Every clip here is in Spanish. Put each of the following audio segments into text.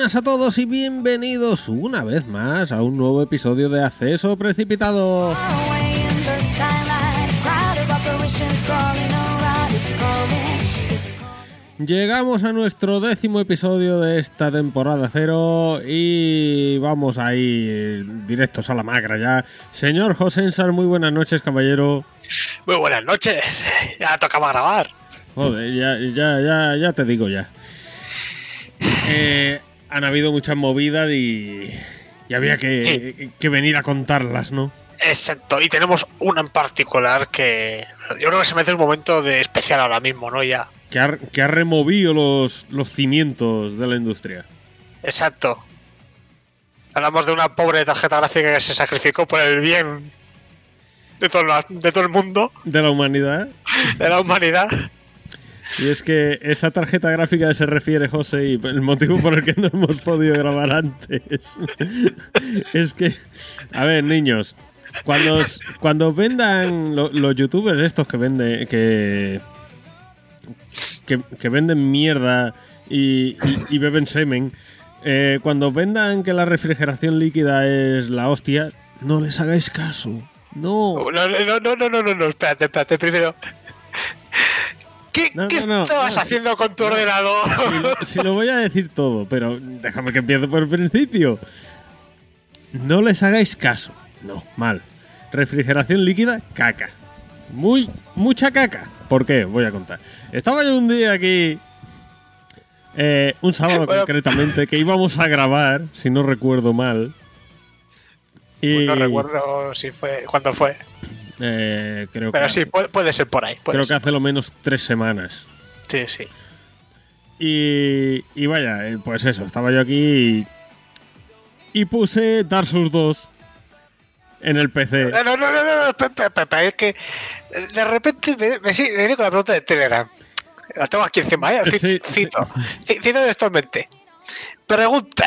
buenas a todos y bienvenidos una vez más a un nuevo episodio de Acceso Precipitado. Llegamos a nuestro décimo episodio de esta temporada cero y vamos ahí directos a la magra ya. Señor Josensar, muy buenas noches, caballero. Muy buenas noches, ya tocaba grabar. Joder, ya, ya, ya, ya te digo ya. Eh, han habido muchas movidas y, y había que, Sí. que venir a contarlas, ¿no? Exacto, y tenemos una en particular que yo creo que se mete un momento de especial ahora mismo, ¿no? Ya. Que ha, que ha removido los, los cimientos de la industria. Exacto. Hablamos de una pobre tarjeta gráfica que se sacrificó por el bien de todo, la- de todo el mundo, De la humanidad. de la humanidad. Y es que esa tarjeta gráfica se refiere, José, y el motivo por el que no hemos podido grabar antes es que, a ver, niños, cuando, cuando vendan lo- los youtubers estos que venden, que, que, venden mierda y, y- y beben semen, eh, cuando vendan que la refrigeración líquida es la hostia, no les hagáis caso. No. No, no, no, no, no, no, no, espérate, espérate, primero. ¿Qué, No, qué no, no, estabas haciendo con tu ordenador? Si lo, si lo voy a decir todo, pero déjame que empiece por el principio. No les hagáis caso. No, mal. Refrigeración líquida, caca. Muy, mucha caca. ¿Por qué? Voy a contar. Estaba yo un día aquí, eh, un sábado Bueno. concretamente, que íbamos a grabar, si no recuerdo mal. Y, No recuerdo si fue, cuándo fue. Eh, creo Pero que, sí, puede, puede ser por ahí. creo que hace lo menos tres semanas. Sí, sí. Y, y vaya, eh, pues eso, estaba yo aquí y, y puse Dark Souls 2 en el PC. No, no, no, no, no, es que eh, de repente me, me, sigue- me viene con la pregunta de Telegram. La tengo aquí encima, ¿eh? Cito, sí. cito, ci- cito textualmente. Pregunta.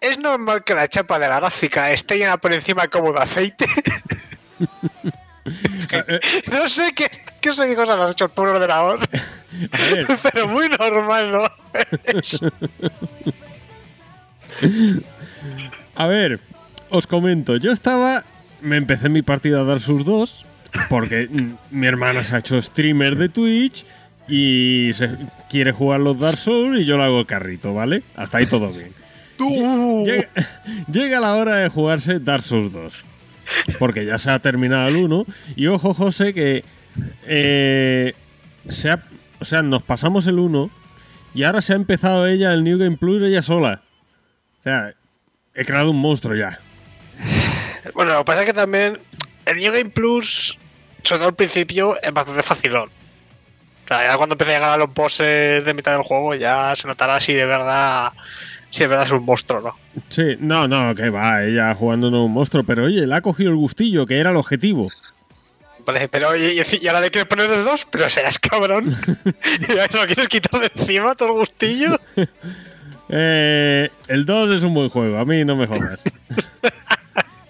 ¿Es normal que la chapa de la gráfica esté llena por encima como de aceite? No sé qué, qué cosas has hecho el pobre ordenador, a ver, pero muy normal, ¿no? A ver, os comento, yo estaba, me empecé mi partida a Dark Souls 2 porque mm, mi hermana se ha hecho streamer de Twitch y se quiere jugar los Dark Souls y yo le hago el carrito, ¿vale? Hasta ahí todo bien. Llega, llega la hora de jugarse Dark Souls 2. Porque ya se ha terminado el 1. Y ojo, José, que. eh, se ha- o sea, nos pasamos el 1. Y ahora se ha empezado ella el New Game Plus ella sola. O sea, he creado un monstruo ya. Bueno, lo que pasa es que también el New Game Plus, sobre todo al principio, es bastante facilón. O sea, ya cuando empieza a llegar a los bosses de mitad del juego, ya se notará si de verdad, si de verdad es un monstruo, ¿no? Sí, no, no, que va, ella jugando no un monstruo. Pero oye, le ha cogido el gustillo, que era el objetivo. Vale, pero oye, y, y ahora le quieres poner el 2, pero serás cabrón. y lo quieres quitar de encima todo el gustillo. Eh, el 2 es un buen juego, a mí no me jodas.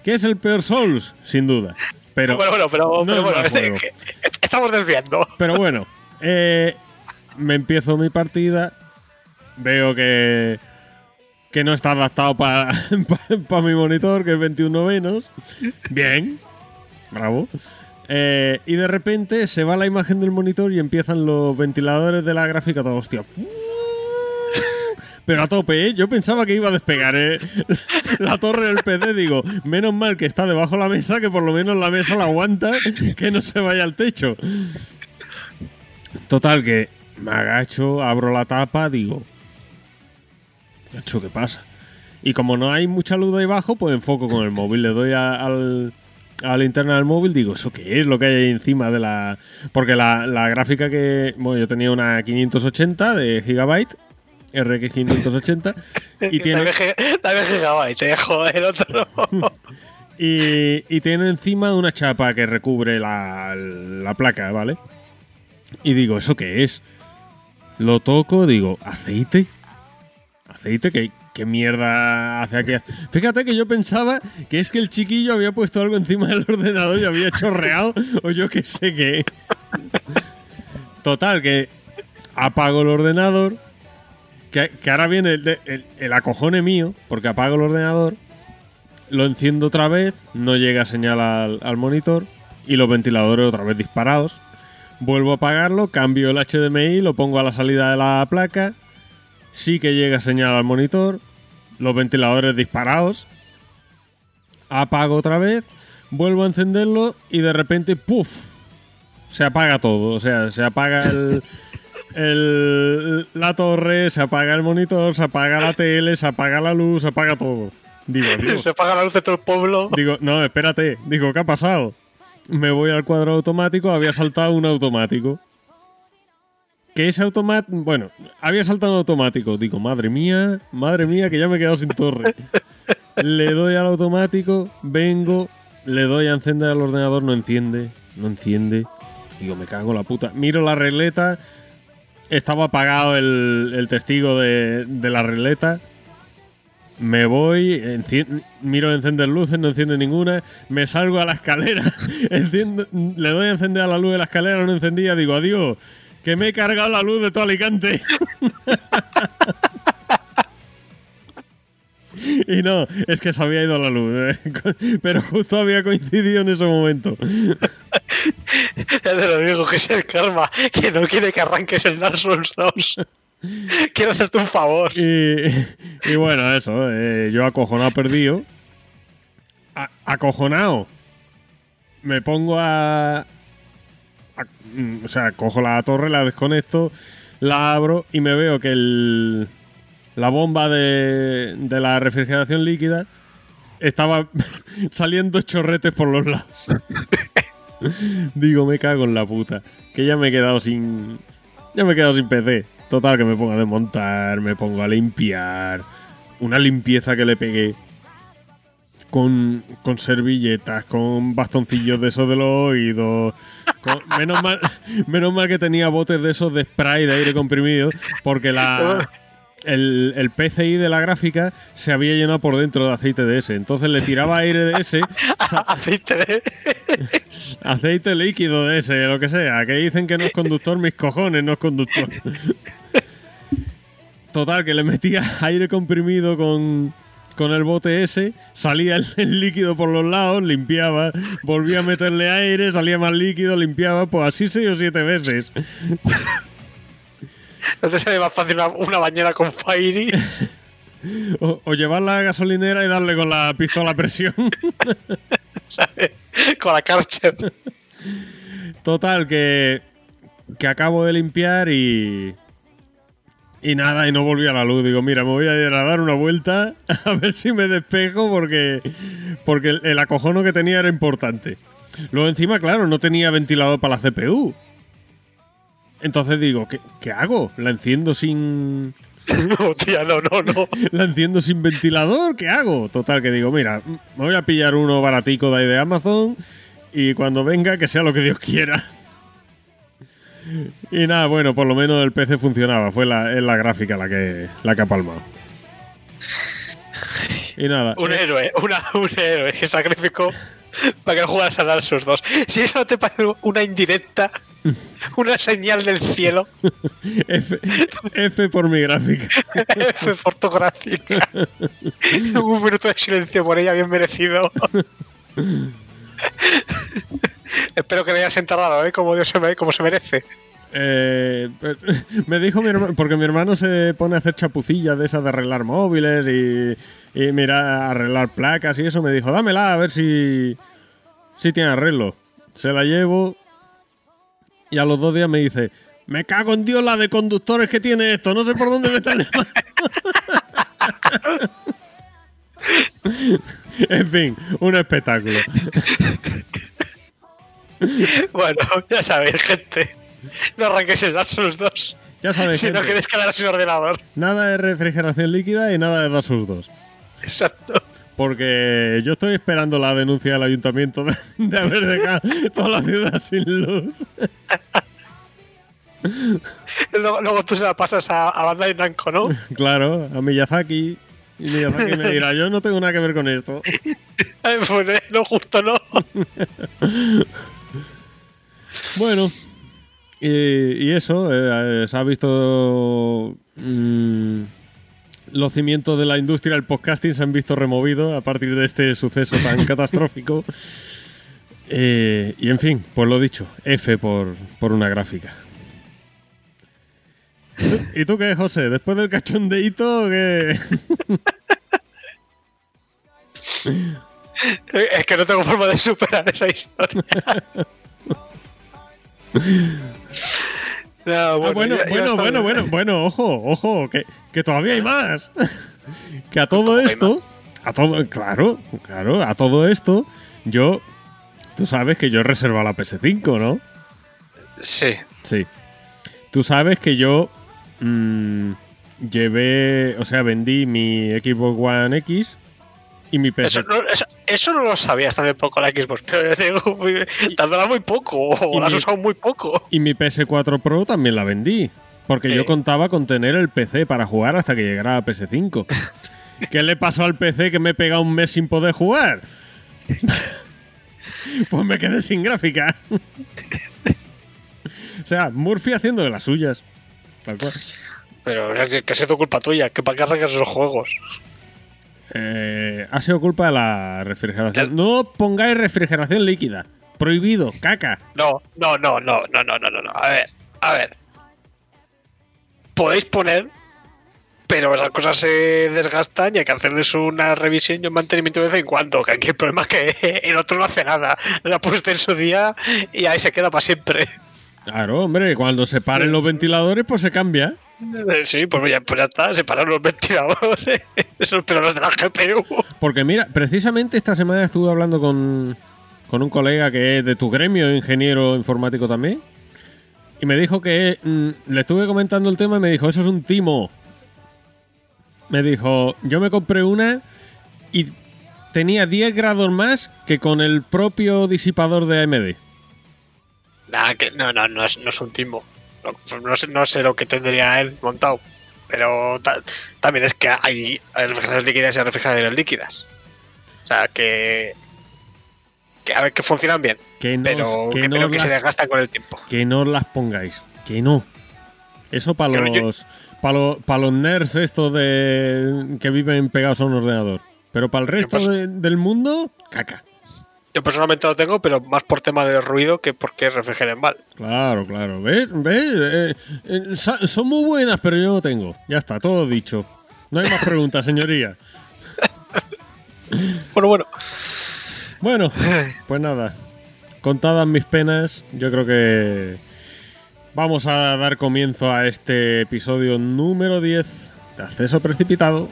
¿Qué es el peor Souls? Sin duda. Pero, bueno, bueno, pero, no pero bueno, este- que- estamos desviando. pero bueno, eh, me empiezo mi partida, veo que, que no está adaptado para mi monitor, que es 21 novenos. Bien, bravo. Eh, y de repente se va la imagen del monitor y empiezan los ventiladores de la gráfica, todo hostia. Pero a tope, ¿eh? Yo pensaba que iba a despegar ¿eh? la torre del PC. Digo, menos mal que está debajo de la mesa, que por lo menos la mesa la aguanta, que no se vaya al techo. Total, que me agacho, abro la tapa, digo, "Macho, ¿qué pasa? Y como no hay mucha luz ahí abajo, pues enfoco con el móvil. Le doy a, al, a la linterna del móvil, digo, ¿eso qué es lo que hay ahí encima de la...? Porque la, la gráfica que... Bueno, yo tenía una 580 de gigabyte, RX 580, y tiene, también gigabyte, eh, joder, otro. y, y tiene encima una chapa que recubre la, la placa, ¿vale? Y digo, ¿eso qué es? Lo toco, digo, ¿aceite? ¿Aceite? ¿Qué, qué mierda hace aquí? Fíjate que yo pensaba que es que el chiquillo había puesto algo encima del ordenador y había chorreado, o yo qué sé qué. Total, que apago el ordenador, Que, que ahora viene el, el- el acojone mío, porque apago el ordenador, lo enciendo otra vez, no llega señal al, al monitor y los ventiladores otra vez disparados. Vuelvo a apagarlo, cambio el HDMI, lo pongo a la salida de la placa, sí que llega señal al monitor, los ventiladores disparados, apago otra vez, vuelvo a encenderlo y de repente, ¡puf! Se apaga todo, o sea, se apaga el, el- la torre, se apaga el monitor, se apaga la tele, se apaga la luz, se apaga todo. Digo, Dios. Se apaga la luz de todo el pueblo. Digo, no, espérate. Digo, ¿qué ha pasado? Me voy al cuadro automático, había saltado un automático. Que ese automático. Bueno, había saltado automático. Digo, madre mía, madre mía, que ya me he quedado sin torre. Le doy al automático, vengo, le doy a encender el ordenador, no enciende, no enciende. Digo, me cago en la puta. Miro la regleta, estaba apagado el, el testigo de, de la regleta. Me voy, miro a encender luces, no enciende ninguna, me salgo a la escalera, enciendo- le doy a encender a la luz de la escalera, no encendía, digo, adiós, que me he cargado la luz de todo Alicante. y no, es que se había ido la luz, eh, pero justo había coincidido en ese momento. Ya te lo digo, que es el karma, que no quiere que arranques el Dark Souls 2. Quiero hacerte un favor. Y, y bueno, eso, eh, yo acojonado perdido. A- acojonado. Me pongo a, O sea, cojo la torre, la desconecto, la abro y me veo que el, la bomba de, de la refrigeración líquida estaba saliendo chorretes por los lados. Digo, me cago en la puta. Que ya me he quedado sin. Ya me he quedado sin PC. Total, que me pongo a desmontar, me pongo a limpiar. Una limpieza que le pegué. Con, con servilletas, con bastoncillos de esos de los oídos. con- menos, mal, menos mal que tenía botes de esos de spray de aire comprimido. Porque la, el, el PCI de la gráfica se había llenado por dentro de aceite de ese. Entonces le tiraba aire de ese, Aceite de... aceite líquido de ese, lo que sea. Que dicen que no es conductor, mis cojones, no es conductor. Total, que le metía aire comprimido con, con el bote ese, salía el, el líquido por los lados, limpiaba, volvía a meterle aire, salía más líquido, limpiaba, pues así seis o siete veces. ¿No te sale más fácil una, una bañera con Fairy? O, o llevarla a la gasolinera y darle con la pistola a presión. Con la Karcher. Total, que, que acabo de limpiar y. Y nada, y no volví a la luz. Digo, mira, me voy a ir a dar una vuelta a ver si me despejo porque, porque el, el acojono que tenía era importante. Luego encima, claro, no tenía ventilador para la CPU. Entonces digo, ¿qué, qué hago? ¿La enciendo sin, No, tía, no, no, no. la enciendo sin ventilador? ¿Qué hago? Total, que digo, mira, me voy a pillar uno baratico de ahí de Amazon y cuando venga, que sea lo que Dios quiera. Y nada, bueno, por lo menos el PC funcionaba, fue la, es la gráfica la que, la que ha palmado. Y nada, Un héroe, una, un héroe que sacrificó para que jugaras a Dark Souls 2. Si eso no te parece una indirecta, una señal del cielo, F, F por mi gráfica. F fotográfica. Un minuto de silencio por ella, bien merecido. Espero que le hayas enterrado, ¿eh? Como Dios se, me- como se merece. Eh, me dijo mi hermano, porque mi hermano se pone a hacer chapucillas de esas de arreglar móviles y, y mira, arreglar placas y eso, me dijo, dámela a ver si, si tiene arreglo. Se la llevo y a los dos días me dice, me cago en Dios la de conductores que tiene esto, no sé por dónde me está llamando. en fin, un espectáculo. Bueno, ya sabéis, gente. No arranquéis el Dark Souls 2. Ya sabéis, Si no gente, queréis quedar sin ordenador. nada de refrigeración líquida y nada de Dark Souls 2. Exacto. Porque yo estoy esperando la denuncia del ayuntamiento de, de haber dejado toda la ciudad sin luz. Luego, luego tú se la pasas a, a Bandai Namco, ¿no? Claro, a Miyazaki. Y Miyazaki me dirá, yo no tengo nada que ver con esto. Pues eh, no, justo no. Bueno, y, y eso, eh, se ha visto mm, los cimientos de la industria del podcasting se han visto removidos a partir de este suceso tan catastrófico. Eh, y en fin, pues lo dicho, F por, por una gráfica. ¿Y tú, ¿Y tú qué, José? Después del cachondeíto, ¿qué? Es que no tengo forma de superar esa historia. No, Ah, bueno, bueno, ya- ya bueno, bueno, bueno, bueno, ojo, ojo, que, que todavía hay más. que a todo ¿Cómo hay esto, a todo, claro, claro, a todo esto, yo, tú sabes que yo he reservado la PS5, ¿no? Sí. Sí. Tú sabes que yo mm, llevé, o sea, vendí mi Xbox One X y mi PS. Eso no, eso, eso no lo sabía hasta hace poco la Xbox, pero yo digo, dándola muy poco, o la has mi- usado muy poco. Y mi PS4 Pro también la vendí. Porque yo contaba con tener el PC para jugar hasta que llegara la PS5. ¿Qué le pasó al PC que me he pegado un mes sin poder jugar? pues me quedé sin gráfica. o sea, Murphy haciendo de las suyas. Tal cual. Pero que ha sido culpa tuya, que para qué arrancas esos juegos. Eh, ha sido culpa de la refrigeración. No pongáis refrigeración líquida. Prohibido, caca. No, no, no, no, no, no, no, no. A ver, a ver. Podéis poner, pero esas cosas se desgastan y hay que hacerles una revisión y un mantenimiento de vez en cuando. Que aquí el problema es que el otro no hace nada. La puesto en su día y ahí se queda para siempre. Claro, hombre, cuando se paren los ventiladores, pues se cambia. Eh, Sí, pues ya, pues ya está, se pararon los ventiladores. Esos pero los de la GPU. Porque mira, precisamente esta semana estuve hablando con, con un colega que es de tu gremio, ingeniero informático también, y me dijo que mm, le estuve comentando el tema y me dijo, eso es un timo. Me dijo, yo me compré una y tenía 10 grados más que con el propio disipador de AMD. Que no, no, no es, no es un timo. No, pues no sé, no sé lo que tendría él montado. Pero ta- también es que hay, hay líquidas y hay líquidas. O sea, que. que a ver, que funcionan bien. Que no, pero que que, no pero que se desgastan con el tiempo. que no las pongáis. Que no. Eso para Pero yo- los, para los, para los nerds estos de, que viven pegados a un ordenador. Pero para el resto de- del mundo, caca. Yo personalmente lo tengo, pero más por tema de ruido que porque refrigeren mal. Claro, claro. ¿Ves? ¿Ves? Eh, eh, son muy buenas, pero yo no tengo. Ya está, todo dicho. No hay más preguntas, señoría. Bueno, bueno. Bueno, pues nada. Contadas mis penas, yo creo que vamos a dar comienzo a este episodio número 10 de Acceso Precipitado.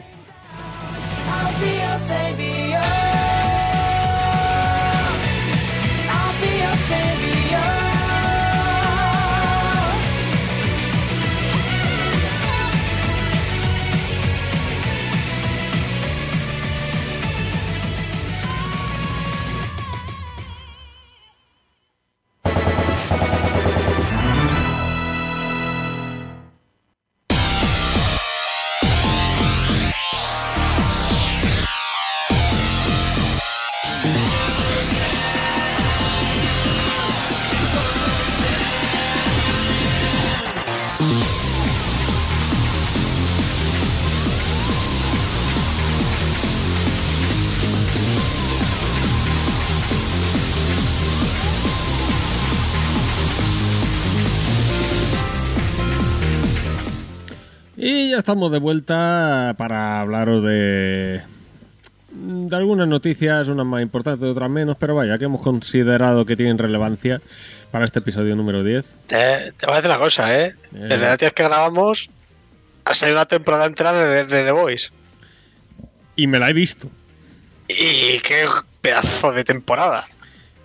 Estamos de vuelta para hablaros de, de algunas noticias, unas más importantes, otras menos, pero vaya, que hemos considerado que tienen relevancia para este episodio número 10. Te, te voy a decir una cosa, ¿eh? Eh. Desde la vez que grabamos, ha salido una temporada entera de, de The Voice. Y me la he visto. Y qué pedazo de temporada.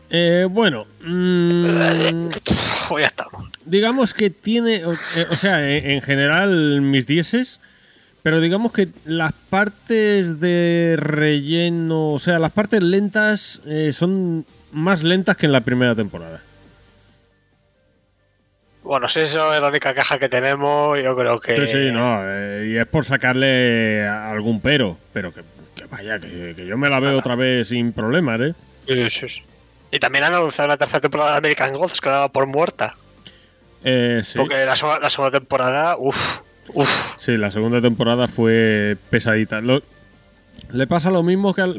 Eh, bueno, mm, ya estamos. digamos que tiene, o, eh, o sea, en, en general mis dieces, pero digamos que las partes de relleno, o sea, las partes lentas eh, son más lentas que en la primera temporada. Bueno, si eso es la única caja que tenemos, yo creo que. Sí, sí, no, eh, y es por sacarle algún pero, pero que, que vaya, que, que yo me la veo otra vez sin problemas, ¿eh? Sí, sí, sí. Y también han anunciado la tercera temporada de American Gods que daba por muerta. Eh, sí, Porque la, segunda- la segunda temporada, uff, Uf, Sí, la segunda temporada fue pesadita. Lo- le pasa lo mismo que, a,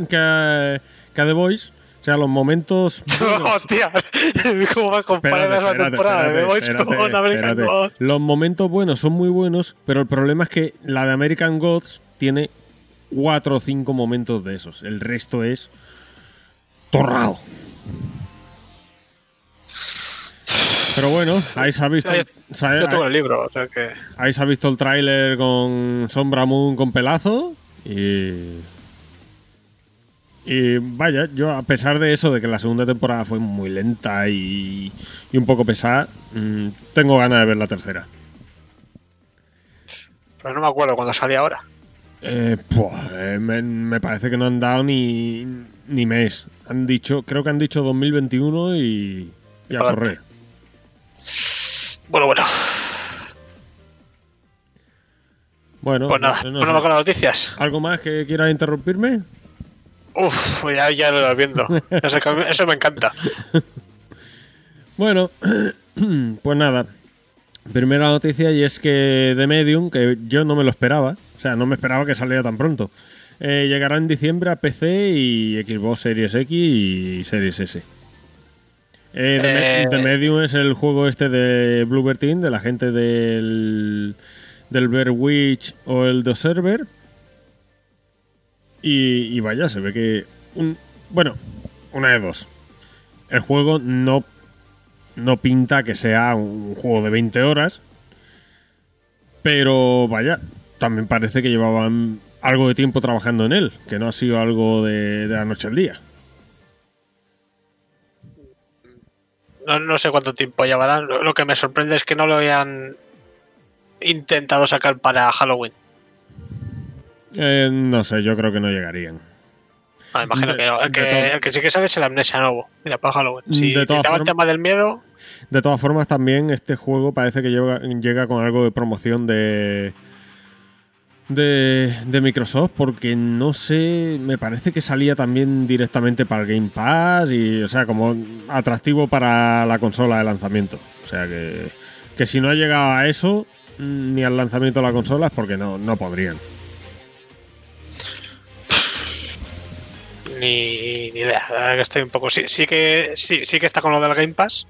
que a The Voice. O sea, los momentos. hostia, ¿cómo va a comparar la temporada de The Voice espérate, con American espérate. Gods? Los momentos buenos son muy buenos, pero el problema es que la de American Gods tiene cuatro o cinco momentos de esos. El resto es. Torrado. Pero bueno, ahí se ha visto. Yo- tengo el libro, o sea que. Ahí se ha visto el tráiler con Sombra Moon con pelazo y... Y vaya, yo a pesar de eso, de que la segunda temporada fue muy lenta y, y un poco pesada, mm, tengo ganas de ver la tercera. Pero no me acuerdo cuándo salía ahora. Eh, puah, eh, me, me parece que no han dado ni, ni mes. Han dicho, creo que han dicho 2021 y, y a correr. Bueno, bueno. Bueno, Pues nada, no vamos con las noticias. ¿algo más que quieras interrumpirme? Uf, pues ya, ya lo estoy viendo. Eso, eso me encanta. Bueno, pues nada. Primera noticia y es que The Medium, que yo no me lo esperaba, o sea, no me esperaba que saliera tan pronto, eh, llegará en diciembre a PC y Xbox Series X y Series S. Eh, The, Me- Eh. The Medium es el juego este de Bluebird Team, de la gente del, del Bear Witch o el The Server. Y, y vaya, se ve que... Un, bueno, una de dos. El juego no no pinta que sea un juego de 20 horas. Pero vaya, también parece que llevaban algo de tiempo trabajando en él, que no ha sido algo de, de la noche al día. No, no sé cuánto tiempo llevarán. Lo, lo que me sorprende es que no lo hayan intentado sacar para Halloween. Eh, no sé, yo creo que no llegarían. Ah, imagino De- que no. El que, el que sí que sabe es el Amnesia Nuevo. Mira, para Halloween. Si todas estaba el tema del miedo, De todas formas, también este juego parece que llega, llega con algo de promoción de, de, Microsoft, porque no sé, me parece que salía también directamente para el Game Pass y, o sea, como atractivo para la consola de lanzamiento. O sea que, que si no ha llegado a eso, mm, ni al lanzamiento de la consola, es porque no, no podrían. ni, ni idea. La verdad que estoy un poco. Sí, sí que sí, sí que está con lo del Game Pass.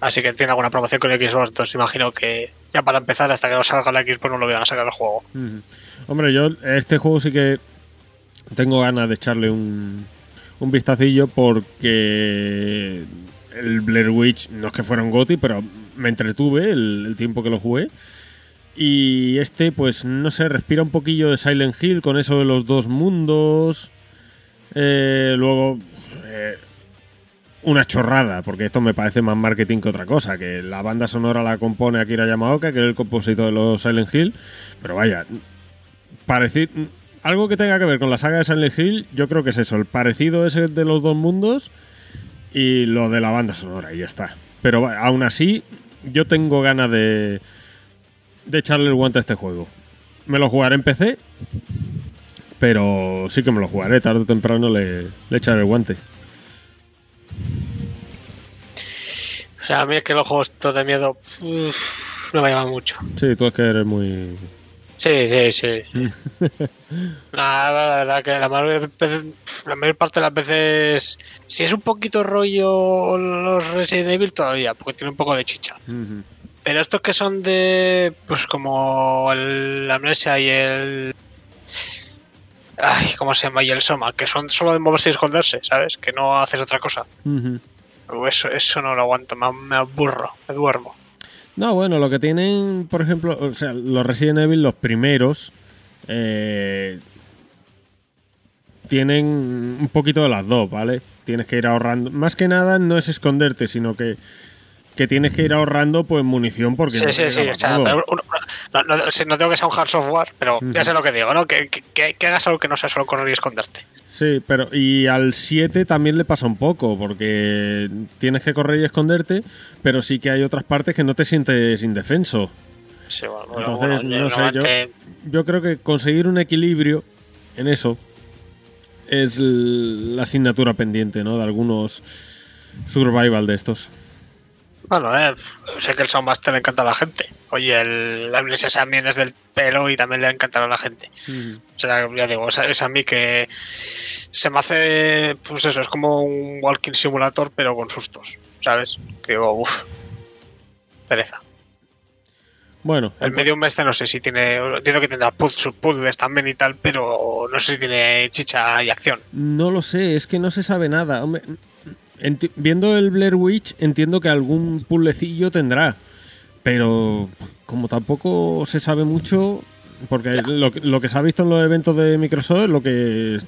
Así que tiene alguna promoción con Xbox. Entonces imagino que ya para empezar, hasta que no salga la Xbox, no lo van a sacar el juego. Hombre, yo este juego sí que tengo ganas de echarle un, un vistacillo porque el Blair Witch no es que fuera un goti, pero me entretuve el, el tiempo que lo jugué. Y este, pues no sé, respira un poquillo de Silent Hill con eso de los dos mundos. Eh, luego, eh, una chorrada, porque esto me parece más marketing que otra cosa. Que la banda sonora la compone Akira Yamaoka, que es el compositor de los Silent Hill. Pero vaya, pareci- algo que tenga que ver con la saga de Silent Hill, yo creo que es eso, el parecido ese de los dos mundos y lo de la banda sonora, y ya está. Pero aún así, yo tengo ganas de, de echarle el guante a este juego. Me lo jugaré en PC, pero sí que me lo jugaré, tarde o temprano le, le echaré el guante. O sea, a mí es que los juegos de miedo uf, no me llaman mucho. Sí, tú es que eres muy... Sí, sí, sí. Nada, la verdad que la mayor, la parte de las veces, si es un poquito rollo los Resident Evil todavía, porque tiene un poco de chicha. Pero estos que son de, pues como el Amnesia y el... Ay, ¿cómo se llama? Y el Soma, que son solo de moverse y esconderse, ¿sabes? Que no haces otra cosa. Eso, eso no lo aguanto, me, me aburro, me duermo. No, bueno, lo que tienen, por ejemplo, o sea, los Resident Evil, los primeros, eh, tienen un poquito de las dos, ¿vale? Tienes que ir ahorrando. Más que nada no es esconderte, sino que, que tienes que ir ahorrando pues munición porque Sí, no sí, sí. O sea, pero uno- no, no- no tengo que ser un hard software, pero ya sé lo que digo, ¿no? Que, que- hagas algo que no sea solo correr y esconderte. Sí, pero y al 7 también le pasa un poco, porque tienes que correr y esconderte, pero sí que hay otras partes que no te sientes indefenso. Sí, bueno, Entonces, bueno, no sé, yo, yo creo que conseguir un equilibrio en eso es la asignatura pendiente, ¿no? De algunos survival de estos. Bueno, eh, sé que el Soundmaster le encanta a la gente. Oye, el, la iglesia también es del pelo y también le encantará a la gente. O sea, ya digo, es, es a mí que se me hace, pues eso, es como un walking simulator, pero con sustos, ¿sabes? Que digo, uff, pereza. Bueno, El Medium este no sé si tiene, entiendo que tendrá puzzles también y tal, pero no sé si tiene chicha y acción. no lo sé, es que no se sabe nada. Hombre, enti- viendo el Blair Witch, entiendo que algún puzzlecillo tendrá. Pero como tampoco se sabe mucho, porque lo, que- lo que se ha visto en los eventos de Microsoft es lo que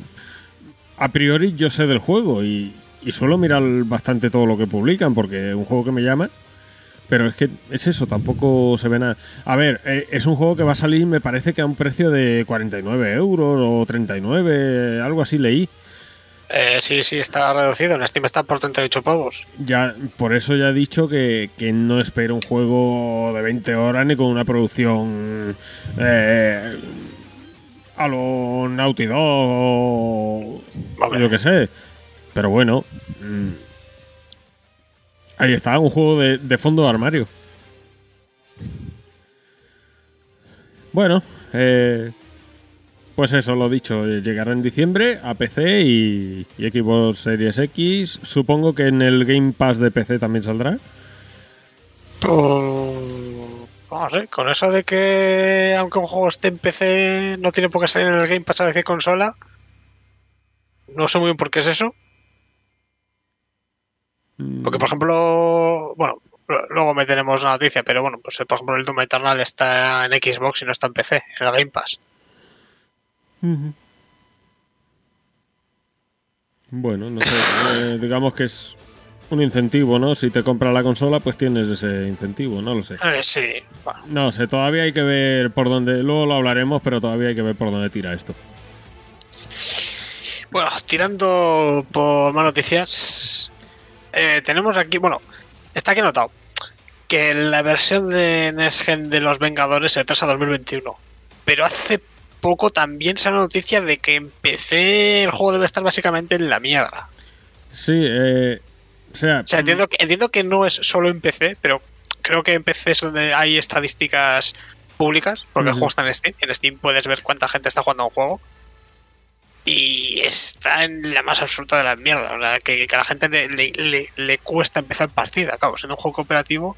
a priori yo sé del juego y, y suelo mirar bastante todo lo que publican porque es un juego que me llama. Pero es que es eso, tampoco se ve nada. A ver, eh, es un juego que va a salir, me parece que a un precio de 49 euros o 39, algo así leí. Eh, sí, sí, está reducido. En Steam está por 38 pavos. Ya, por eso ya he dicho que, que no espero un juego de 20 horas ni con una producción eh, a lo Naughty Dog o Hombre. yo que sé. Pero bueno, mm, ahí está, un juego de, de fondo de armario. Bueno, eh, pues eso, lo dicho, eh, llegará en diciembre a PC y, y Xbox Series X. Supongo que en el Game Pass de PC también saldrá. Pues, Vamos, ¿eh? Con eso de que aunque un juego esté en PC, no tiene por qué salir en el Game Pass a decir consola. No sé muy bien por qué es eso. Mm, Porque, por ejemplo, bueno, luego meteremos una noticia, pero bueno, pues por ejemplo el Doom Eternal está en Xbox y no está en PC, en el Game Pass. Bueno, no sé, eh, digamos que es un incentivo, ¿no? Si te compras la consola, pues tienes ese incentivo, no lo sé. Eh, sí, bueno, No sé, todavía hay que ver por dónde, luego lo hablaremos, pero todavía hay que ver por dónde tira esto. Bueno, tirando por más noticias, eh, tenemos aquí, bueno, está aquí anotado que la versión de Next Gen de los Vengadores se retrasa a 2021. Pero hace poco también se la noticia de que en PC el juego debe estar básicamente en la mierda. Sí, eh, o sea, O sea, entiendo que, entiendo que no es solo en PC, pero creo que en PC es donde hay estadísticas públicas, porque el Ujú. juego está en Steam. En Steam puedes ver cuánta gente está jugando a un juego. Y está en la más absoluta de las mierdas. O sea, que, que a la gente le, le- le- le cuesta empezar partida. Claro, siendo un juego cooperativo,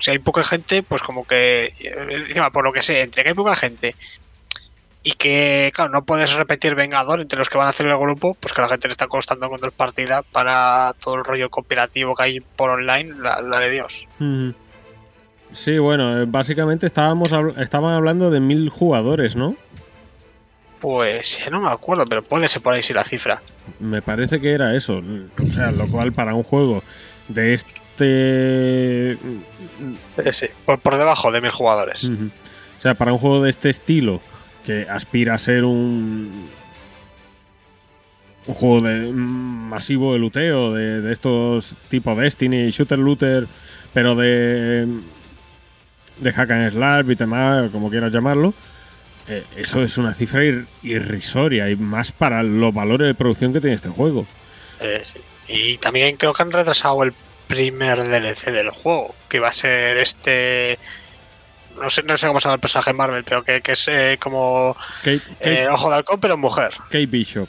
si hay poca gente, pues como que. eh, Encima, por lo que sé, entre que hay poca gente y que, claro, no puedes repetir Vengador entre los que van a hacer el grupo, pues que a la gente le está costando encontrar partida para todo el rollo cooperativo que hay por online, la, la de Dios. Sí, bueno, eh, básicamente estábamos estaban hablando de mil jugadores, ¿no? Pues ya no me acuerdo, pero puede ser por ahí si la cifra. Me parece que era eso. O sea, lo cual para un juego de este... Eh, sí, por, por debajo de mil jugadores. O sea, para un juego de este estilo, que aspira a ser un... Juego de mm, masivo de luteo, de, de estos tipo Destiny, Shooter Looter, pero de... De hack and slash, beat'em up, como quieras llamarlo. eh, eso es una cifra ir- irrisoria y más para los valores de producción que tiene este juego. Eh. Y también creo que han retrasado el primer DLC del juego, que va a ser este... No sé, no sé cómo se llama el personaje Marvel, pero que, que es eh, como Kate, Kate- eh, Ojo de Halcón, pero mujer. Kate Bishop.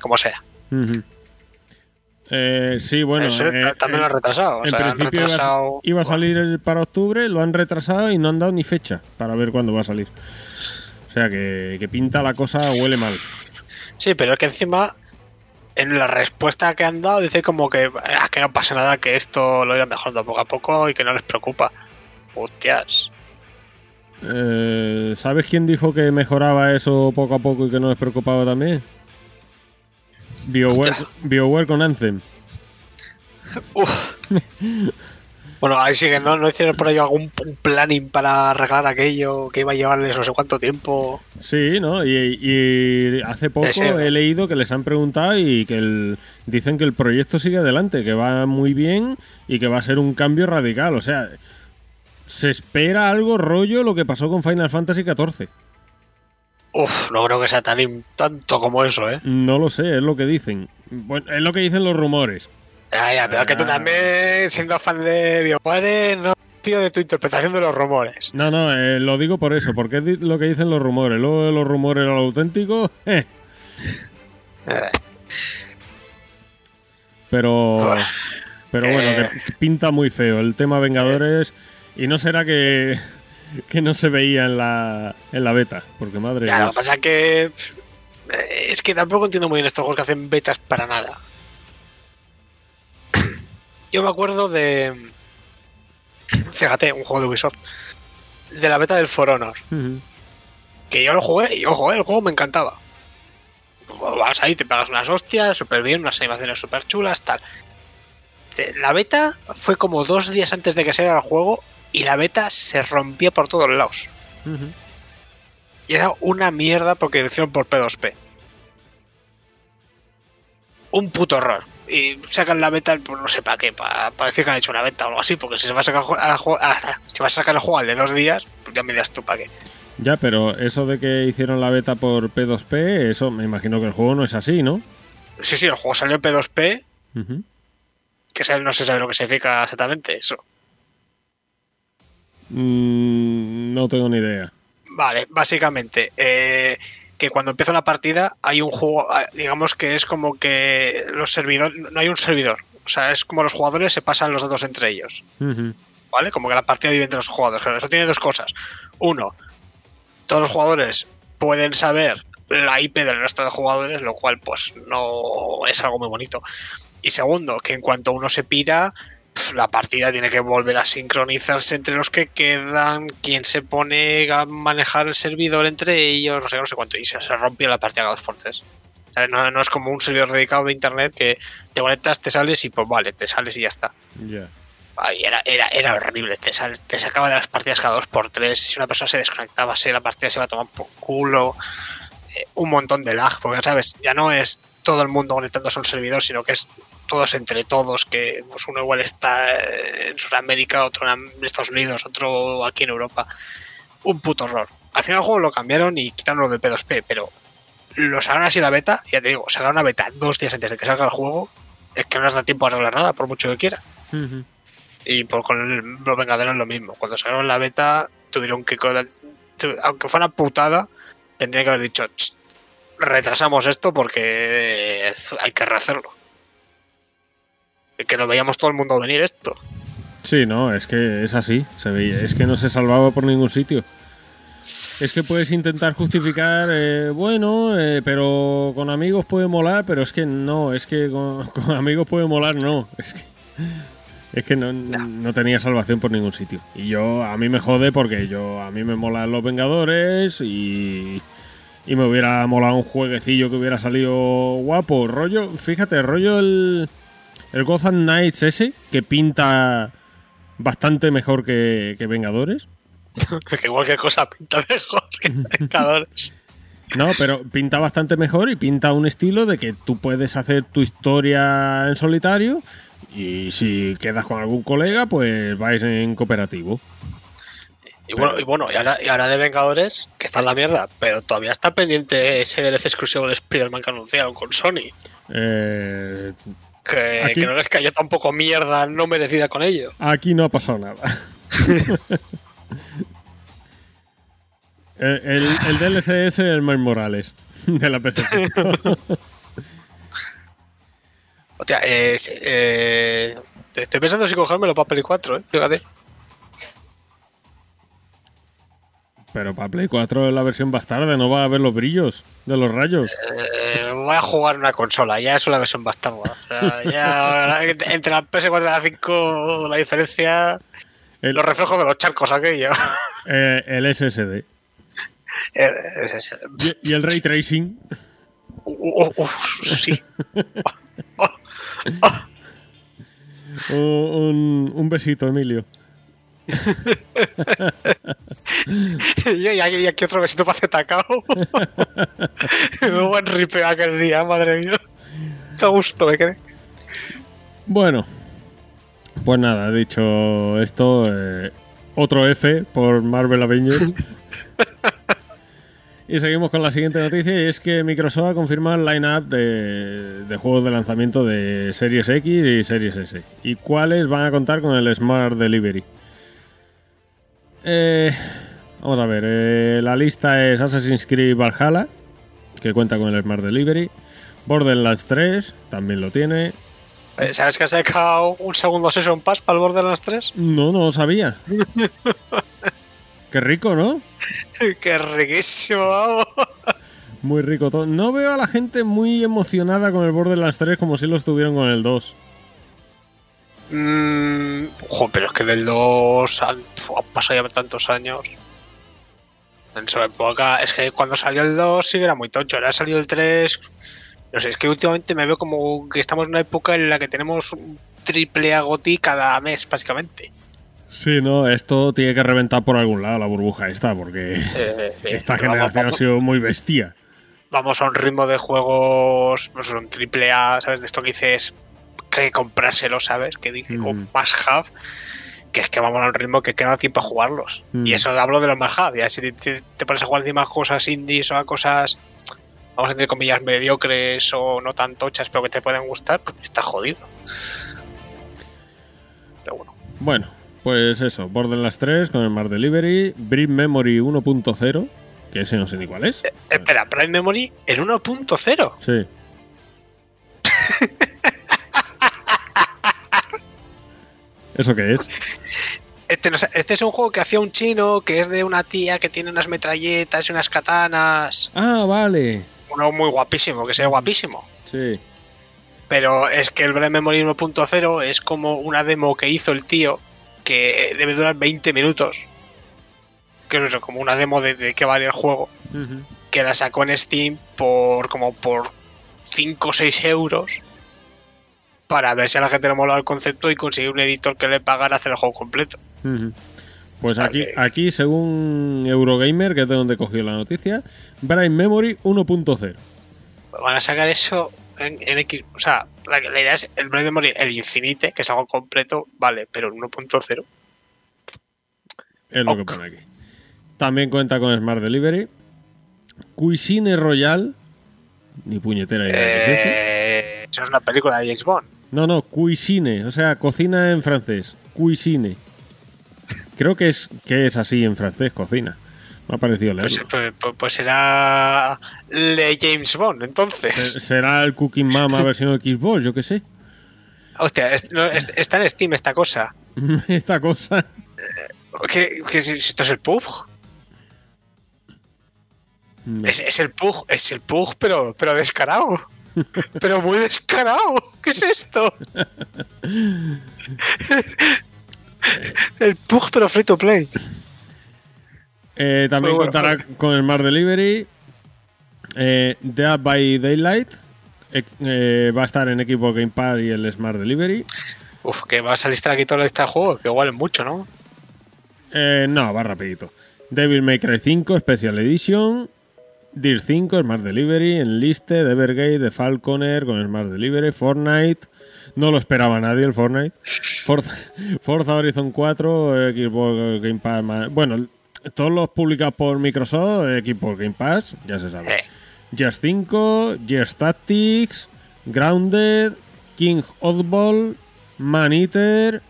Como sea. Eh, sí, bueno. Eso eh, ta- también lo han retrasado. O en sea, han principio iba a- retrasado. iba, a salir para octubre, lo han retrasado y no han dado ni fecha para ver cuándo va a salir. O sea que, que pinta la cosa, huele mal. Sí, pero es que encima, en la respuesta que han dado, dice como que, "Ah, que no pasa nada, que esto lo irán mejorando poco a poco y que no les preocupa. Hostias. Eh, ¿Sabes quién dijo que mejoraba eso poco a poco y que no les preocupaba también? BioWare, con Anthem. Uf. bueno, ahí sí que no, no hicieron por ello algún planning para arreglar aquello que iba a llevarles no sé cuánto tiempo. Sí, ¿no? Y, y hace poco he leído que les han preguntado y que el- dicen que el proyecto sigue adelante, que va muy bien y que va a ser un cambio radical. O sea, se espera algo rollo lo que pasó con Final Fantasy XIV. Uf, no creo que sea tan tanto como eso, ¿eh? No lo sé, es lo que dicen. Bueno, es lo que dicen los rumores. Ya, ya, pero que tú Ah. también, siendo fan de BioWare, no fío de tu interpretación de los rumores. No, no, eh, lo digo por eso, porque es lo que dicen los rumores. Luego de los rumores lo auténtico, eh, Eh, pero pero bueno, Eh. que pinta muy feo el tema Vengadores y no será que que no se veía en la en la beta, porque madre lo que pasa es que. eh, Es que tampoco entiendo muy bien estos juegos que hacen betas para nada. Yo me acuerdo de. Fíjate, un juego de Ubisoft. De la beta del For Honor. Que yo lo jugué y ojo, eh, el juego me encantaba. Vas ahí, te pegas unas hostias, súper bien, unas animaciones súper chulas, tal. La beta fue como dos días antes de que saliera el juego y la beta se rompía por todos lados. Ujú. Y era una mierda porque lo hicieron por P2P. Un puto horror. Y sacan la beta, pues no sé para qué, para, decir que han hecho una beta o algo así, porque si se va a sacar, a- a- si va a sacar el juego al de dos días, pues ya me dirás tú para qué. Ya, pero eso de que hicieron la beta por P2P, eso me imagino que el juego no es así, ¿no? Sí, sí, el juego salió en P2P, Ujú. que sabe- no se sabe lo que significa exactamente eso. Mm, no tengo ni idea. Vale, básicamente, eh, que cuando empieza una partida hay un juego, ah, digamos que es como que los servidores, no hay un servidor, o sea, es como los jugadores se pasan los datos entre ellos. ¿vale? Como que la partida vive entre los jugadores. Eso tiene dos cosas. Uno, todos los jugadores pueden saber la IP del resto de jugadores, lo cual pues no es algo muy bonito. Y segundo, que en cuanto uno se pira, la partida tiene que volver a sincronizarse entre los que quedan, quien se pone a manejar el servidor entre ellos, no sé, no sé cuánto, y se, se rompe la partida cada dos por tres. O sea, No, no es como un servidor dedicado de internet que te conectas, te sales y pues vale, te sales y ya está. Ya. Ay, era, era, era horrible, te, sal- te sacaba de las partidas cada dos por tres, si una persona se desconectaba, se, la partida se iba a tomar por culo, eh, un montón de lag, porque sabes, ya no es todo el mundo conectándose a un servidor, sino que es todos entre todos, que pues, uno igual está en Sudamérica, otro en Estados Unidos, otro aquí en Europa. Un puto horror. Al final el juego lo cambiaron y quitaron lo de P2P, pero lo sacaron así la beta, ya te digo, sacaron una beta dos días antes de que salga el juego, es que no les da tiempo a arreglar nada, por mucho que quiera. Y por con el- los Vengadores lo mismo. Cuando sacaron la beta, tuvieron que. Aunque fuera putada, tendrían que haber dicho: "Ch, retrasamos esto porque eh, hay que rehacerlo. Que lo veíamos todo el mundo venir esto. Sí, no, es que es así. Es que no se salvaba por ningún sitio. Es que puedes intentar justificar, eh, bueno, eh, pero con amigos puede molar, pero es que no, es que con, con amigos puede molar, no. Es que, es que no, no tenía salvación por ningún sitio. Y yo, a mí me jode porque yo, a mí me molan los Vengadores y, y me hubiera molado un jueguecillo que hubiera salido guapo. Rollo, fíjate, rollo el, el Gotham Knights ese, que pinta bastante mejor que, que Vengadores. que cualquier cosa pinta mejor que Vengadores. No, pero pinta bastante mejor y pinta un estilo de que tú puedes hacer tu historia en solitario y si quedas con algún colega, pues vais en cooperativo. Y bueno, y bueno, y ahora, y ahora de Vengadores, que está en la mierda, pero todavía está pendiente ese DLC exclusivo de Spider-Man que anunciaron con Sony. Eh, Que, Aquí- que no les cayó tampoco mierda no merecida con ello. aquí no ha pasado nada. el, el- el DLC es el Miles Morales de la PC. Hostia, eh, eh, te- estoy pensando si cogérmelo para Play 4, eh, fíjate. Pero para Play 4 es la versión bastarda, no va a ver los brillos de los rayos. Eh, voy a jugar una consola, ya es una versión bastarda. O sea, ya entre la PS4 y la 5 la diferencia, El, los reflejos de los charcos aquello. eh, el SSD. Eh, Y, el Ray Tracing. uh, uh, uf, sí. Un besito, Emilio. Y, aquí, otro besito para Zetacao. Me buen ripeo aquel día, madre mía. Qué gusto me quedé. Bueno, pues nada, dicho esto, eh, otro F por Marvel Avengers. Y seguimos con la siguiente noticia y es que Microsoft ha confirmado el line-up de juegos de lanzamiento de Series X y Series S. ¿Y cuáles van a contar con el Smart Delivery? Eh, vamos a ver, eh, la lista es Assassin's Creed Valhalla, que cuenta con el Smart Delivery. Borderlands 3 también lo tiene. Eh, ¿Sabes que ha sacado un segundo Season Pass para el Borderlands 3? No, no lo sabía. Qué rico, ¿no? ¡Qué riquísimo! vamos. Muy rico todo. No veo a la gente muy emocionada con el Borderlands 3 como si lo estuvieron con el 2. Mm, jo, pero es que del 2 han, han pasado ya tantos años. En su época, es que cuando salió el 2 sí que era muy tocho. Ahora ha salido el 3. No sé, es que últimamente me veo como que estamos en una época en la que tenemos un triple agoti cada mes, básicamente. Sí, no, esto tiene que reventar por algún lado la burbuja esta, porque Eh, sí, esta vamos- generación ha sido muy bestia. vamos a un ritmo de juegos, pues un triple A, ¿sabes? De esto que dices que comprárselo, ¿sabes? Que dice Ujú. un must have, que es que vamos a un ritmo que queda tiempo a jugarlos. Y eso hablo de los must have. Ya si te, te- te pones a jugar encima cosas indies o a cosas, vamos a decir comillas, mediocres o no tan tochas, pero que te pueden gustar, pues está jodido. Pero bueno. Bueno, pues eso, Borderlands 3 con el Smart Delivery, Brick Memory 1.0, que ese no sé ni cuál es. Espera, Prime Memory en 1.0. Sí. ¿Eso qué es? Este, no este es un juego que hacía un chino, que es de una tía que tiene unas metralletas y unas katanas. Ah, vale. Uno muy guapísimo, que sea guapísimo. Sí. Pero es que el Brain Memory 1.0 es como una demo que hizo el tío, que debe durar 20 minutos. Que es como una demo de, de qué vale el juego. Que la sacó en Steam por como por 5 o 6 euros. Para ver si a la gente le mola el concepto y conseguir un editor que le pagara hacer el juego completo. Pues aquí, aquí, según Eurogamer, que es de donde cogió la noticia, Brain Memory 1.0. van a sacar eso en, en X. O sea, la, la idea es el Brain Memory, el Infinite, que es algo completo, vale, pero el 1.0. Es lo que pone aquí. También cuenta con Smart Delivery. Cuisine Royal. Ni puñetera idea de qué es. Eh, eso es una película de James Bond. No, no, cuisine. O sea, cocina en francés. Cuisine. Creo que es, que es así en francés, cocina. Me ha parecido Pues, leerlo. pues, pues- pues será de James Bond, entonces. Se- Será el Cooking Mama versión Xbox, yo qué sé. Hostia, es- no, es- está en Steam esta cosa. Esta cosa. ¿Qué, qué es esto es el Pug? No. Es, es el Pug, es el Pug, pero, pero descarado. Pero muy descarado. ¿Qué es esto? el Pug, pero free to play. Eh, también bueno. contará con el Smart Delivery. Eh, Dead by Daylight. eh, eh, va a estar en equipo Game Pass y el Smart Delivery. Uf, que va a salir aquí toda esta juego, que igual es mucho, ¿no? Eh, no, va rapidito. Devil May Cry 5 Special Edition. Deer 5 Smart Delivery. Enliste, Evergate, The Falconer con Smart Delivery. Fortnite. No lo esperaba nadie el Fortnite. Forza, Forza Horizon 4, eh, Xbox Game Pass. Bueno, todos los publicados por Microsoft, Xbox Game Pass, ya se sabe. Eh. Gears 5, Gears Tactics, Grounded, King Oddball, Man Eater,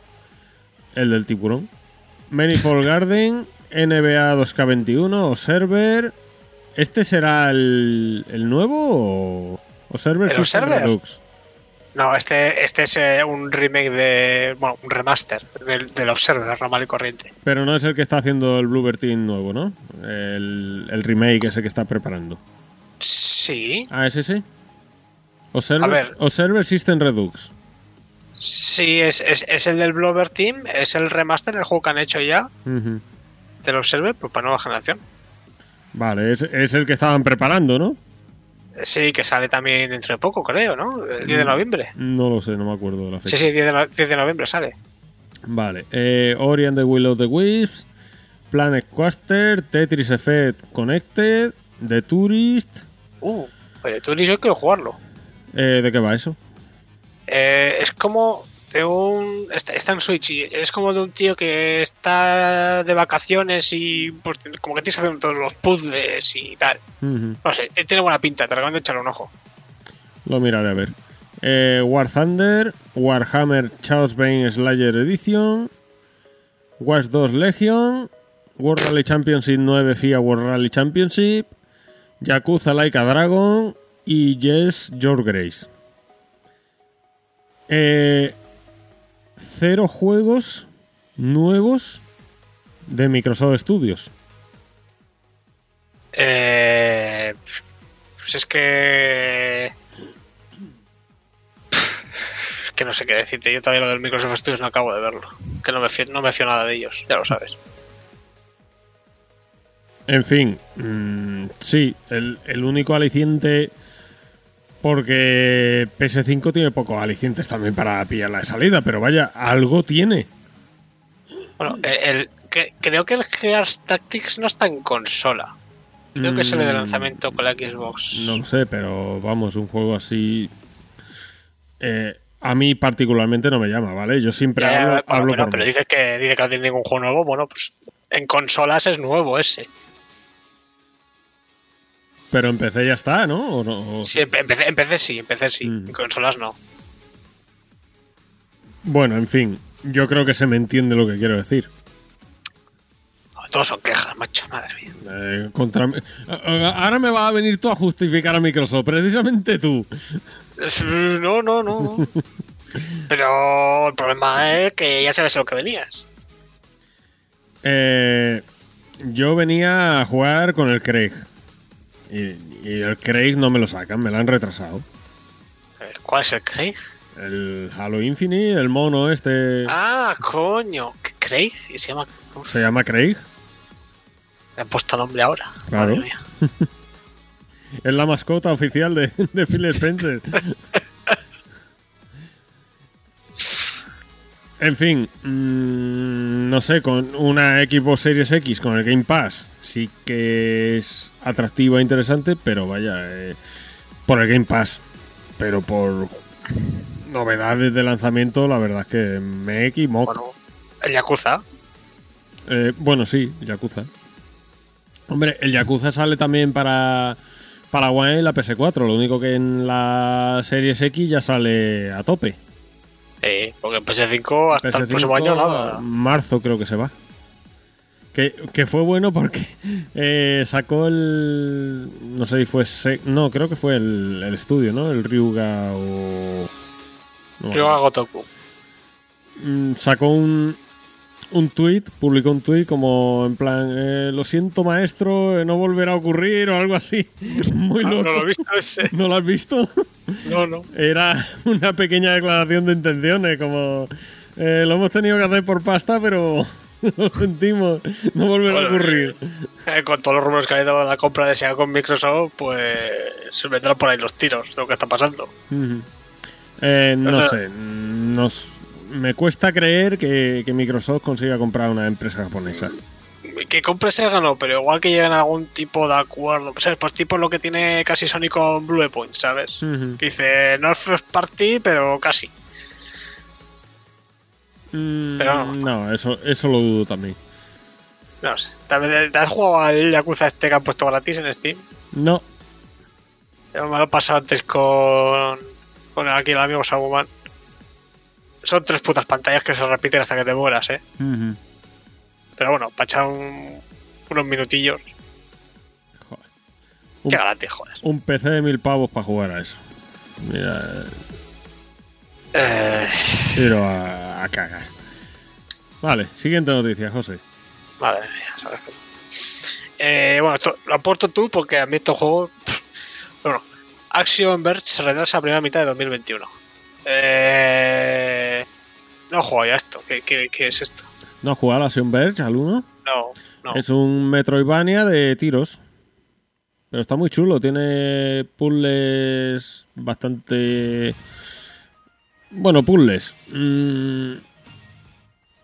el del tiburón, Manifold Garden, NBA 2K21, Observer. ¿Este será el, el nuevo o Observer ¿El Observer? Redux? No, este, este es eh, un remake de. Bueno, un remaster del, del Observer, normal y corriente. Pero no es el que está haciendo el Bluebird Team nuevo, ¿no? El, el remake ese que está preparando. Sí. Ah, ¿es ese? Observer, A ver. Observer System Redux. Sí, es, es, es el del Blover Team, es el remaster del juego que han hecho ya Ujú. del Observer, pues para nueva generación. Vale, es, es el que estaban preparando, ¿no? Sí, que sale también dentro de poco, creo, ¿no? El 10 de noviembre. No lo sé, no me acuerdo de la fecha. Sí, sí, 10 de, no- 10 de noviembre sale. Vale. Eh, Ori and the Will of the Wisps, Planet Coaster, Tetris Effect Connected, The Tourist. Uh, oye, tú ni yo quiero jugarlo. Eh, ¿De qué va eso? Eh, es como. De un está, está en Switch y es como de un tío que está de vacaciones y pues, como que tienes que hacer todos los puzzles y tal. No sé, tiene buena pinta, te recomiendo echarle un ojo. Lo miraré a ver. Eh, War Thunder, Warhammer Chaos Bane Slayer Edition, Watch 2 Legion, World Rally Championship 9 FIA World Rally Championship, Yakuza Like a Dragon y Yes Your Grace. Eh, cero juegos nuevos de Microsoft Studios. Eh, pues es que. Es que no sé qué decirte. Yo todavía lo del Microsoft Studios no acabo de verlo. Que no me fío, no me fío nada de ellos, ya lo sabes. En fin, mm, sí, el, el único aliciente. Porque PS5 tiene pocos alicientes también para pillarla de salida, pero vaya, algo tiene. Bueno, el, el- que- creo que el Gears Tactics no está en consola. Creo que sale de Mm, lanzamiento con la Xbox. No lo sé, pero vamos, un juego así. eh, a mí particularmente no me llama, ¿vale? Yo siempre Ya, hablo, bueno, hablo pero, pero mí. dice que, dice que no tiene ningún juego nuevo. Bueno, pues en consolas es nuevo ese. Pero en PC ya está, ¿no? ¿O no? O- Sí, en PC sí, en PC sí. Mm. En consolas no. Bueno, en fin, yo creo que se me entiende lo que quiero decir. Todos son quejas, macho, madre mía. Eh, contra a- Ahora me va a venir tú a justificar a Microsoft, precisamente tú. No, no, no. Pero el problema es que ya sabes a lo que venías. Eh, yo venía a jugar con el Craig. Y, y el Craig no me lo sacan, me lo han retrasado. ¿cuál es el Craig? El Halo Infinite, el mono este. Ah, coño. ¿Craig? ¿Y se llama? Uf, Se llama Craig. le han puesto nombre ahora. Claro. Madre mía. Es la mascota oficial de, de Phil Spencer. En fin, mm, no sé, con una Xbox Series X con el Game Pass sí que es atractivo e interesante, pero vaya, eh, por el Game Pass. Pero por novedades de lanzamiento, la verdad es que me equivoco. Bueno, el Yakuza. Eh, bueno, sí, Yakuza. Hombre, el Yakuza sale también para, para One y la PS4. Lo único que en la Series X ya sale a tope. Eh, porque en PS5 hasta el PS5 próximo año nada. Marzo creo que se va. Que, que fue bueno porque eh, sacó el. No sé si fue. No, creo que fue el, el estudio, ¿no? El Ryuga o. no me Creo acuerdo. a Gotoku. Mm, sacó un, un tweet, publicó un tweet como en plan, eh, lo siento maestro, eh, no volverá a ocurrir o algo así. Muy Ah, loco. no lo he visto ese. ¿No lo has visto? No, no. Era una pequeña declaración de intenciones, como eh, lo hemos tenido que hacer por pasta, pero lo sentimos, no volverá a ocurrir. Eh, con todos los rumores que ha habido de la compra de Sega con Microsoft, pues se vendrán por ahí los tiros de lo que está pasando. Eh, no sé, nos, me cuesta creer que, que Microsoft consiga comprar una empresa japonesa. Que compre Sega no, pero igual que lleguen a algún tipo de acuerdo. Pues, pues tipo lo que tiene casi Sony con Blue Point, ¿sabes? Que dice, no es first party, pero casi. Mm, Pero no. no, eso, eso lo dudo también. No sé. ¿Te has jugado al Yakuza este que han puesto gratis en Steam? No, Yo me lo he pasado antes con, con aquí el amigo Saguman. Son tres putas pantallas que se repiten hasta que te mueras, ¿eh? Pero bueno, para echar un- unos minutillos. Joder. Qué Un, gratis, joder. un PC de mil pavos para jugar a eso. Mira, Eh, tiro a, a cagar. Vale, siguiente noticia, José. ¿sabes? Eh, bueno, esto lo aporto tú porque a mí estos juegos. Bueno, Action Verge se retrasa a primera mitad de 2021. Eh, no jugado ya esto. ¿Qué, qué, qué es esto? ¿No has jugado a Sion Verge al 1? No, no. Es un Metroidvania de tiros. Pero está muy chulo, tiene puzzles bastante... Bueno, puzzles. Mm,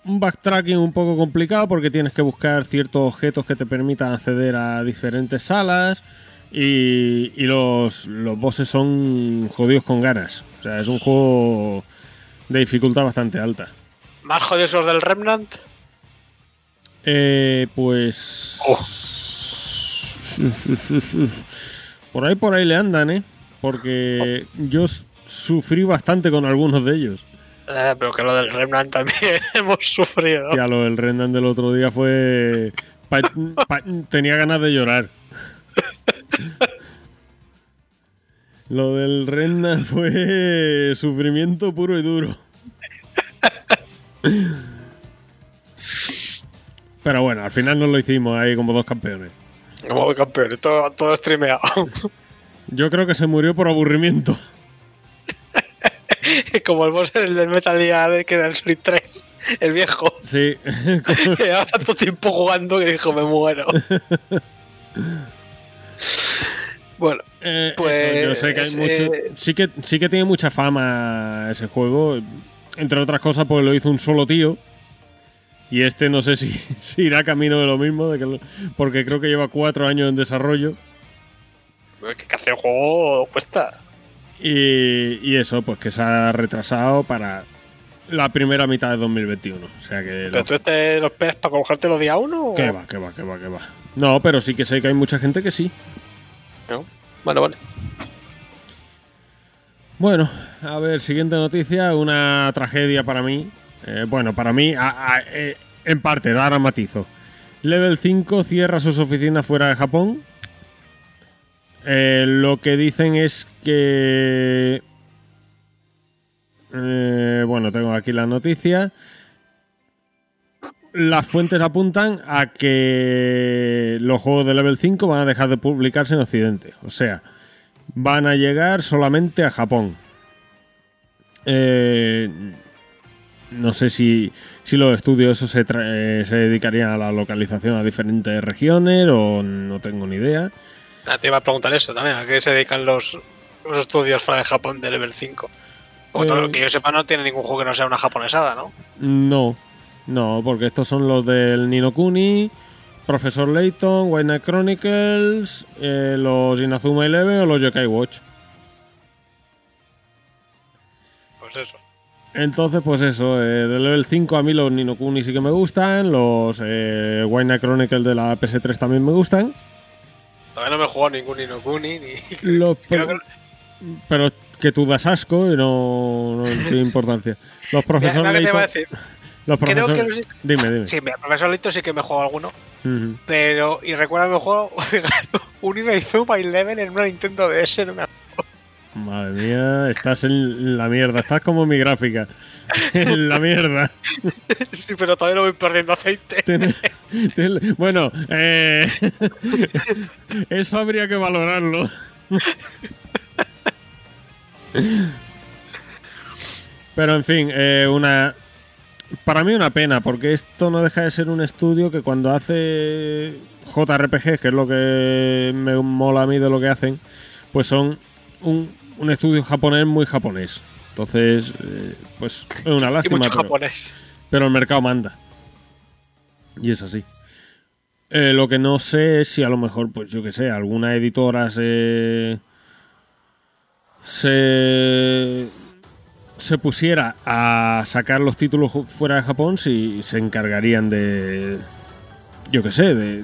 un backtracking un poco complicado porque tienes que buscar ciertos objetos que te permitan acceder a diferentes salas y, y los, los bosses son jodidos con ganas. O sea, es un juego de dificultad bastante alta. ¿Más jodidos los del Remnant? Eh, pues. Oh. Por ahí, por ahí le andan, ¿eh? Porque yo s- sufrí bastante con algunos de ellos. Eh, pero que lo del Remnant también hemos sufrido. Ya lo del Rendan del otro día fue. pa- pa- tenía ganas de llorar. Lo del Rendan fue sufrimiento puro y duro. Pero bueno, al final nos lo hicimos ahí como dos campeones. Como campeón, todo, todo streameado. Yo creo que se murió por aburrimiento. Como el boss el del Metal Gear que era el Solid 3, el viejo. Sí, Llevaba tanto tiempo jugando que dijo, me muero. bueno, Eh, Pues, eso, yo sé que hay mucho- eh, sí que sí que tiene mucha fama ese juego, entre otras cosas porque lo hizo un solo tío. Y este no sé si, si irá camino de lo mismo, de que lo- porque creo que lleva cuatro años en desarrollo. es que hacer el juego cuesta. Y, y eso, pues que se ha retrasado para la primera mitad de 2021. O sea que... ¿Pero lo- tú este lo esperas para cogértelo día uno? o- que va, que va, que va, que va. No, pero sí que sé que hay mucha gente que sí. No. Bueno, vale. Bueno, a ver, siguiente noticia, una tragedia para mí. Eh, bueno, para mí, a- a- eh, en parte, ahora matizo. Level 5 cierra sus oficinas fuera de Japón. Eh, lo que dicen es que... eh, bueno, tengo aquí la noticia. Las fuentes apuntan a que los juegos de Level 5 van a dejar de publicarse en Occidente. O sea, van a llegar solamente a Japón. Eh, no sé si, si los estudios se, eh, se dedicarían a la localización a diferentes regiones o no tengo ni idea. Ah, te iba a preguntar eso también. ¿A qué se dedican los, los estudios fuera de Japón de level 5? Porque todo Eh, lo que yo sepa no tiene ningún juego que no sea una japonesada, ¿no? No, no, porque estos son los del Nino Kuni, Profesor Layton, White Knight Chronicles, eh, los Inazuma Eleven o los Yokai Watch. Pues eso. Entonces, pues eso, eh, de level 5 a mí los Nino Kuni sí que me gustan, los eh, White Knight Chronicles de la PS3 también me gustan. Todavía no me he jugado ningún Inokuni ni. Creo pro- que- Pero que tú das asco y no, no tiene importancia. Los profesores que te iba a decir. los Creo que profesores- los- Dime, dime. Sí, mira, profesor Lito sí que me he jugado alguno. Pero. Y recuerda que me he jugado un Inazuma Eleven en una Nintendo DS. Me acuerdo. Madre mía, estás en la mierda. Estás como mi gráfica. En la mierda. Sí, pero todavía no voy perdiendo aceite. Bueno, eh, eso habría que valorarlo. Pero en fin, eh, una para mí una pena, porque esto no deja de ser un estudio que cuando hace JRPG, que es lo que me mola a mí de lo que hacen, pues son un, un estudio japonés muy japonés. Entonces, eh, pues es una Y lástima. mucho pero- japonés. pero el mercado manda. Y es así. Eh, lo que no sé es si a lo mejor, pues yo que sé, alguna editora se. se. se pusiera a sacar los títulos fuera de Japón, si se encargarían de. yo que sé, de.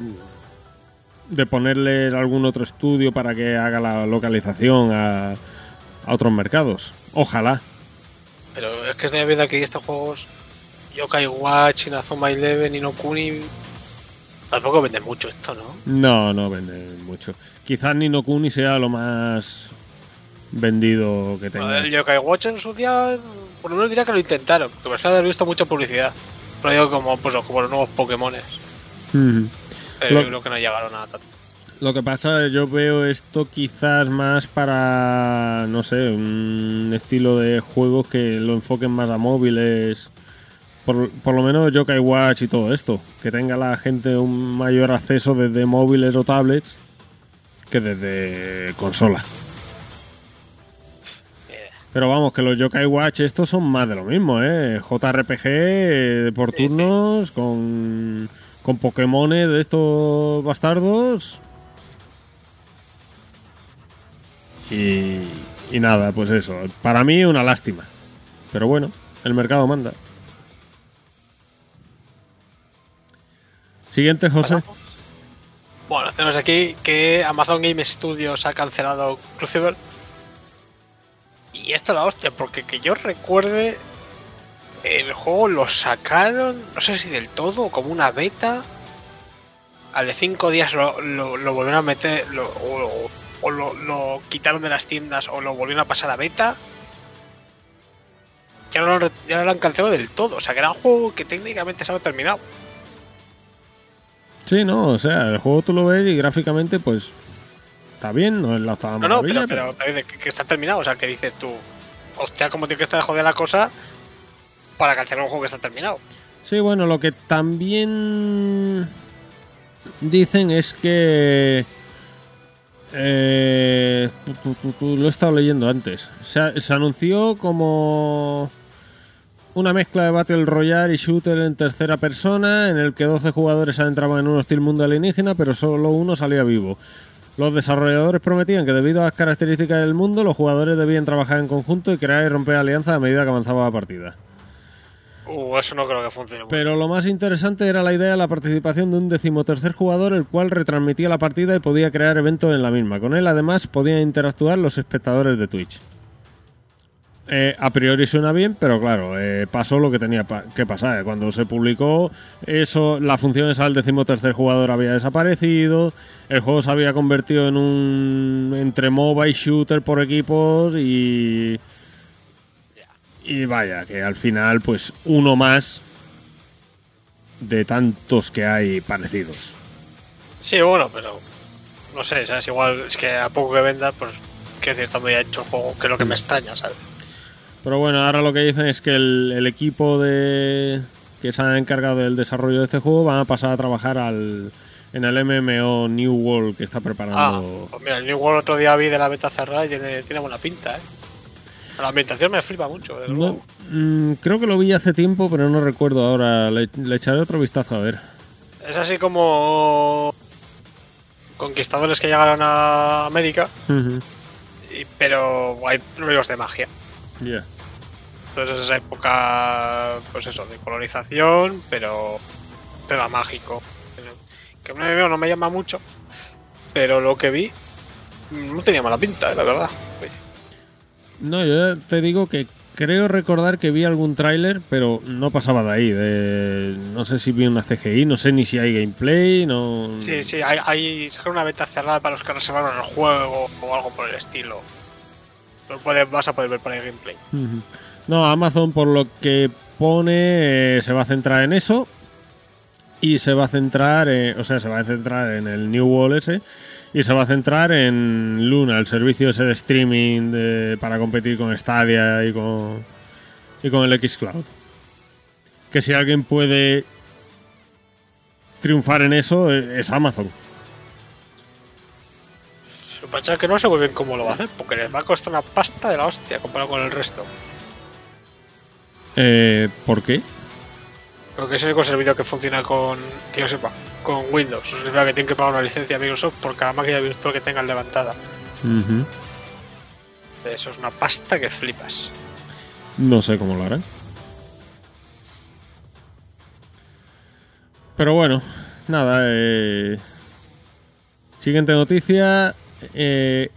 de ponerle algún otro estudio para que haga la localización a, a otros mercados. Ojalá. Pero es que estoy viendo aquí estos juegos. Yokai Watch, Inazuma Eleven, Inokuni. Tampoco venden mucho esto, ¿no? No, no vende mucho. Quizás Nino Kuni sea lo más vendido que tenga. El Yokai Watch en su día, por lo menos diría que lo intentaron, porque me suena haber visto mucha publicidad. Pero digo como, pues, como los nuevos Pokémones. Ujú. Pero Lo- yo creo que no llegaron a tanto. Lo que pasa, yo veo esto quizás más para, no sé, un estilo de juegos que lo enfoquen más a móviles. Por, por lo menos Yokai Watch y todo esto. Que tenga la gente un mayor acceso desde móviles o tablets que desde consola. Pero vamos, que los Yokai Watch estos son más de lo mismo, ¿eh? JRPG eh, por turnos, con, con Pokémones de estos bastardos. Y, nada, pues eso. Para mí una lástima. Pero bueno, El mercado manda. Siguiente, José. Bueno, tenemos aquí que Amazon Game Studios ha cancelado Crucible. Y esto es la hostia, porque que yo recuerde, el juego lo sacaron, no sé si del todo, como una beta. Al de 5 días lo, volvieron a meter, o lo, lo quitaron de las tiendas, o lo volvieron a pasar a beta. Ya no, lo, ya no lo han cancelado del todo, o sea que era un juego que técnicamente estaba terminado. Sí, no, o sea, el juego tú lo ves y gráficamente, pues. Está bien, no es la octava No, no, pero, pero, que, que está terminado. O sea, que dices tú, hostia, como tiene que estar de joder la cosa para cancelar un juego que está terminado. Sí, bueno, lo que también dicen es que eh, lo he estado leyendo antes. Se, anunció como una mezcla de Battle Royale y Shooter en tercera persona, en el que 12 jugadores entraban en un hostil mundo alienígena, pero solo uno salía vivo. Los desarrolladores prometían que debido a las características del mundo, los jugadores debían trabajar en conjunto y crear y romper alianzas a medida que avanzaba la partida. Uh, eso no creo que funcione. Pero lo más interesante era la idea de la participación de un decimotercer jugador, el cual retransmitía la partida y podía crear eventos en la misma. Con él, además, podían interactuar los espectadores de Twitch. Eh, a priori suena bien, pero claro, eh, pasó lo que tenía que pasar. Cuando se publicó eso, la función esa del decimotercer jugador había desaparecido, el juego se había convertido en un entre MOBA y shooter por equipos y y vaya, que al final, pues uno más de tantos que hay parecidos. Sí, bueno, pero no sé, ¿sabes? Igual es que a poco que venda, pues quiero decir, estando ya hecho el juego, que es lo que me extraña, ¿sabes? Pero bueno, ahora lo que dicen es que el, el equipo de que se ha encargado del desarrollo de este juego van a pasar a trabajar al, en el MMO New World que está Ah, preparando. pues mira, el New World otro día vi de la beta cerrada y tiene, tiene buena pinta, ¿eh? La ambientación me flipa mucho, desde No, luego. mm, creo que lo vi hace tiempo, pero no recuerdo ahora. Le, le echaré otro vistazo a ver. Es así como conquistadores que llegaron a América, y- pero hay ruidos de magia. ya. Entonces es esa época, pues eso, de colonización, pero tema mágico. Que un MMO no me llama mucho, pero lo que vi mm, no tenía mala pinta, eh, la verdad. No, yo te digo que creo recordar que vi algún tráiler, pero no pasaba de ahí. De, no sé si vi una CGI, no sé ni si hay gameplay, no. Sí, sí, hay, hay una beta cerrada para los que reservaron el juego o algo por el estilo. Lo puedes, vas a poder ver por ahí gameplay. No, Amazon por lo que pone eh, se va a centrar en eso y se va a centrar, eh, o sea, se va a centrar en el New Wall ese y se va a centrar en Luna, el servicio ese de streaming de- para competir con Stadia y con y con el Xcloud. Que si alguien puede triunfar en eso eh, es Amazon. Lo que pasa es que no sé muy bien cómo lo va a hacer, porque les va a costar una pasta de la hostia comparado con el resto. Eh, ¿Por qué? Porque es el único servidor que funciona con, que yo sepa, con Windows. Eso significa que tienen que pagar una licencia a Microsoft por cada máquina virtual que tengan levantada. Eso es una pasta que flipas. No sé cómo lo harán. Pero bueno, nada. eh, Siguiente noticia. eh,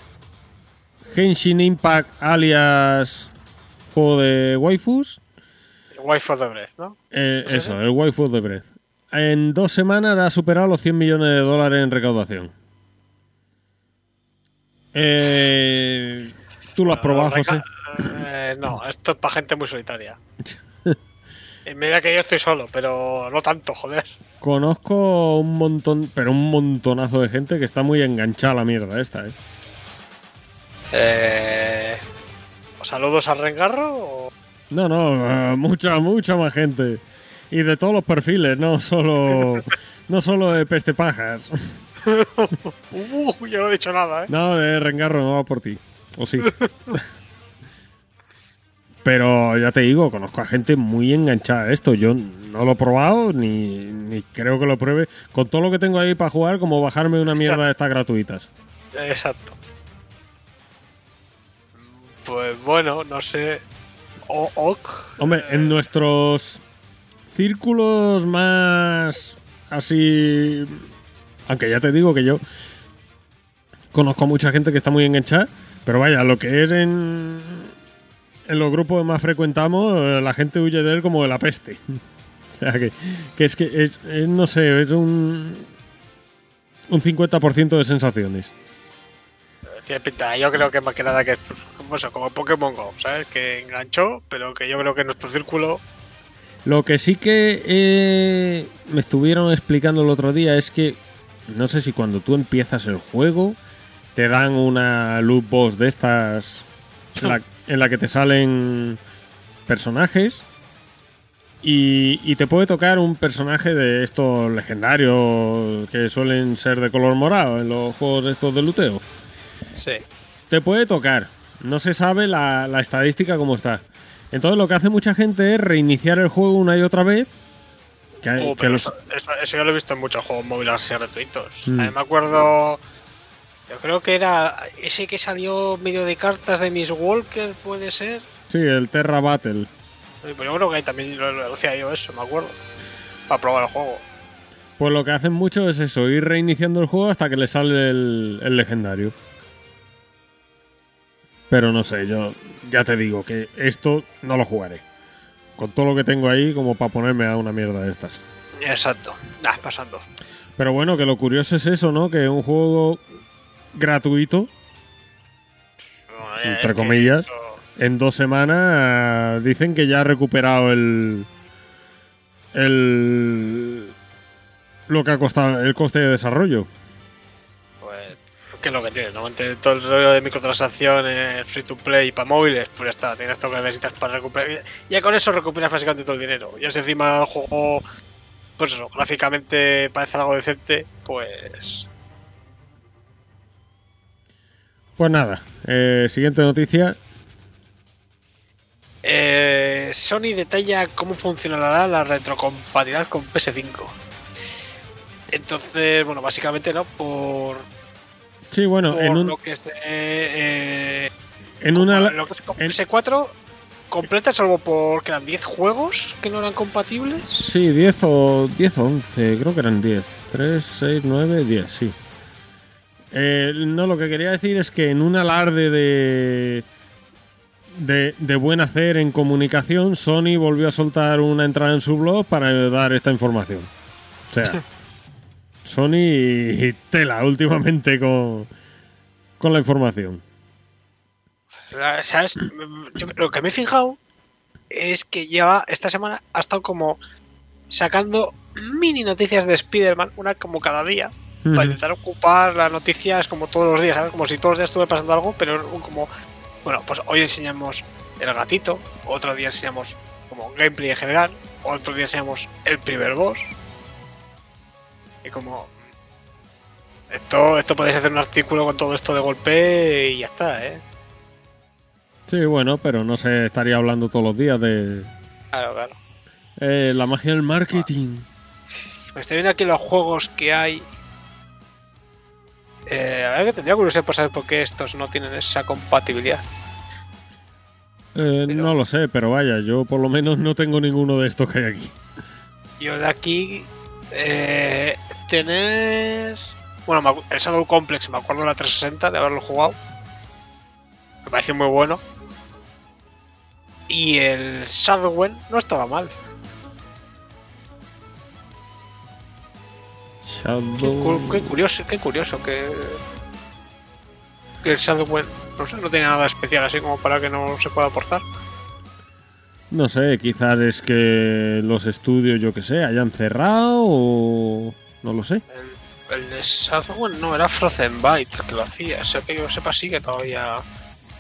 Genshin Impact alias juego de waifus. El Wi-Fi de Breath, ¿no? Eh, ¿Es eso, el waifu de Breath. En dos semanas ha superado los 100 millones de dólares en recaudación. Eh, ¿Tú lo has probado, José? Eh, no, esto es para gente muy solitaria. En medida que yo estoy solo, pero no tanto, joder. Conozco un montón, pero un montonazo de gente que está muy enganchada a la mierda esta, ¿eh? Eh, ¿Saludos al Rengarro? o- No, no, eh, mucha, mucha más gente. Y de todos los perfiles, no solo, no solo de peste pajas. Uh, yo no he dicho nada, ¿eh? No, de Rengarro no va por ti. O sí. Pero ya te digo, conozco a gente muy enganchada a esto. Yo no lo he probado ni, ni creo que lo pruebe. Con todo lo que tengo ahí para jugar, como bajarme una mierda de estas gratuitas. Exacto. Pues bueno, no sé. O OK. Hombre, en nuestros círculos más así. Aunque ya te digo que yo conozco a mucha gente que está muy enganchada, pero vaya, lo que es en, en los grupos que más frecuentamos, eh, la gente huye de él como de la peste. O sea, que, que es que es, es, no sé, es un, un 50% de sensaciones. Tiene pinta, yo creo que más que nada que es como eso, como Pokémon Go, ¿sabes? Que enganchó, pero que yo creo que en nuestro círculo. Lo que sí que eh, me estuvieron explicando el otro día es que no sé si cuando tú empiezas el juego te dan una loot box de estas en la, en la que te salen personajes y, y te puede tocar un personaje de estos legendarios que suelen ser de color morado en los juegos estos de luteo. Sí. Te puede tocar. No se sabe la, la estadística cómo está. Entonces lo que hace mucha gente es reiniciar el juego una y otra vez. Que, Oh, que pero los- eso, eso- eso yo lo he visto en muchos juegos móviles así gratuitos. Mm. A mí me acuerdo. Yo creo que era ese que salió medio de cartas de Miss Walker, puede ser. Sí, el Terra Battle. Pues yo creo que ahí también lo, lo hacía yo eso, me acuerdo. Para probar el juego. Pues lo que hacen mucho es eso, ir reiniciando el juego hasta que le sale el, el legendario. Pero no sé, yo ya te digo que esto no lo jugaré. Con todo lo que tengo ahí como para ponerme a una mierda de estas. Exacto. Ah, pasando. Pero bueno, que lo curioso es eso, ¿no? Que un juego gratuito, eh, Entre comillas. esto- en dos semanas dicen que ya ha recuperado el... el... lo que ha costado el coste de desarrollo. Pues, ¿qué es lo que tiene? Normalmente todo el rollo de microtransacciones, free to play para móviles, pues ya está, tienes todo lo que necesitas para recuperar. Ya con eso recuperas básicamente todo el dinero. Ya si encima el juego, pues eso, gráficamente parece algo decente, pues. Pues nada, eh, siguiente noticia. Eh, Sony detalla cómo funcionará la retrocompatibilidad con PS5. Entonces, bueno, básicamente, ¿no? Por, Sí, bueno, por en, un- lo que se. eh, en una... Lo que es con en- PS4 completa, salvo porque eran 10 juegos que no eran compatibles. Sí, 10 o 10 o 11, creo que eran 10. 3, 6, 9, 10, sí. Eh, no, lo que quería decir es que en un alarde de, de, de buen hacer en comunicación, Sony volvió a soltar una entrada en su blog para dar esta información. O sea, Sony y tela últimamente con, con la información. ¿Sabes? Yo- lo que me he fijado es que lleva esta semana ha estado como sacando mini noticias de Spider-Man, una como cada día, para intentar ocupar las noticias como todos los días, ¿sabes? Como si todos los días estuviera pasando algo, pero como, bueno, pues hoy enseñamos el gatito, otro día enseñamos como gameplay en general, otro día enseñamos el primer boss. Y como... Esto, esto podéis hacer un artículo con todo esto de golpe y ya está, ¿eh? Sí, bueno, pero no se estaría hablando todos los días de Claro, claro. eh, la magia del marketing. Me estoy viendo aquí los juegos que hay. Eh, la verdad que tendría curiosidad por saber por qué estos no tienen esa compatibilidad. Eh, Pero- No lo sé, pero vaya, yo por lo menos no tengo ninguno de estos que hay aquí. Yo de aquí. Eh, tenés. Bueno, el Shadow Complex, me acuerdo de la 360 de haberlo jugado. Me pareció muy bueno. Y el Shadowwen no estaba mal. Qué, Shadow... qué curioso, qué curioso que. Que el Shadowwen, no sé, no tiene nada especial así como para que no se pueda aportar. No sé, quizás es que los estudios, yo que sé, hayan cerrado o... No lo sé. El, el de Shadowwen no, era Frozen Byte el que lo hacía. Sé que yo sepa sí que todavía.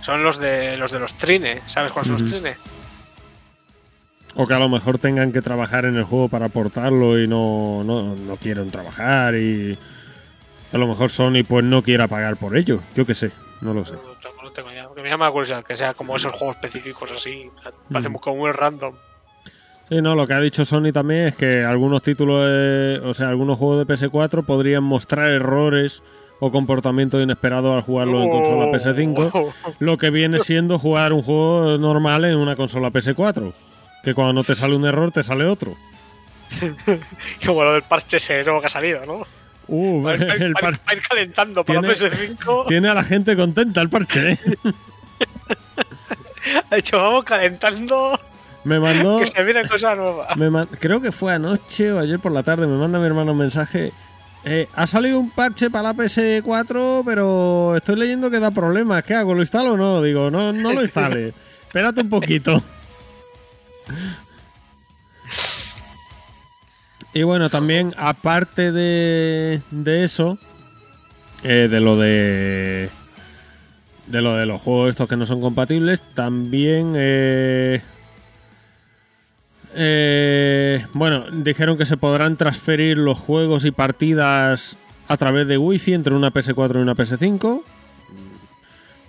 Son los de los de los Trine. ¿Sabes cuáles son los Trine? O que a lo mejor tengan que trabajar en el juego para aportarlo y no, no, no quieren trabajar y... A lo mejor Sony pues no quiera pagar por ello. Yo que sé, no lo sé. Tengo idea. Porque me llama la curiosidad que sea como esos juegos específicos así. Parece Ujú. como muy random. Sí, no, lo que ha dicho Sony también es que algunos títulos, de- o sea, algunos juegos de PS4 podrían mostrar errores o comportamiento inesperado al jugarlo en consola Oh. PS5, lo que viene siendo jugar un juego normal en una consola PS4. Que cuando no te sale un error, te sale otro. Como lo del parche ese nuevo que ha salido, ¿no? Uh, el va a par- ir- va a ir calentando para Tiene- PS5. tiene a la gente contenta el parche, ¿eh? Ha dicho, vamos calentando, Me mandó... que se viene cosa nueva. me man- creo que fue anoche o ayer por la tarde, me manda mi hermano un mensaje. eh, ha salido un parche para la PS4, pero estoy leyendo que da problemas. ¿Qué hago? ¿Lo instalo o no? Digo, no, no lo instale. Espérate un poquito. Y bueno, también, aparte de, de eso, eh, de lo de. De lo de los juegos estos que no son compatibles, también. eh, eh, bueno, dijeron que se podrán transferir los juegos y partidas a través de Wi-Fi entre una PS4 y una PS5.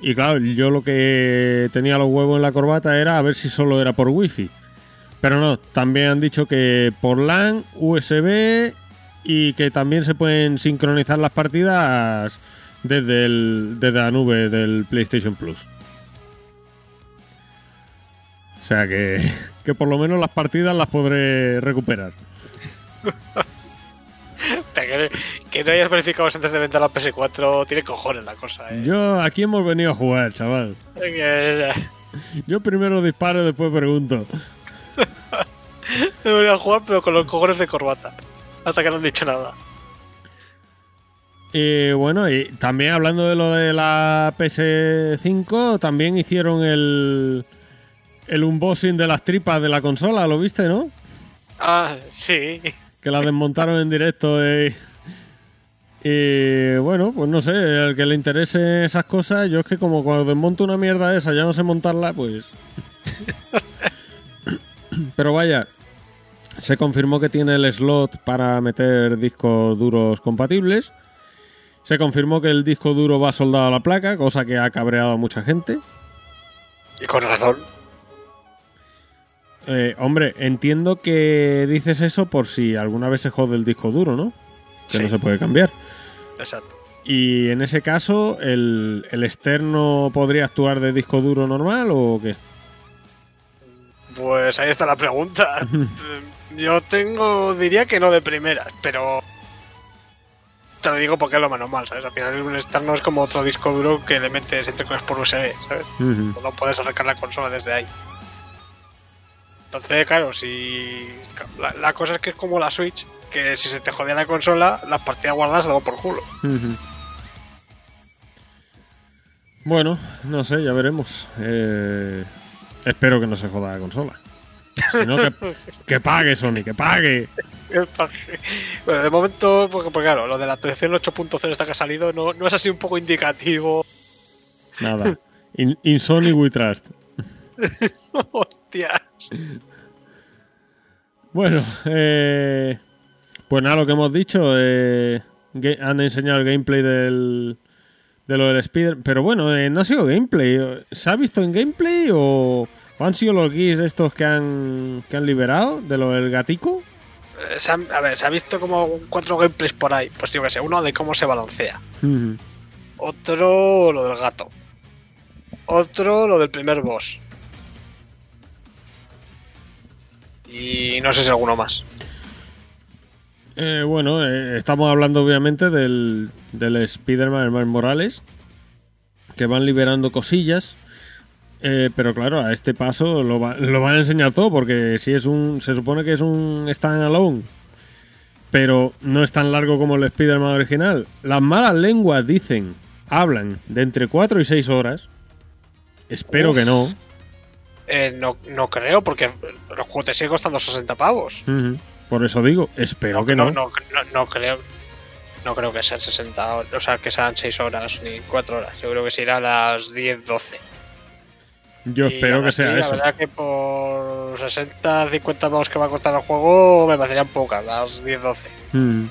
Y claro, yo lo que tenía los huevos en la corbata era a ver si solo era por Wi-Fi. Pero no, también han dicho que por LAN, USB y que también se pueden sincronizar las partidas desde, el, desde la nube del PlayStation Plus. O sea que, que por lo menos las partidas las podré recuperar. Que, no hayas verificado antes de vender la PS4 tiene cojones la cosa, eh. Yo aquí hemos venido a jugar, chaval. Yo primero disparo y después pregunto. Debería jugar, pero con los cojones de corbata. Hasta que no han dicho nada. Y bueno, y también hablando de lo de la PS5, también hicieron el, el unboxing de las tripas de la consola, ¿lo viste, no? Ah, sí. Que la desmontaron en directo. Y, y, bueno, pues no sé, al que le interese esas cosas, yo es que como cuando desmonto una mierda esa ya no sé montarla, pues... Pero vaya, se confirmó que tiene el slot para meter discos duros compatibles. Se confirmó que el disco duro va soldado a la placa, cosa que ha cabreado a mucha gente. Y con razón. Eh, hombre, entiendo que dices eso por si alguna vez se jode el disco duro, ¿no? Que Sí. no se puede cambiar. Exacto. Y en ese caso, ¿el, el externo podría actuar de disco duro normal o qué? Pues ahí está la pregunta. Yo tengo, diría que no de primeras, pero te lo digo porque es lo menos mal, ¿sabes? Al final un externo es como otro disco duro que le metes entre cosas por USB, ¿sabes? Ujú. No puedes arrancar la consola desde ahí. Entonces, claro, si la, la cosa es que es como la Switch, que si se te jodía la consola, las partidas guardadas se dan por culo. Bueno, no sé, ya veremos. Eh, espero que no se joda la consola. Que, que pague Sony, que pague. Bueno, de momento, porque, porque claro, lo de la actualización 8.0 esta que ha salido no, no es así un poco indicativo. Nada. In, in Sony we trust. Hostias. Bueno, eh, pues nada, lo que hemos dicho, eh, han enseñado el gameplay del, de lo del Spider, pero bueno, eh, no ha sido gameplay. ¿Se ha visto en gameplay o han sido los guis estos que han, que han liberado de lo del gatico? Eh, se han- a ver, se ha visto como cuatro gameplays por ahí. Pues yo que sé, uno de cómo se balancea. Otro lo del gato. Otro lo del primer boss. Y no sé si alguno más. Eh, bueno, eh, estamos hablando obviamente del, del Spider-Man Morales, que van liberando cosillas, eh, pero claro, a este paso lo, va- lo van a enseñar todo, porque si es un, se supone que es un standalone, pero no es tan largo como el Spider-Man original. Las malas lenguas dicen, hablan de entre 4 y 6 horas. Espero Uf. que no. Eh, no, no creo, porque los juegos te siguen costando 60 pavos. Por eso digo, espero que no. no, no, no creo. No creo que sean 60 horas, o sea, que sean 6 horas ni 4 horas. Yo creo que será a las 10, 12. Yo Y espero que sea La eso. verdad que por 60, 50 pavos que va a costar el juego, me parecerían pocas, las 10, 12. Mm.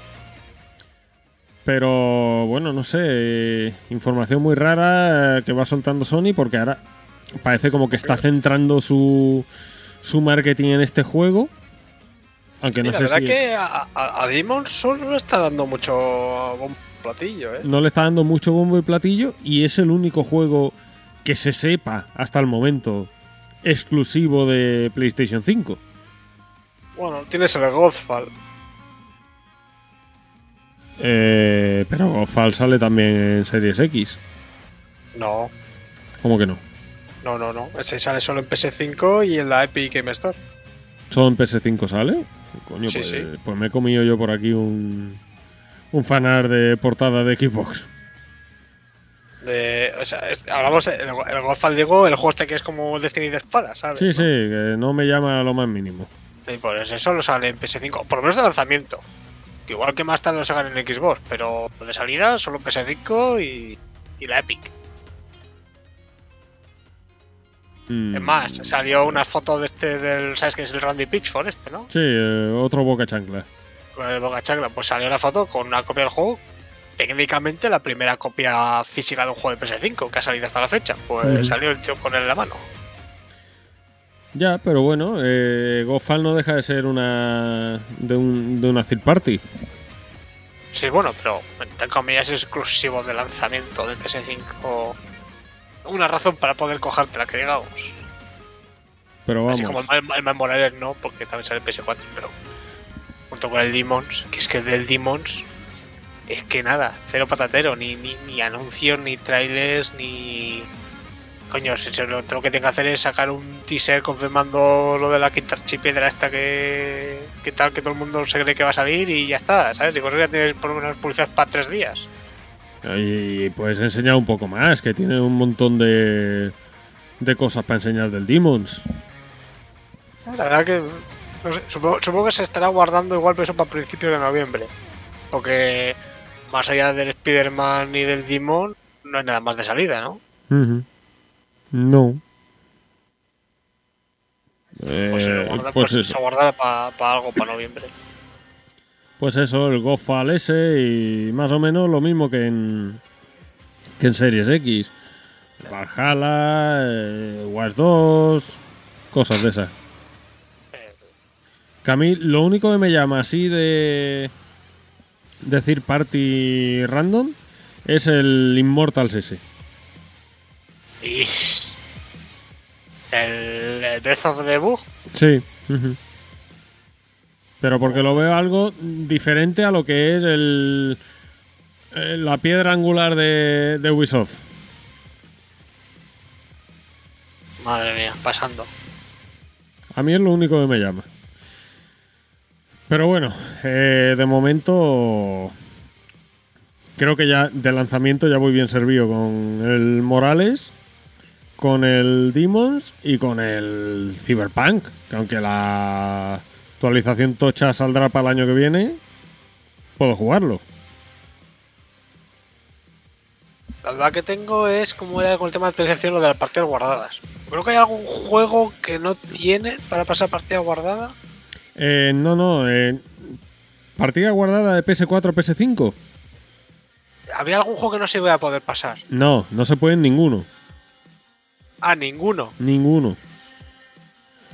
Pero bueno, no sé, eh, información muy rara eh, que va soltando Sony porque ahora parece como que está centrando su, su marketing en este juego. Aunque no Y la sé verdad si... que a, a, a Demon solo está dando mucho bombo platillo, ¿eh? no le está dando mucho bombo y platillo y es el único juego que se sepa hasta el momento exclusivo de PlayStation 5. Bueno, tienes el Godfall. Eh, pero Godfall sale también en Series X. No, ¿Cómo que no? no, no, no. Ese sale solo en PS5 y en la Epic Game Store. ¿Solo en PS5 sale? Coño, Sí, pues, sí. pues me he comido yo por aquí un, un fanar de portada de Xbox. De, o sea, es- hablamos, el, el Godfall, digo, el juego este que es como Destiny de espada, ¿sabes? Sí, sí, que no me llama a lo más mínimo. Y pues eso solo sale en PS5, por lo menos de lanzamiento. Que Igual que más tarde lo sacan en Xbox, pero de salida solo en PS5 y, y la Epic. Mm, Es más, salió una foto de este del, ¿sabes que es el Randy Pitchford este, no? Sí, eh, otro boca chancla. El Boca Chacla, pues salió la foto con una copia del juego. Técnicamente la primera copia física de un juego de PS5 que ha salido hasta la fecha. Pues salió el tío con él en la mano. Ya, pero bueno, eh, Godfall no deja de ser una de, un, de una third party. Sí, bueno, pero entre comillas es exclusivo de lanzamiento del PS5. Una razón para poder cogértela, que digamos. Pero vamos, Así como el, el Morales no, porque también sale en PS4, pero junto con el Demons, que es que el del Demons es que nada, cero patatero, ni, ni, ni anuncios, ni trailers, ni... Coño, si se lo, lo que tengo que hacer es sacar un teaser confirmando lo de la quinta archipiedra esta que, que tal, que todo el mundo se cree que va a salir y ya está, ¿sabes? Digo, eso ya tienes por lo menos publicidad para tres días. y puedes enseñar un poco más, que tiene un montón de, de cosas para enseñar del Demons. La verdad que. no sé, supongo, supongo que se estará guardando igual pero eso para principios de noviembre. Porque más allá del Spider-Man y del Demon, no hay nada más de salida, ¿no? No. Eh, Pues se lo guarda, pues pues eso. se guarda para algo para noviembre. Pues eso, el Godfall ese y más o menos lo mismo que en que en Series X. Valhalla, eh, Watch 2, cosas de esas. Eh, Que a mí lo único que me llama así de decir party random es el Immortals ese. Y. El, el Breath of the Bug. Sí. Pero porque lo veo algo diferente a lo que es el eh, la piedra angular de, de Ubisoft. Madre mía, pasando. A mí es lo único que me llama. Pero bueno, eh, de momento creo que ya de lanzamiento ya voy bien servido con el Morales, con el Demons y con el Cyberpunk. Que aunque la actualización tocha saldrá para el año que viene, puedo jugarlo. La duda que tengo es cómo era con el tema de actualización lo de las partidas guardadas. Creo que hay algún juego que no tiene para pasar partida guardada. Eh, no, no. eh, partida guardada de PS4 a PS5. Había algún juego que no se iba a poder pasar. No, no se puede en ninguno. Ah, ninguno. Ninguno.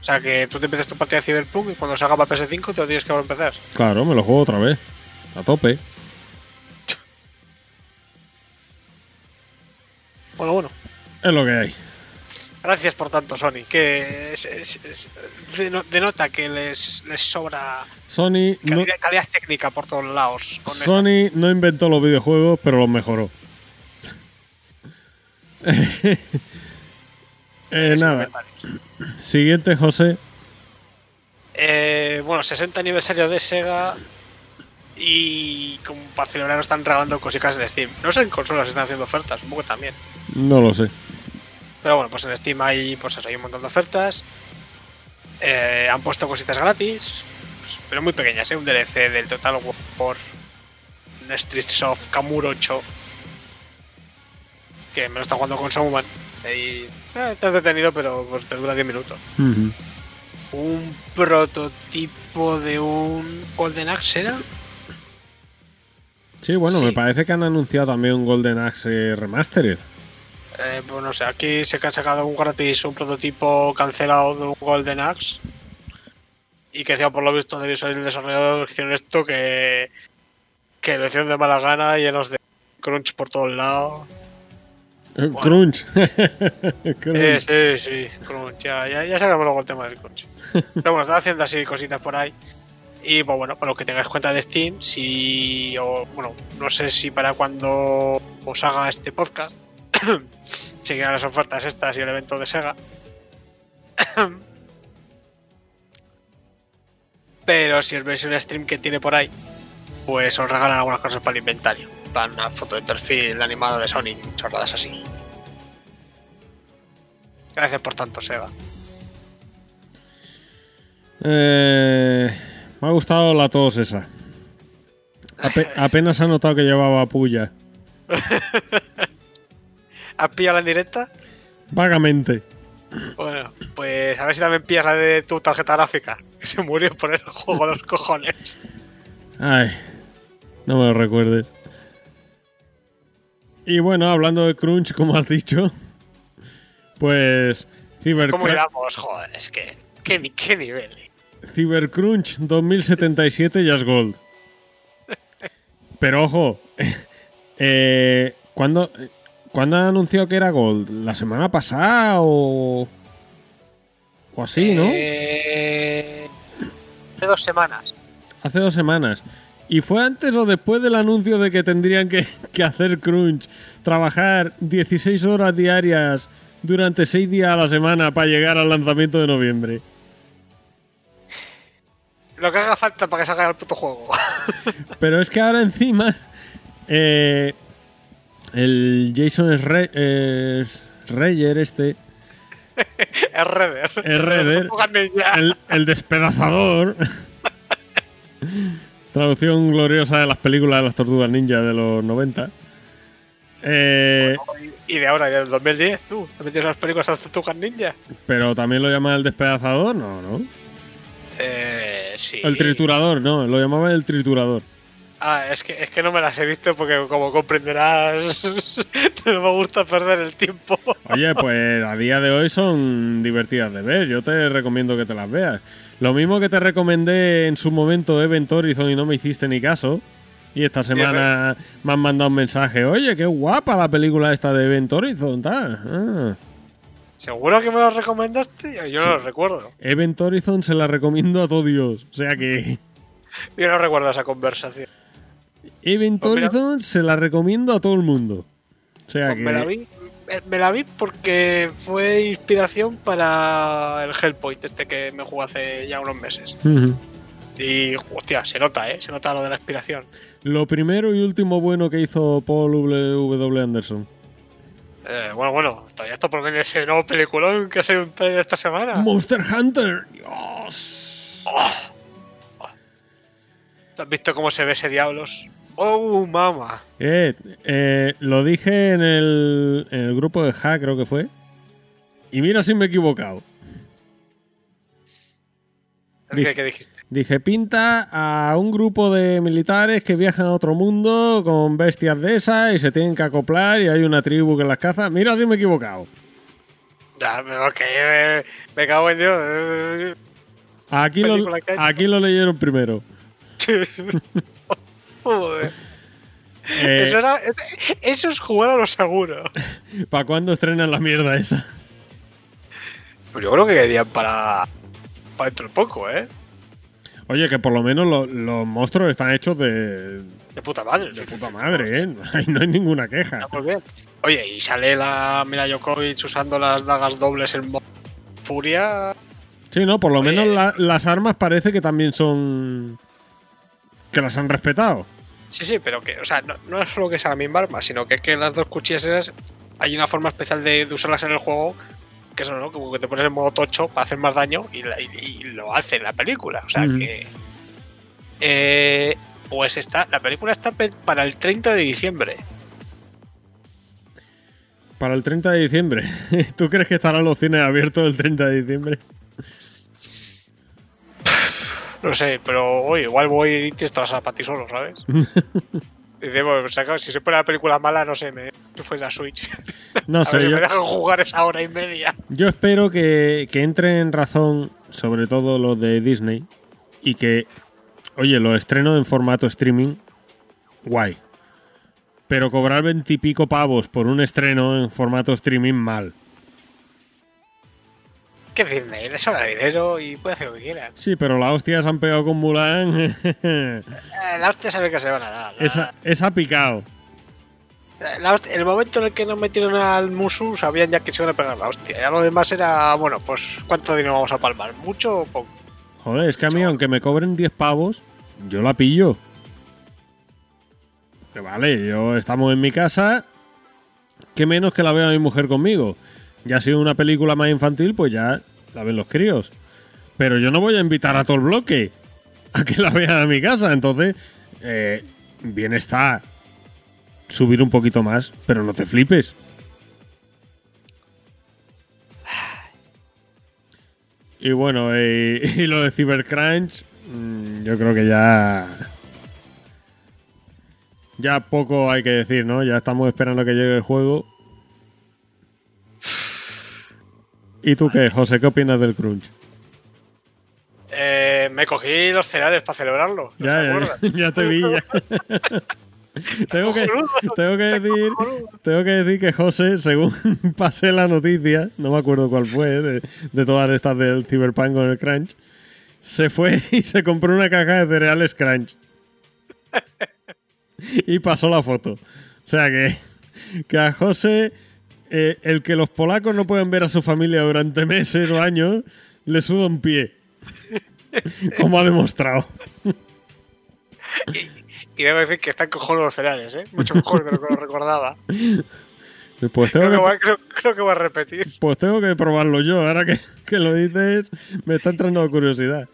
O sea que tú te empiezas tu partida de Cyberpunk y cuando salga para PS5 te lo tienes que volver a empezar. Claro, me lo juego otra vez. A tope. Bueno, bueno. Es lo que hay. Gracias por tanto, Sony. Que es- es- es- deno- denota que les, les sobra Sony no, calidad, técnica por todos lados. Con estas- Sony no inventó los videojuegos, pero los mejoró. Eh, nada, siguiente, José. Eh, bueno, 60 aniversario de Sega. Y como para celebrar están regalando cositas en Steam. No sé en consolas están haciendo ofertas, supongo que también. No lo sé. Pero bueno, pues en Steam hay, pues eso, hay un montón de ofertas. Eh, han puesto cositas gratis, pues, pero muy pequeñas, ¿eh? Un DLC del Total War Streets of Kamur 8. Que me lo está jugando con Showman. Y eh, está entretenido, pero pues, te dura 10 minutos. Un prototipo de un Golden Axe, ¿era? Sí, bueno, Sí. me parece que han anunciado también un Golden Axe Remastered. Eh, pues no sé, aquí se que han sacado un gratis, un prototipo cancelado de un Golden Axe. Y que decía, por lo visto, debió salir el desarrollador que hicieron esto que que lo hicieron de mala gana, llenos de crunch por todos lados. Eh, Crunch. Crunch. Eh, sí, sí, crunch. Ya, ya, ya sacamos luego el tema del crunch. Pero bueno, estaba haciendo así cositas por ahí. Y pues bueno, para los que tengáis cuenta de Steam, si. O, bueno, no sé si para cuando os haga este podcast seguirán las ofertas estas y el evento de Sega. Pero si os veis un stream que tiene por ahí, pues os regalan algunas cosas para el inventario. En plan, una foto de perfil animado de Sony, chorradas así. Gracias por tanto, Sega. Eh, me ha gustado la tos esa. Ape- apenas ha notado que llevaba puya. ¿Has pillado la en directa? Vagamente. Bueno, pues a ver si también pillas la de tu tarjeta gráfica, que se murió por el juego de los cojones. Ay, no me lo recuerdes. Y bueno, hablando de Crunch, como has dicho, pues Cyber, ¿Cómo iramos? Joder, es que. ¿Qué, qué nivel? Cybercrunch 2077 ya es Gold. Pero ojo, eh, ¿cuándo, ¿cuándo han anunciado que era Gold? ¿La semana pasada o, o así, no? Eh, Hace dos semanas. Hace dos semanas. ¿Y fue antes o después del anuncio de que tendrían que, que hacer crunch? Trabajar 16 horas diarias durante 6 días a la semana para llegar al lanzamiento de noviembre. Lo que haga falta para que salga el puto juego. Pero es que ahora encima eh, el Jason Schre- eh, Schreier este, es Redder. Es ya. el, el despedazador, traducción gloriosa de las películas de las tortugas ninja de los 90. Eh, Y de ahora, del 2010, tú. ¿También tienes las películas de Tortugas Ninja? pero también lo llaman el despedazador, no, no. Eh, sí. El triturador, no, lo llamaban el triturador. Ah, es que, es que no me las he visto porque, como comprenderás, no me gusta perder el tiempo. Oye, pues a día de hoy son divertidas de ver. Yo te recomiendo que te las veas. Lo mismo que te recomendé en su momento Event Horizon y no me hiciste ni caso. Y esta semana me han mandado un mensaje. Oye, qué guapa la película esta de Event Horizon, tal. Ah. ¿Seguro que me lo recomendaste? Yo no lo recuerdo. Event Horizon se la recomiendo a todo Dios. O sea que Yo no recuerdo esa conversación. Event Pues. Horizon se la recomiendo a todo el mundo. O sea Pues que me la vi. me- Me la vi porque fue inspiración para el Hellpoint, este que me jugó hace ya unos meses. Y, hostia, se nota, ¿eh? Se nota lo de la inspiración. Lo primero y último bueno que hizo Paul W. Anderson. Eh, bueno, bueno, todavía está por venir ese nuevo peliculón que ha sido un trailer esta semana. Monster Hunter. Dios. ¿Has visto cómo se ve ese diablos? ¡Oh, mama! Eh, eh, lo dije en el, en el grupo de Hack, creo que fue. Y mira si me he equivocado. ¿Qué, Dije- qué dijiste? Dije, pinta a un grupo de militares que viajan a otro mundo con bestias de esas y se tienen que acoplar y hay una tribu que las caza. Mira si me he equivocado. Ya, pero que me, me cago en Dios. Aquí lo, aquí lo leyeron primero. Joder. Eh, Eso, era, eso es jugar a lo seguro. ¿Para cuándo estrenan la mierda esa? Pues yo creo que querían para, para dentro de poco, ¿eh? Oye, que por lo menos lo- los monstruos están hechos de, De puta madre. de puta madre, ¿eh? No hay ninguna queja. Bien. Oye, y sale la Mila Jokovic usando las dagas dobles en furia. Sí, no, por lo Oye. menos la- las armas parece que también son. que las han respetado. Sí, sí, pero que, o sea, no, no es solo que sea la misma arma, sino que, que las dos cuchillas esas, hay una forma especial de, de usarlas en el juego, que eso, ¿no? Como que te pones en modo tocho para hacer más daño y, la- y- y lo hace en la película. O sea Ujú. que. Eh, pues está, la película está para el 30 de diciembre. Para el 30 de diciembre. ¿Tú crees que estarán los cines abiertos el 30 de diciembre? No sé, pero oye, igual voy y todas las para ti solo, ¿sabes? Dice, bueno, saca- si se pone la película mala, no sé, me fue la Switch. No A ver sé, si yo, me dejan jugar esa hora y media. yo espero que, que entre en razón, sobre todo los de Disney, y que, oye, los estrenos en formato streaming guay. Pero cobrar veintipico pavos por un estreno en formato streaming, mal. ¿Qué Disney? Le sobra dinero y puede hacer lo que quiera. Sí, pero la hostia se han pegado con Mulan. Eh, La hostia sabe que se van a dar. La- esa, esa ha picado. la hostia- el momento en el que nos metieron al Musu sabían ya que se iban a pegar la hostia. Ya lo demás era, bueno, pues ¿cuánto dinero vamos a palmar? ¿Mucho o poco? Joder, es que a mí, aunque me cobren 10 pavos, yo la pillo. Que vale, yo estamos en mi casa. Que menos que la vea mi mujer conmigo. Ya si es una película más infantil, pues ya la ven los críos. Pero yo no voy a invitar a todo el bloque a que la vean a mi casa. Entonces, eh, bien está subir un poquito más, pero no te flipes. Y bueno, eh, y lo de Cybercrunch, mm, yo creo que ya. Ya poco hay que decir, ¿no? Ya estamos esperando que llegue el juego. ¿Y tú qué, José? ¿Qué opinas del crunch? Eh, me cogí los cereales para celebrarlo. ¿no se Ya, ya, ya te vi, ya. tengo, que, tengo, que decir, tengo que decir que José, según pasé la noticia, no me acuerdo cuál fue, de, de todas estas del Cyberpunk con el Crunch, se fue y se compró una caja de cereales Crunch. Y pasó la foto. O sea que, que a José, eh, el que los polacos no pueden ver a su familia durante meses o años, le suda un pie. Como ha demostrado. Y debo decir que están cojonudos los cereales, ¿eh? Mucho mejor de lo que lo recordaba. Pues tengo Creo que, que, voy, a- creo, creo que voy a repetir. pues tengo que probarlo yo. Ahora que, que lo dices, me está entrando curiosidad.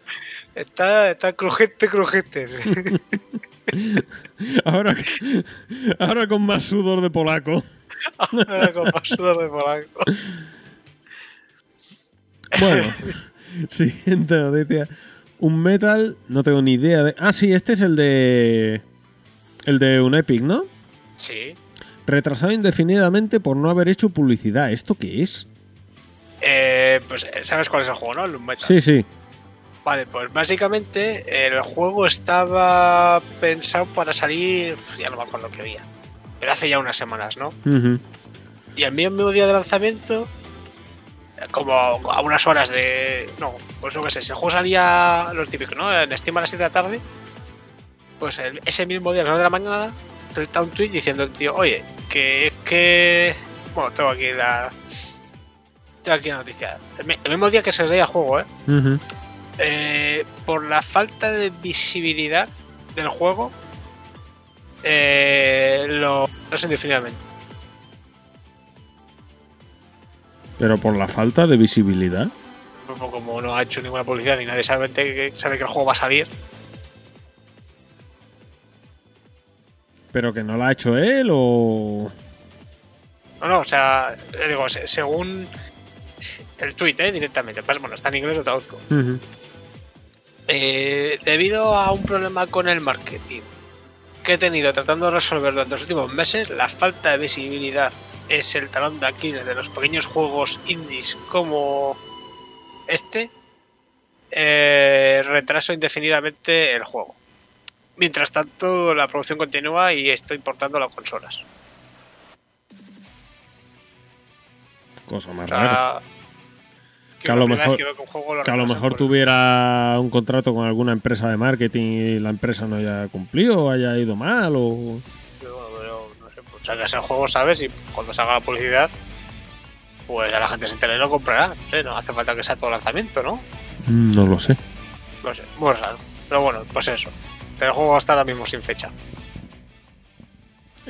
Está, está crujente, crujente. Ahora, ahora con más sudor de polaco. Ahora con más sudor de polaco. Bueno, siguiente noticia. Un metal, no tengo ni idea de. Ah, sí, este es el de. El de un Epic, ¿no? Sí. Retrasado indefinidamente por no haber hecho publicidad. ¿Esto qué es? Eh, pues, eh, ¿sabes cuál es el juego, no? El Metal. Sí, sí. Vale, pues básicamente el juego estaba pensado para salir. Ya no me acuerdo qué día. Pero hace ya unas semanas, ¿no? Y el mismo día de lanzamiento, como a unas horas de. No, pues no que sé, si el juego salía lo típico, ¿no? En Steam a las 7 de la tarde, pues el- ese mismo día, a las 9 de la mañana, tuita un tweet diciendo el tío, oye, que es que. Bueno, tengo aquí la. Tengo aquí la noticia. El, mi- el mismo día que se salía el juego, ¿eh? Eh, por la falta de visibilidad del juego, eh, lo no indefinidamente. Pero por la falta de visibilidad. Como no ha hecho ninguna publicidad ni nadie sabe que, sabe que el juego va a salir. ¿Pero que no la ha hecho él o.? No, no, o sea, digo, se- según el tweet, ¿eh? directamente. Pues bueno, está en inglés, lo traduzco. Ujú. Eh, debido a un problema con el marketing que he tenido tratando de resolver durante los últimos meses, la falta de visibilidad es el talón de Aquiles de los pequeños juegos indies como este. eh, retraso indefinidamente el juego. Mientras tanto, la producción continúa y estoy importando las consolas. Cosa más rara. Que a lo mejor- que lo a lo mejor tuviera un contrato con alguna empresa de marketing y la empresa no haya cumplido o haya ido mal o... Pero, pero, no sé, pues sacas el juego, ¿sabes? Y pues, cuando salga la publicidad, pues a la gente se entere y lo comprará. No sé, no hace falta que sea todo lanzamiento, ¿no? Mm, No lo sé. No sé, muy raro. Pero bueno, pues eso. Pero el juego está ahora mismo sin fecha.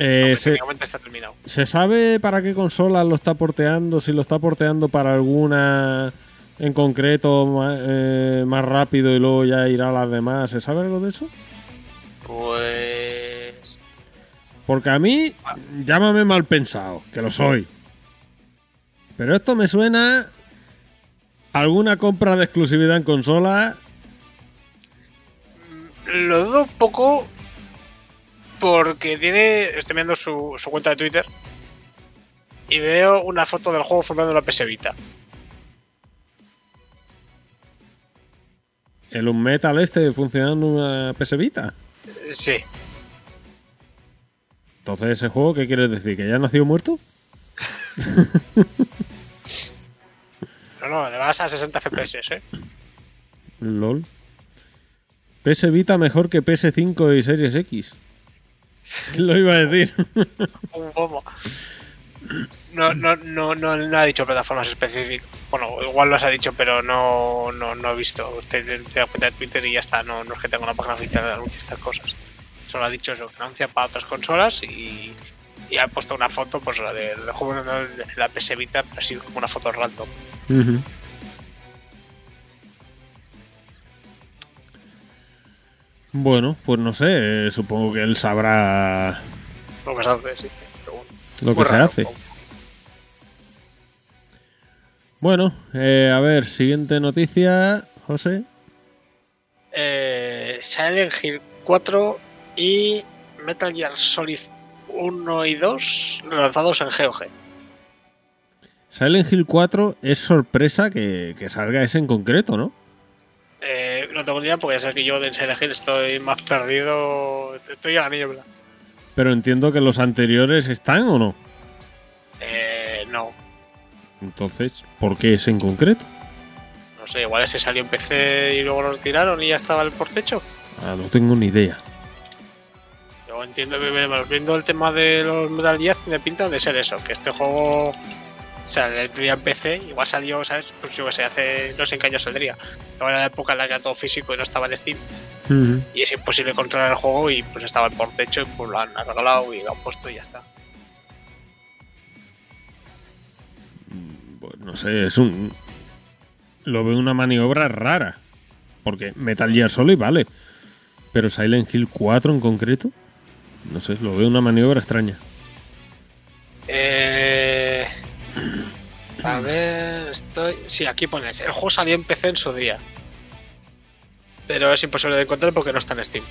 Eh, se, está terminado. ¿Se sabe para qué consola lo está porteando? Si lo está porteando para alguna en concreto eh, más, rápido y luego ya irá a las demás. ¿Se sabe algo de eso? Pues. Porque a mí, llámame mal pensado, que lo soy. Pero esto me suena a alguna compra de exclusividad en consola. Lo dudo un poco. Porque tiene. Estoy viendo su, su cuenta de Twitter. Y veo una foto del juego fundando la PS Vita. El Unmetal este funcionando una PS Vita. Sí. Entonces, ¿ese juego qué quieres decir? ¿Que ya ha nacido muerto? No, no, le vas a 60 FPS, ¿eh? LOL. PS Vita mejor que PS5 y Series X. ¿Quién lo iba a decir? Un bombo. No, no, no, no, no ha dicho plataformas específicas. Bueno, igual lo has dicho, pero no, no, no he visto. Te, te, te das cuenta de Twitter y ya está. No, no es que tenga una página oficial que anuncie estas cosas. Solo ha dicho eso, que anuncia para otras consolas y, y ha puesto una foto, pues la de- del juego de la PS Vita, pero así como una foto random. Ujú. Bueno, pues no sé, eh, supongo que él sabrá Lo que se hace, sí. Bueno, lo que se hace. Bueno, eh, a ver, siguiente noticia, José. Eh, Silent Hill 4 y Metal Gear Solid 1 y 2 lanzados en GOG. Silent Hill 4 es sorpresa que, que salga ese en concreto, ¿no? Eh, no tengo ni idea porque ya sabes que yo de Silent Hill estoy más perdido. Estoy a la niebla. Pero entiendo que los anteriores están o no. Eh, no, Entonces, ¿por qué ese en concreto? no sé, igual ese salió en PC y luego lo tiraron y ya estaba el por techo. Ah, no tengo ni idea. Yo entiendo que me- viendo el tema de los Metal Gear tiene pinta de ser eso, que este juego o sea, le tenía en PC, igual salió, ¿sabes? Pues yo que sé, hace no sé en qué año saldría. Igual era la época en la que era todo físico y no estaba en Steam. Y es imposible controlar el juego y pues estaba en por techo y pues lo han arreglado y lo han puesto y ya está. Pues no sé, es un. Lo veo una maniobra rara. Porque Metal Gear Solid vale. Pero Silent Hill 4 en concreto. No sé, lo veo una maniobra extraña. Eh... A ver, estoy. Sí, aquí pones. El juego salió en PC en su día. Pero es imposible de encontrar porque no está en Steam.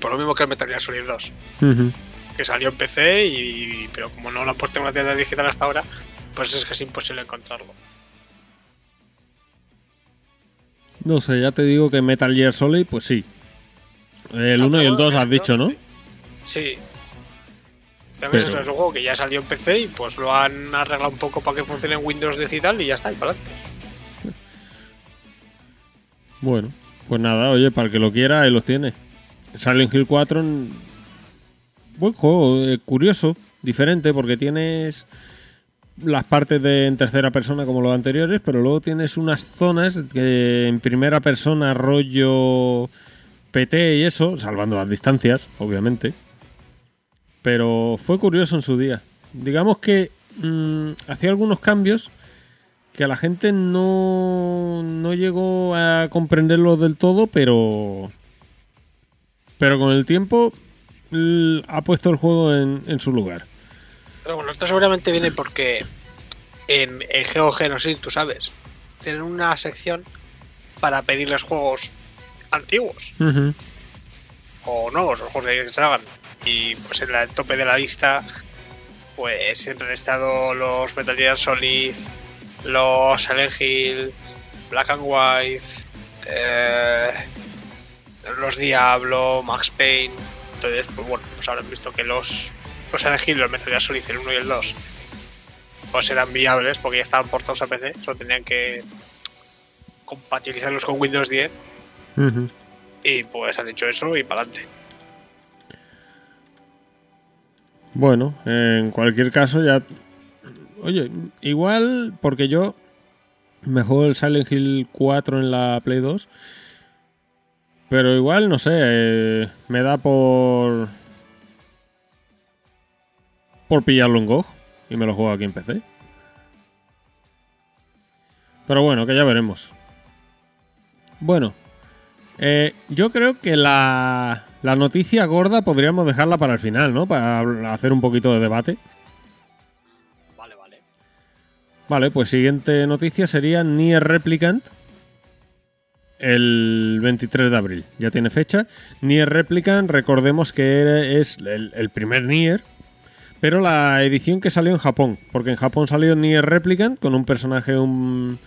Por lo mismo que el Metal Gear Solid 2. Ujú. Que salió en PC y. Pero como no lo han puesto en una tienda digital hasta ahora, pues es que es imposible encontrarlo. No sé, ya te digo que Metal Gear Solid, pues sí. El 1 y el 2 has dicho, ¿no? Sí. Pero es Pero- es un juego que ya salió en PC y pues lo han arreglado un poco para que funcione en Windows 10 y tal y ya está, y para adelante. Bueno, pues nada, oye, para el que lo quiera, ahí los tiene. Silent Hill 4, en- buen juego, eh, curioso, diferente, porque tienes las partes de en tercera persona como los anteriores, pero luego tienes unas zonas que en primera persona, rollo PT y eso, salvando las distancias, obviamente. Pero fue curioso en su día. Digamos que mm, hacía algunos cambios que a la gente no, no llegó a comprenderlo del todo, pero. Pero con el tiempo l- ha puesto el juego en, en su lugar. Pero bueno, esto seguramente viene porque en, en GOG, no sé si tú sabes, tienen una sección para pedirles juegos antiguos o nuevos, o juegos que se hagan. Y pues en la- el tope de la lista, pues siempre han estado los Metal Gear Solid, los Silent Hill, Black and White, eh, los Diablo, Max Payne. Entonces, pues bueno, pues habrán visto que los, los Silent Hill, los Metal Gear Solid, el 1 y el 2, pues eran viables porque ya estaban portados a PC, solo tenían que compatibilizarlos con Windows 10 y pues han hecho eso y para adelante. Bueno, en cualquier caso ya... Oye, igual porque yo me juego el Silent Hill 4 en la Play 2. Pero igual, no sé, eh, me da por... Por pillarlo en GOG y me lo juego aquí en PC. Pero bueno, que ya veremos. Bueno, eh, yo creo que la, la noticia gorda podríamos dejarla para el final, ¿no? Para hacer un poquito de debate. Vale, vale. Vale, pues siguiente noticia sería Nier Replicant. El 23 de abril, ya tiene fecha. Nier Replicant, recordemos que es el, el primer Nier, pero la edición que salió en Japón, porque en Japón salió Nier Replicant con un personaje, un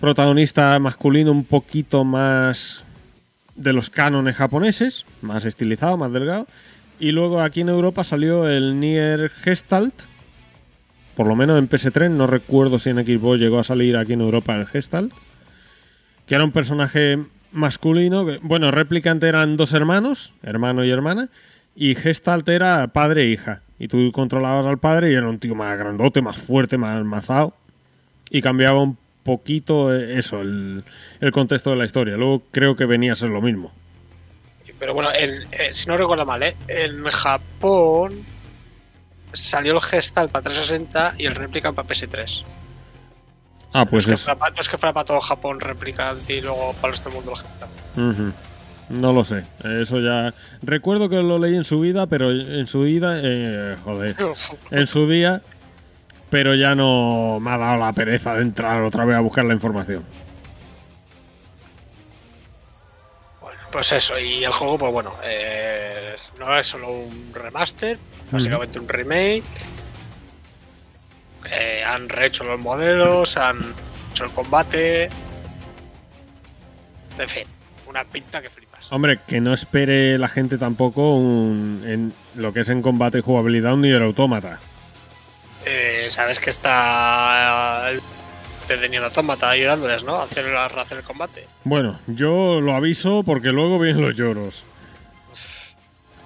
protagonista masculino un poquito más de los cánones japoneses, más estilizado, más delgado. Y luego aquí en Europa salió el Nier Gestalt. Por lo menos en PS3, no recuerdo si en Xbox llegó a salir aquí en Europa el Gestalt. Que era un personaje masculino. bueno, Replicant eran dos hermanos, hermano y hermana. Y Gestalt era padre e hija. Y tú controlabas al padre y era un tío más grandote, más fuerte, más mazado. Y cambiaba un poquito eh, eso, el, el contexto de la historia. Luego creo que venía a ser lo mismo. Pero bueno, en- eh, si no recuerdo mal, ¿eh? en Japón salió el Gestal para 360 y el Replicant para PS3. Ah, pues no, es. es que fuera no es que fuera para todo Japón Replicant y luego para el del mundo el Gestal. No lo sé. Eso ya. Recuerdo que lo leí en su vida, pero en su vida. eh, joder. En su día. Pero ya no me ha dado la pereza de entrar otra vez a buscar la información. Bueno, pues eso, y el juego, pues bueno, eh, no es solo un remaster, básicamente un remake. Eh, han rehecho los modelos, han hecho el combate. En fin, una pinta que flipas. Hombre, que no espere la gente tampoco un- en lo que es en combate y jugabilidad un Nier Automata. Eh, Sabes que está el de Nier Automata ayudándoles, ¿no? A hacer, a hacer el combate. Bueno, yo lo aviso porque luego vienen los lloros.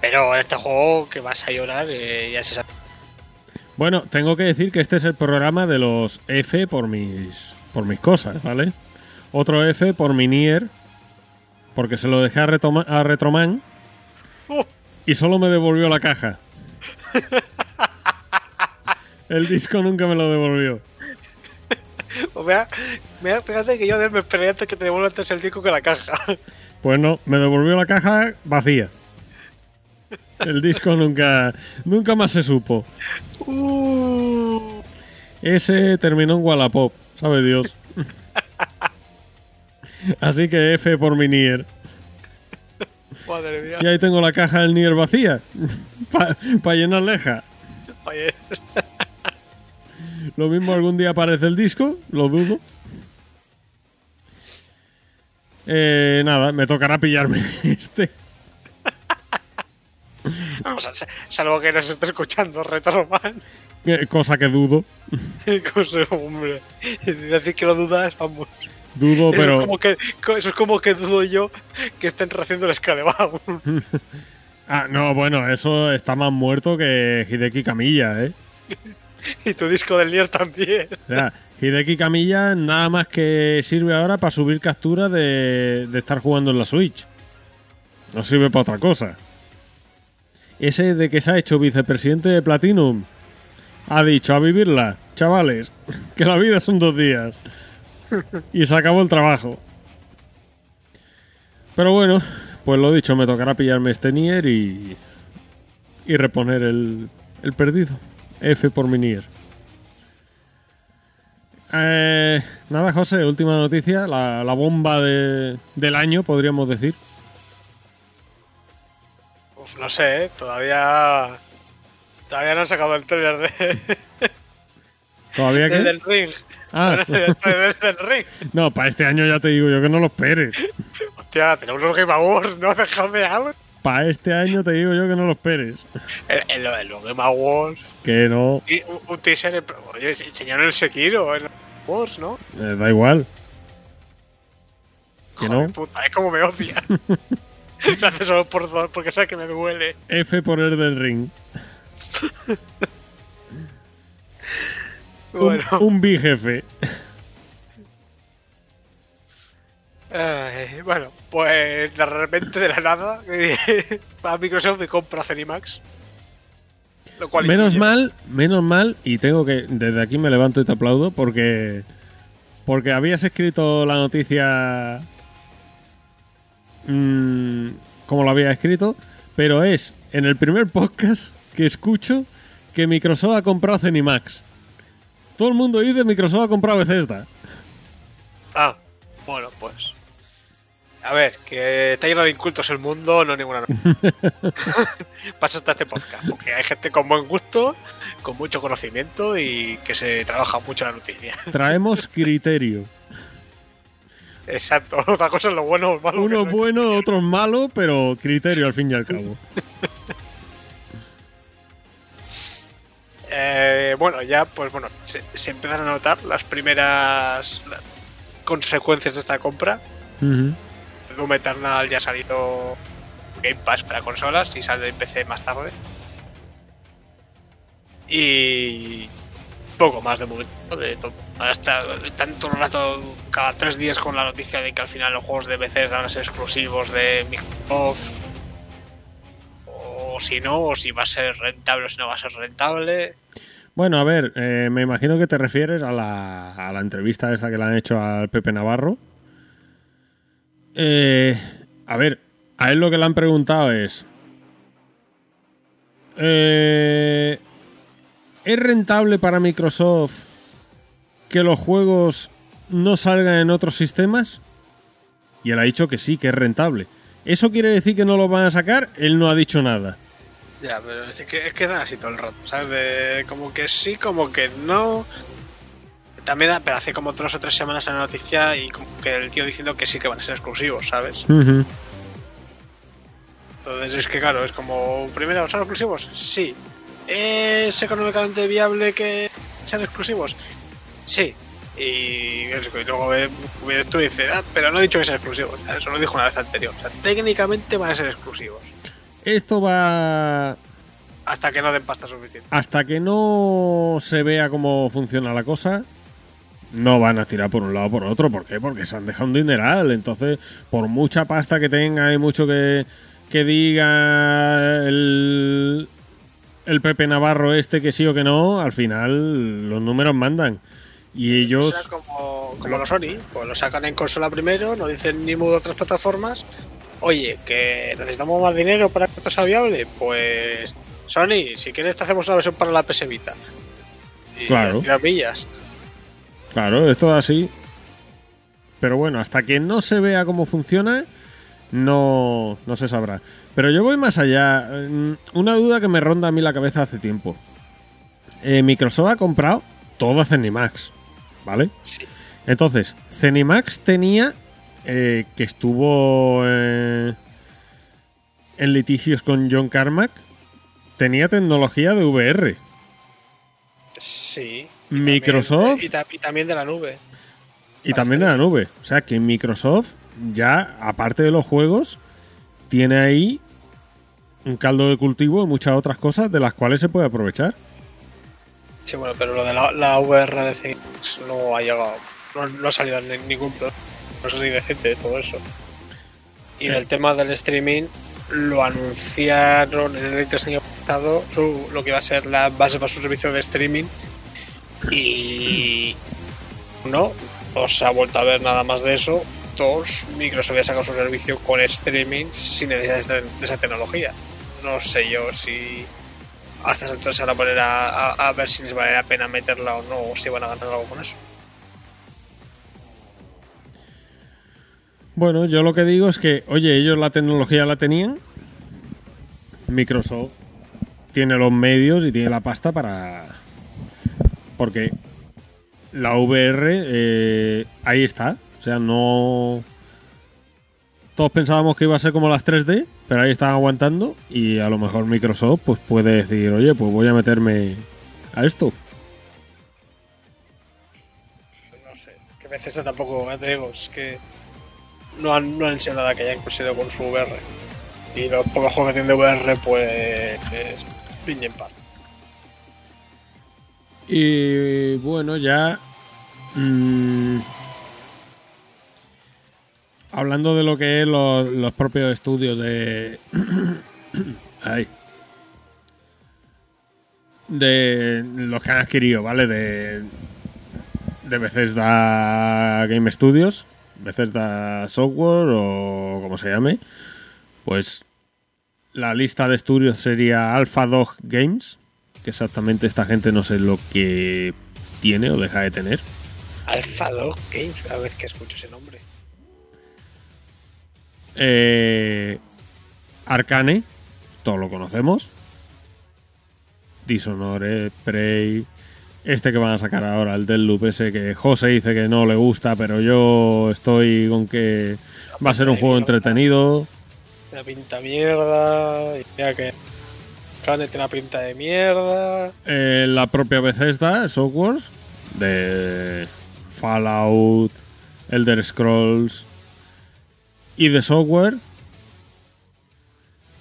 Pero en este juego que vas a llorar, eh, ya se sabe. Bueno, tengo que decir que este es el programa de los F por mis por mis cosas, ¿vale? Otro F por mi Nier, porque se lo dejé a, Retoma- a Retroman ¡Oh! y solo me devolvió la caja. El disco nunca me lo devolvió. O vea, mira, fíjate que yo me esperé antes que te devuelva antes el disco que la caja. Pues no, me devolvió la caja vacía. El disco nunca nunca más se supo. Uh, Ese terminó en Wallapop, sabe Dios. Así que F por mi Nier. madre mía. Y ahí tengo la caja del Nier vacía. Para llenar leja. Oye, Lo mismo algún día aparece el disco, lo dudo. Eh, nada, me tocará pillarme este. vamos salvo que nos esté escuchando Retroman. Eh, Cosa que dudo. Cosa, hombre. Decir que lo dudas, vamos. Dudo, Eso, es pero. como que, eso es como que dudo yo que estén rehaciendo el Scalebound. Ah, no, bueno, eso está más muerto que Hideki Camilla, ¿eh? y tu disco del Nier también. Hideki Camilla nada más que sirve ahora para subir capturas de, de estar jugando en la Switch. No sirve para otra cosa. Ese de que se ha hecho vicepresidente de Platinum ha dicho a vivirla, chavales, que la vida son dos días. Y se acabó el trabajo. Pero bueno, pues lo dicho, me tocará pillarme este Nier y, y reponer el, el perdido. F por mi Nier. Eh, nada, José, última noticia, la, la bomba de- del año, podríamos decir. Uf, no sé, ¿eh? todavía. Todavía no han sacado el trailer de, ¿Todavía qué? del Ring. Ah, del Ring. no, para este año ya te digo yo que no lo esperes. Hostia, tenemos los Game Awards, ¿no? Déjame algo. Para este año te digo yo que no lo esperes. En, en, lo- los Game Awards. Que no, Y un, un teaser. Oye, enseñaron el Sekiro en Awards, ¿no? eh, da igual. Que Joder, no. puta, es como me odia. Lo hace solo por dos, porque sabe que me duele. F por el del ring. Un, Bueno, un big jefe. Eh, bueno, pues de repente de la nada va Microsoft y compra Cenimax. Lo cual Menos incluye- mal, menos mal, y tengo que, desde aquí me levanto y te aplaudo porque, porque habías escrito la noticia mm, como lo había escrito, pero es en el primer podcast que escucho que Microsoft ha comprado Cenimax. Todo el mundo dice Microsoft ha comprado Bethesda. Ah, bueno, pues. A ver, que te ha lleno de incultos el mundo, no ninguna Paso hasta este podcast, porque hay gente con buen gusto, con mucho conocimiento y que se trabaja mucho la noticia. Traemos criterio. Exacto, otra cosa es lo bueno o malo. Uno bueno, otro malo, pero criterio al fin y al cabo. Eh, bueno, ya pues bueno, se, empiezan a notar las primeras consecuencias de esta compra. Uh. Doom Eternal ya ha salido Game Pass para consolas y sale en PC más tarde. Y poco más de momento de todo. Hasta tanto rato cada tres días con la noticia de que al final los juegos de PC van a ser exclusivos de Microsoft. O si no, o si va a ser rentable o si no va a ser rentable. Bueno, a ver, eh, me imagino que te refieres a la, a la entrevista esta que le han hecho al Pepe Navarro. Eh, a ver, a él lo que le han preguntado es... eh, ¿Es rentable para Microsoft que los juegos no salgan en otros sistemas? Y él ha dicho que sí, que es rentable. ¿Eso quiere decir que no lo van a sacar? Él no ha dicho nada. Ya, pero es que, es que dan así todo el rato, ¿sabes? De como que sí, como que no. También da- pero hace como dos o tres semanas en la noticia y como que el tío diciendo que sí que van a ser exclusivos, ¿sabes? Entonces es que claro, es como, primero, ¿son exclusivos? Sí. ¿Es económicamente viable que sean exclusivos? Sí. Y, y luego ve- vienes tú y dices, ah, pero no he dicho que sean exclusivos. Eso lo dijo una vez anterior. O sea, técnicamente van a ser exclusivos. Esto va Hasta que no den pasta suficiente. hasta que no se vea cómo funciona la cosa, no van a tirar por un lado o por otro. ¿Por qué? Porque se han dejado un dineral. Entonces, por mucha pasta que tenga y mucho que, que diga el, el Pepe Navarro este que sí o que no, al final los números mandan. Y ellos... O sea, como, como los Sony, pues lo sacan en consola primero, no dicen ni mudo otras plataformas. Oye, que necesitamos más dinero para que esto sea viable, pues Sony, si quieres te hacemos una versión para la PS Vita. Y Claro. millas. Claro, es todo así. Pero bueno, hasta que no se vea cómo funciona, no, no se sabrá. Pero yo voy más allá. Mm, Una duda que me ronda a mí la cabeza hace tiempo. Eh, Microsoft ha comprado todo Zenimax, ¿vale? Sí. Entonces, Zenimax tenía eh, que estuvo eh, en litigios con John Carmack, tenía tecnología de VR. Sí. Microsoft Y, ta- y también de la nube. Y también de la nube. O sea que Microsoft ya, aparte de los juegos, tiene ahí un caldo de cultivo y muchas otras cosas de las cuales se puede aprovechar. Sí, bueno, pero lo de la, la VR de Things no ha llegado. No, no ha salido en ningún producto. No soy decente de todo eso. Y Eh. el tema del streaming, lo anunciaron en el E3 año pasado, su, lo que iba a ser la base para su servicio de streaming. Y. No, no se ha vuelto a ver nada más de eso. Dos, Microsoft ya sacado su servicio con streaming sin necesidad de, esa tecnología. No sé yo si a estas alturas se van a poner a, a- a ver si les vale la pena meterla o no, o si van a ganar algo con eso. Bueno, yo lo que digo es que, oye, ellos la tecnología la tenían. Microsoft tiene los medios y tiene la pasta para. Porque la VR eh, ahí está. O sea, no. Todos pensábamos que iba a ser como las 3D, pero ahí están aguantando. Y a lo mejor Microsoft pues puede decir, oye, pues voy a meterme a esto. No sé, que veces tampoco, ya te digo, es que no han, no han nada que hayan conseguido con su VR. Y los pocos juegos que tienen de VR, pues. es piña en paz. Y bueno, ya. mm, hablando de lo que es los, propios estudios de. ay. De los que han adquirido, ¿vale? De. De Bethesda Game Studios, Bethesda Software o como se llame. Pues la lista de estudios sería Alpha Dog Games, que exactamente esta gente no sé lo que tiene o deja de tener. Alpha Dog Games, cada vez que escucho ese nombre. Eh, Arcane, todos lo conocemos. Dishonored, Prey. Este que van a sacar ahora, el del Loop ese que José dice que no le gusta, pero yo estoy con que va a ser un juego entretenido. La pinta mierda. Y mira que. Tiene una pinta de mierda. Eh, la propia Bethesda, Software, de Fallout, Elder Scrolls y de Software,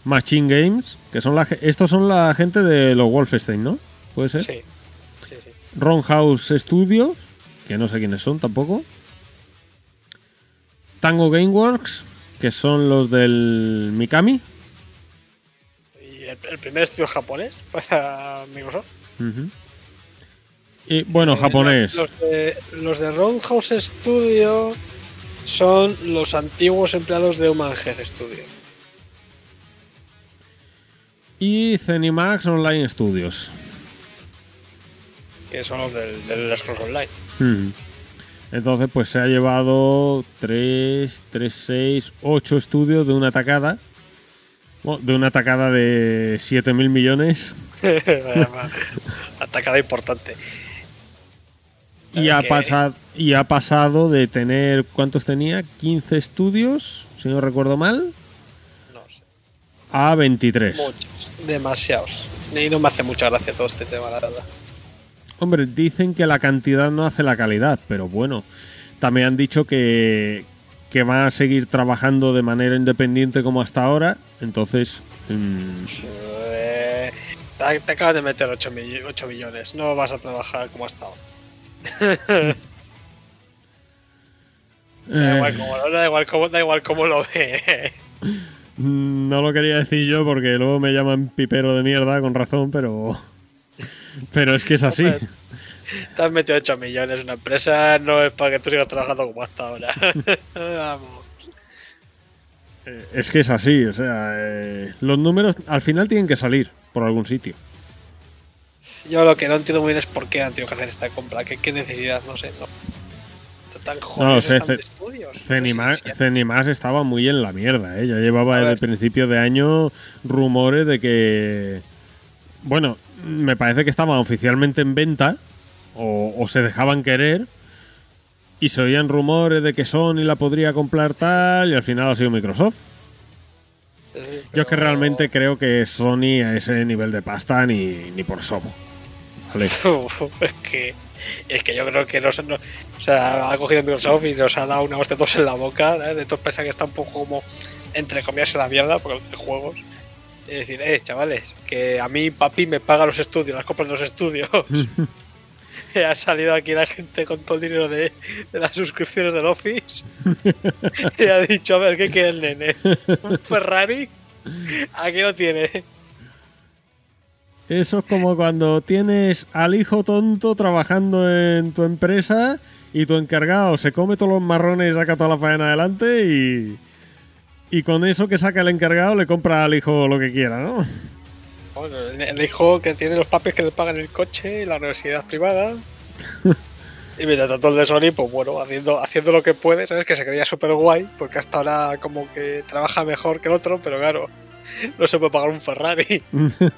Machine Games, que son la, estos son la gente de los Wolfenstein, ¿no? ¿Puede ser? Sí. Sí, sí. Roundhouse Studios, que no sé quiénes son tampoco. Tango Gameworks, que son los del Mikami. El, el primer estudio japonés para Microsoft. Ujú. Y bueno, Eh, japonés. Los de, los de Roundhouse Studio son los antiguos empleados de Human Head Studio. Y Zenimax Online Studios. Que son los del, del Scrolls Online. Ujú. Entonces, pues se ha llevado 3, 3, 6, 8 estudios de una tacada. Bueno, de una tacada de 7.000 millones. Atacada importante. Y ha, pasado, y ha pasado de tener, ¿cuántos tenía? 15 estudios, si no recuerdo mal, No sé. a 23. Muchos. Demasiados. Y no me hace mucha gracia todo este tema, la verdad. Hombre, dicen que la cantidad no hace la calidad, pero bueno, también han dicho que, que van a seguir trabajando de manera independiente como hasta ahora, entonces... mm, Eh, te, te acabas de meter 8, millones. No vas a trabajar como hasta ahora. Da eh, igual cómo, da igual cómo, da igual cómo lo ve. mm, no lo quería decir yo porque luego me llaman pipero de mierda, con razón, pero... Pero es que es así. Te has metido 8 millones. Una empresa no es para que tú sigas trabajando como hasta ahora. Vamos. Eh, Es que es así, o sea, eh, los números al final tienen que salir por algún sitio. Yo lo que no entiendo muy bien es por qué han tenido que hacer esta compra. ¿Qué, qué necesidad? No sé. No. Tan No jodidos lo sé, estudios. Sí. Zenimax estaba muy en la mierda, ¿eh? ya llevaba desde el principio de año rumores de que, bueno, me parece que estaban oficialmente en venta o, o se dejaban querer y se oían rumores de que Sony la podría comprar tal y al final ha sido Microsoft. Sí, Yo es que realmente creo que Sony a ese nivel de pasta ni, ni por. Vale. es que es que yo creo que no, se- no- o sea ha cogido Microsoft y nos ha dado una hostia todos en la boca ¿eh? de todos pensan que está un poco como entre comillas en la mierda porque tiene juegos y decir eh chavales que a mí papi me paga los estudios las compras de los estudios ha salido aquí la gente con todo el dinero de, de las suscripciones del Office y ha dicho a ver qué quiere el nene un Ferrari aquí lo tiene Eso es como cuando tienes al hijo tonto trabajando en tu empresa y tu encargado se come todos los marrones y saca toda la faena adelante y, y con eso que saca el encargado le compra al hijo lo que quiera, ¿no? Bueno, el, hijo que tiene los papis que le pagan el coche y la universidad privada. y mientras tanto el de Sony, pues bueno, haciendo, haciendo lo que puede, ¿sabes? Que se creía súper guay, porque hasta ahora como que trabaja mejor que el otro, pero claro, no se puede pagar un Ferrari.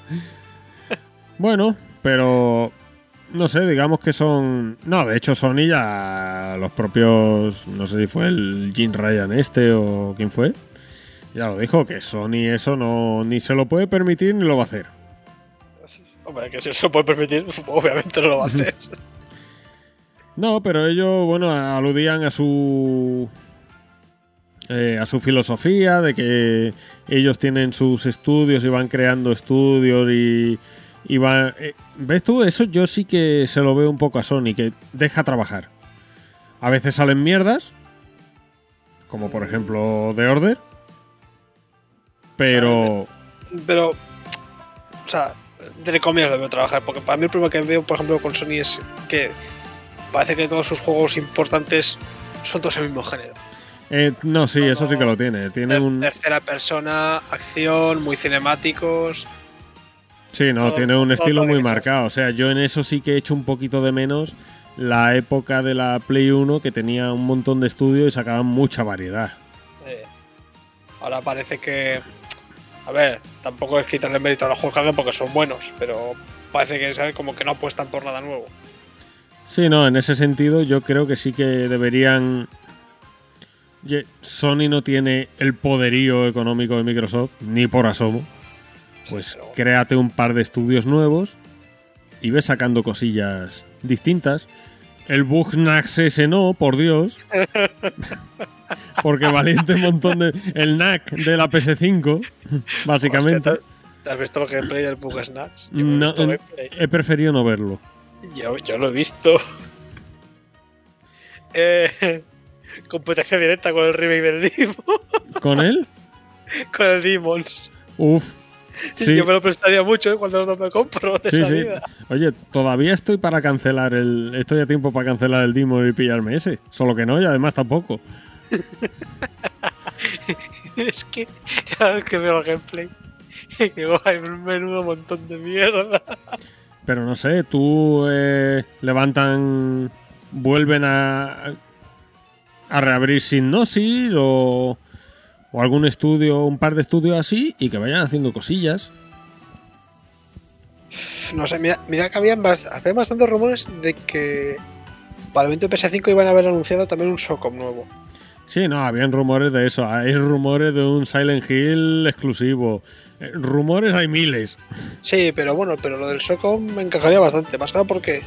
Bueno, pero no sé, digamos que son... No, de hecho Sony ya los propios, no sé si fue el Jim Ryan este o quién fue, ya lo dijo, que Sony eso no ni se lo puede permitir ni lo va a hacer. Hombre, que si se lo puede permitir, obviamente no lo va a hacer. No, pero ellos, bueno, aludían a su eh, a su filosofía de que ellos tienen sus estudios y van creando estudios y, y van... eh, ¿Ves tú? Eso yo sí que se lo veo un poco a Sony, que deja trabajar. A veces salen mierdas, como por ejemplo The Order, pero... Pero, o sea, entre comillas debo trabajar, porque para mí el problema que veo, por ejemplo, con Sony es que parece que todos sus juegos importantes son todos el mismo género. eh, no, sí, eso sí que lo tiene. Tiene Ter- un... Tercera persona, acción, muy cinemáticos. Sí, no, Todo- tiene un estilo muy marcado. O sea, yo en eso sí que he hecho un poquito de menos la época de la Play 1 que tenía un montón de estudios y sacaban mucha variedad. eh, ahora parece que. A ver, tampoco es quitarle mérito a los hacen porque son buenos, pero parece que ¿sabes? como que no apuestan por nada nuevo. Sí, no, en ese sentido yo creo que sí que deberían... Sony no tiene el poderío económico de Microsoft, ni por asomo. Pues pero- créate un par de estudios nuevos y ves sacando cosillas distintas. El Bugsnax ese no, por Dios. Porque valiente un montón de. El NAC de la PS5, básicamente. Hostia, ¿te- ¿Has visto el gameplay del Bug Snacks? Yo no he No, preferido no verlo. Yo, yo lo he visto. Eh, competencia directa con el remake del Demon, ¿Con él? con el Demons. Uf. Sí, Yo me lo prestaría mucho ¿eh? cuando lo me compro de sí, sí. salida. Oye, todavía estoy para cancelar el. Estoy a tiempo para cancelar el Dimo y pillarme ese. Solo que no, y además tampoco. Es que cada vez que veo el gameplay, digo, hay un menudo montón de mierda. Pero no sé, tú eh, levantan, vuelven a, a reabrir Sinnosis o, o algún estudio, un par de estudios así y que vayan haciendo cosillas. No sé, mira, mira que habían bast- había bastantes rumores de que para el evento de PS5 iban a haber anunciado también un Socom nuevo. Sí, no, habían rumores de eso. Hay rumores de un Silent Hill exclusivo. Eh, rumores hay miles. Sí, pero bueno, pero lo del Socom me encajaría bastante, más que nada porque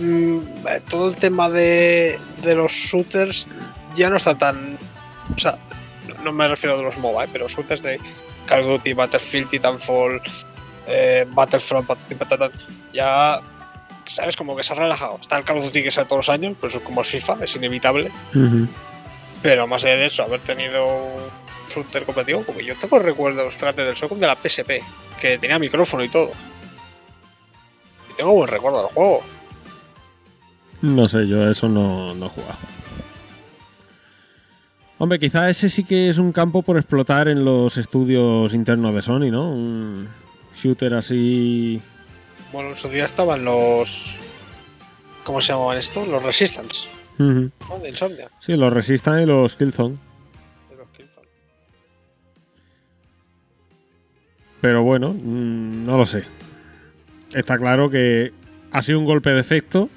mm, eh, todo el tema de, de los shooters ya no está tan. O sea, no- me refiero a los MOBA, eh, pero shooters de Call of Duty, Battlefield, Titanfall, eh, Battlefront, Patatan, ya. ¿Sabes? Como que se ha relajado. Está el Call of Duty que sale todos los años, pero es como el FIFA, es inevitable. Pero más allá de eso, haber tenido un shooter competitivo, porque yo tengo recuerdos, fíjate, del Socom de la PSP, que tenía micrófono y todo. Y tengo buen recuerdo del juego. No sé, yo eso no, no he jugado. Hombre, quizá ese sí que es un campo por explotar en los estudios internos de Sony, ¿no? Un shooter así. Bueno, en su día estaban los. ¿Cómo se llamaban estos? Los Resistance, Ujú. ¿no? De Insomnia. Sí, los Resistan y los Killzone. de los Killzone. Pero bueno, mm, no lo sé. Está claro que ha sido un golpe de efecto.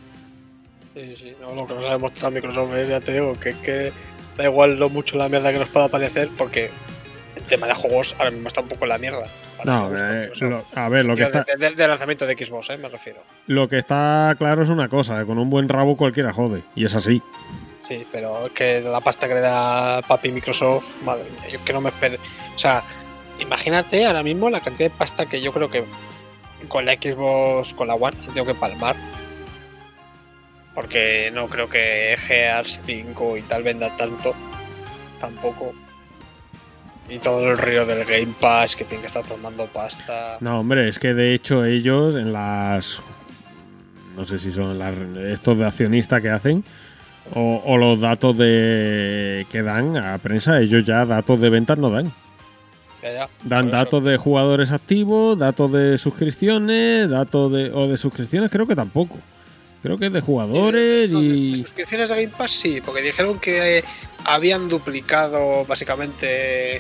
Sí, sí, sí. No, lo que nos ha demostrado Microsoft es, ya te digo, que, que da igual lo mucho la mierda que nos pueda parecer, porque el tema de juegos ahora mismo está un poco en la mierda. No, eh, lo- a ver, lo que, está, de, de- de lanzamiento de Xbox, eh, me refiero. lo que está claro es una cosa: que con un buen rabo cualquiera jode. Y es así. Sí, pero es que la pasta que le da papi Microsoft, madre mía, yo que no me espero. O sea, imagínate ahora mismo la cantidad de pasta que yo creo que con la Xbox, con la One, tengo que palmar. Porque no creo que Gears 5 y tal venda tanto. Tampoco. Y todo el río del Game Pass que tiene que estar formando pasta. No, hombre, es que de hecho ellos en las. No sé si son las, estos de accionista que hacen. O, o los datos de que dan a prensa, ellos ya datos de ventas no dan. Ya, ya. Dan eso- datos de jugadores activos, datos de suscripciones, datos de. o de suscripciones, creo que tampoco. Creo que es de jugadores No, de- de y. suscripciones de Game Pass sí, porque dijeron que habían duplicado básicamente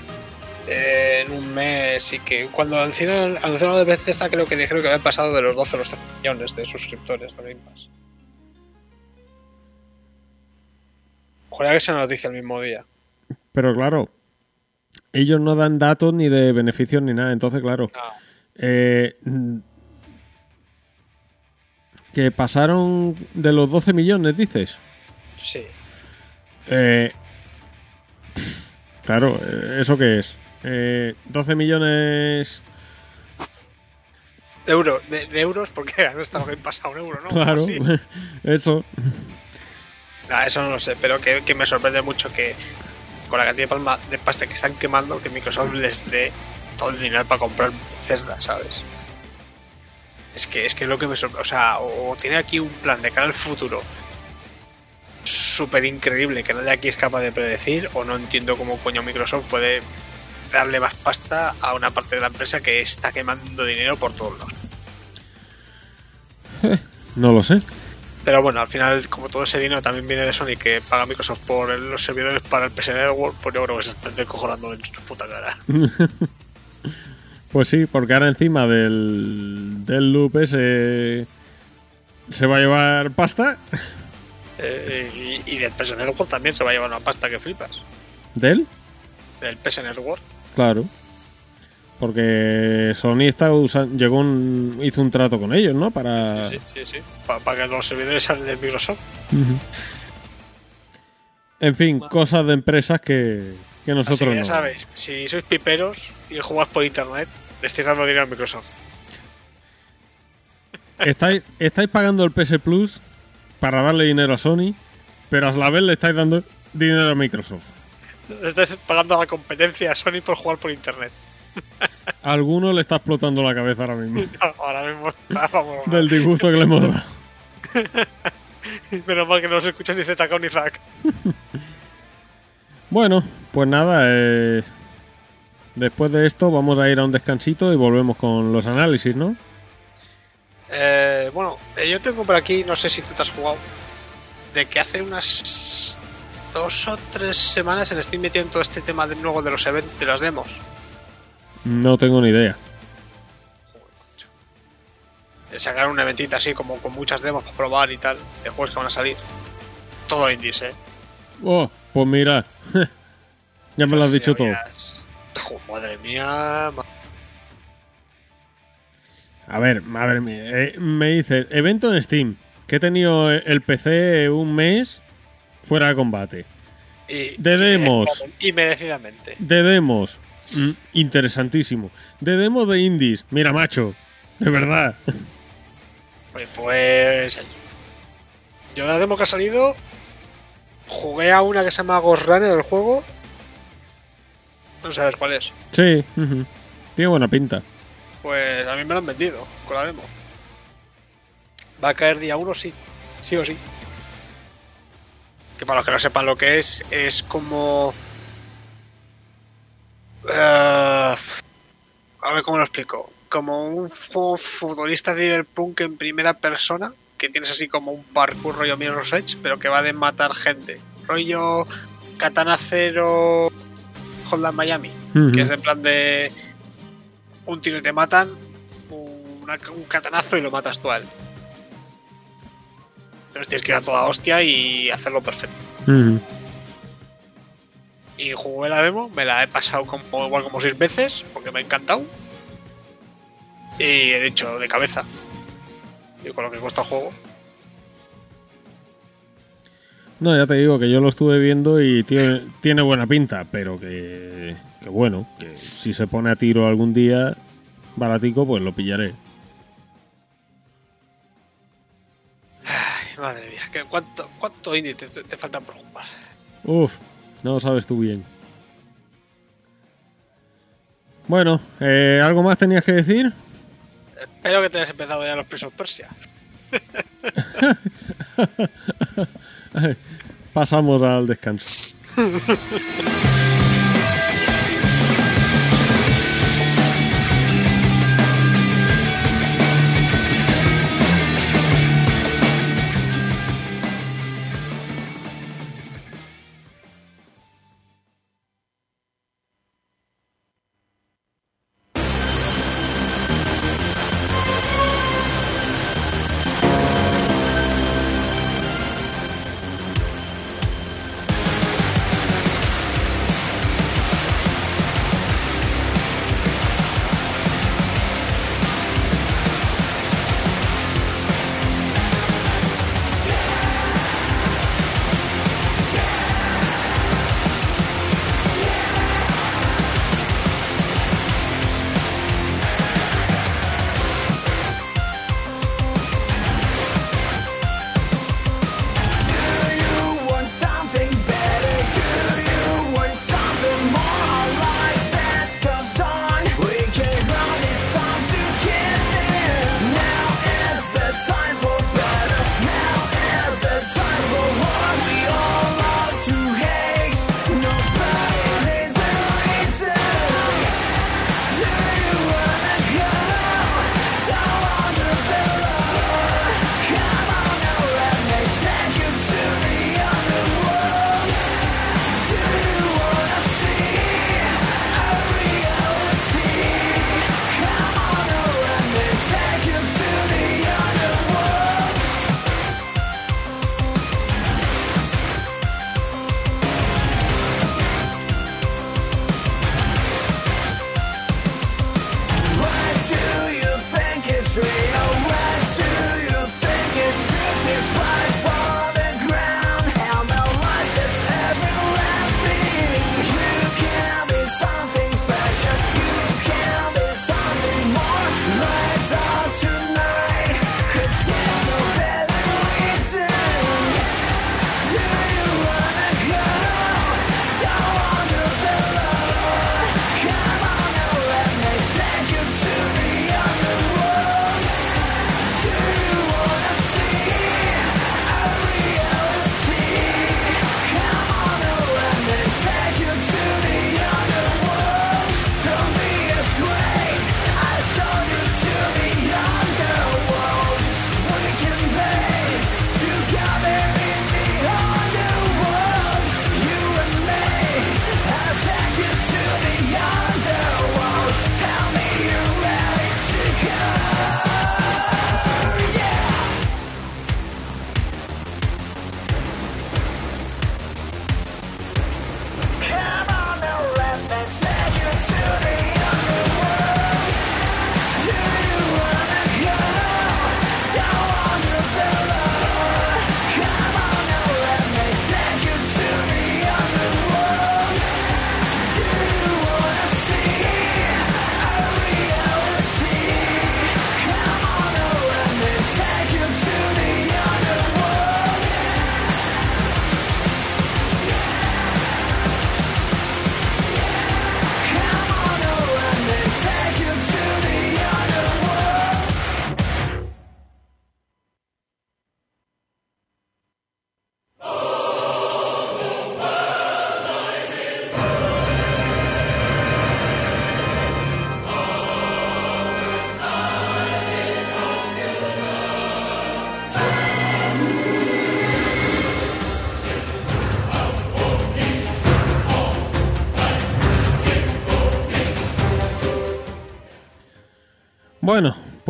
eh, en un mes y que cuando anunciaron, anunciaron de Bethesda creo que dijeron que habían pasado de los 12 a los 13 millones de suscriptores de Game Pass. Ojalá que sea una noticia el mismo día. Pero claro, ellos no dan datos ni de beneficios ni nada. Entonces, claro, No, eh, que pasaron de los 12 millones, dices. sí. Eh, claro, eh, ¿eso qué es? Eh, 12 millones. De, euro, de, de euros porque han estado Pass a un euro, ¿no? Claro, Sí. eso. Nah, eso no lo sé, pero que, que me sorprende mucho que con la cantidad de, palma, de pasta que están quemando, que Microsoft les dé todo el dinero para comprar Bethesda, ¿sabes? Es que es que lo que me sorprende, o sea, o, tiene aquí un plan de cara al futuro súper increíble que nadie aquí es capaz de predecir, o no entiendo cómo coño Microsoft puede darle más pasta a una parte de la empresa que está quemando dinero por todos lados. No lo sé. Pero bueno, al final, como todo ese dinero también viene de Sony que paga Microsoft por los servidores para el PS Network, pues yo creo que se están descojonando de su puta cara. Pues sí, porque ahora encima del, del loop ese se va a llevar pasta. Eh, y, y del PS Network también se va a llevar una pasta que flipas. ¿Del? Del PS Network. Claro. Porque Sony está usan- llegó un- hizo un trato con ellos, ¿no? Para. Sí, sí, sí. Para que los servidores salen de Microsoft. En fin, cosas de empresas que, que Así nosotros que ya no. sabéis, si sois piperos y jugáis por internet, le estáis dando dinero a Microsoft. Estáis, estáis pagando el PS Plus para darle dinero a Sony, pero a la vez le estáis dando dinero a Microsoft. Le estáis pagando a la competencia a Sony por jugar por internet. Alguno le está explotando la cabeza ahora mismo. Ahora mismo está, vamos. Del disgusto que le hemos dado. Menos mal que no se escucha ni ZK ni Zack. Bueno, pues nada, eh, después de esto vamos a ir a un descansito y volvemos con los análisis, ¿no? Eh, bueno, eh, yo tengo por aquí, no sé si tú te has jugado, de que hace unas dos o tres semanas en Steam metieron todo este tema de nuevo de los eventos, de las demos. No tengo ni idea. De sacar un eventito así como con muchas demos para probar y tal, de juegos que van a salir. Todo indies, eh. Oh, pues mira, ya me lo has dicho todo. habías- Jo, madre mía. ma- A ver, madre mía, eh, me dice, evento en Steam, que he tenido el PC un mes fuera de combate. Y, De demos. Y merecidamente. De demos, mm, interesantísimo. De demos de indies, mira macho, de verdad. Pues, pues. Yo de la demo que ha salido. Jugué a una que se llama Ghost Runner el juego. No sabes cuál es. Sí, ujú. tiene buena pinta. Pues a mí me lo han vendido con la demo. Va a caer día uno, sí. Sí o sí. Que para los que no sepan lo que es, es como. eh, a ver cómo lo explico. Como un fu- futbolista de Cyberpunk en primera persona, que tienes así como un parkour rollo Mirror's Edge, pero que va de matar gente. Rollo Katana Zero Hotline Miami que es en plan de un tiro y te matan, una- un catanazo y lo matas tú a él. Entonces tienes que ir a toda hostia y hacerlo perfecto. Y jugué la demo, me la he pasado como, igual como seis veces, porque me ha encantado. Y de hecho, de cabeza. Y con lo que cuesta el juego. No, ya te digo que yo lo estuve viendo y tiene, tiene buena pinta, pero que, que bueno, que si se pone a tiro algún día baratico, pues lo pillaré. Ay, madre mía, ¿qué- ¿cuánto, cuánto indie te, te- te falta por jugar? Uf, no lo sabes tú bien. Bueno, eh, ¿algo más tenías que decir? Espero que te hayas empezado ya los of Persia. Pasamos al descanso.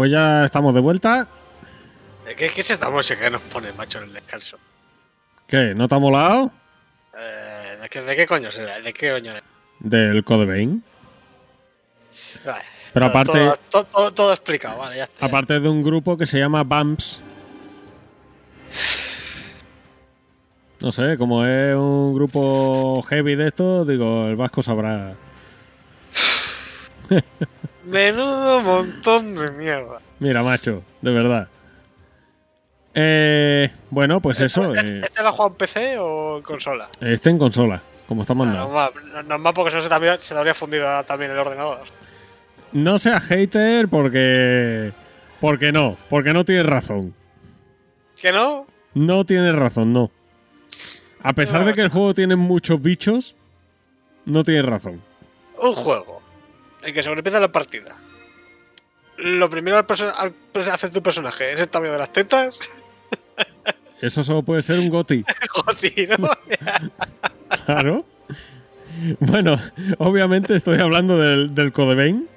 pues ya estamos de vuelta. ¿Qué, ¿Qué es esta música que nos pone, macho, en el descanso? ¿Qué? ¿No te ha molado? Eh, ¿de, qué, coño será? ¿De qué coño? Del Code Vein. Vale. Pero Todo- aparte- Todo, todo, todo- todo explicado, vale, ya está. Aparte de un grupo que se llama Bumps. No sé, como es un grupo heavy de esto, digo, el vasco sabrá. Menudo montón de mierda. Mira, macho, de verdad. Eh, bueno, pues eso. eh, ¿Este lo jugado en PC o en consola? este en consola, como está Ah, mandado. normal, normal, porque si no se, también, se te habría fundido también el ordenador. No seas hater porque. Porque no, porque no tienes razón. ¿Que no? No tienes razón, no. A pesar de que el juego tiene muchos bichos, no tienes razón. Un juego en que según empieza la partida. Lo primero al, hacer tu personaje es el tamaño de las tetas. Eso solo puede ser un goti. Claro. Bueno, obviamente estoy hablando del, del Code Vein,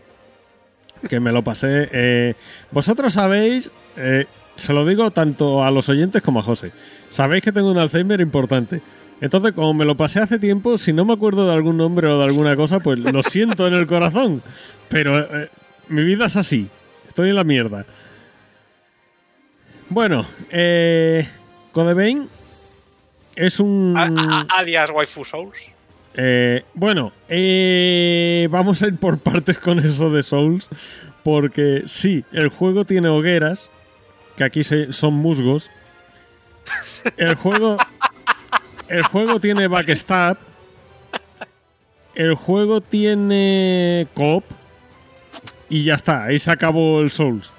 que me lo pasé. eh, vosotros sabéis, eh, se lo digo tanto a los oyentes como a José, sabéis que tengo un Alzheimer importante. Entonces, como me lo pasé hace tiempo, si no me acuerdo de algún nombre o de alguna cosa, pues lo siento en el corazón. Pero eh, mi vida es así. Estoy en la mierda. Bueno, eh, Code Vein es un... A- alias Waifu Souls. Eh, bueno, eh, vamos a ir por partes con eso de Souls. Porque sí, el juego tiene hogueras, que aquí se- son musgos. El juego, el juego tiene backstab. El juego tiene cop. Y ya está, ahí se acabó el Souls.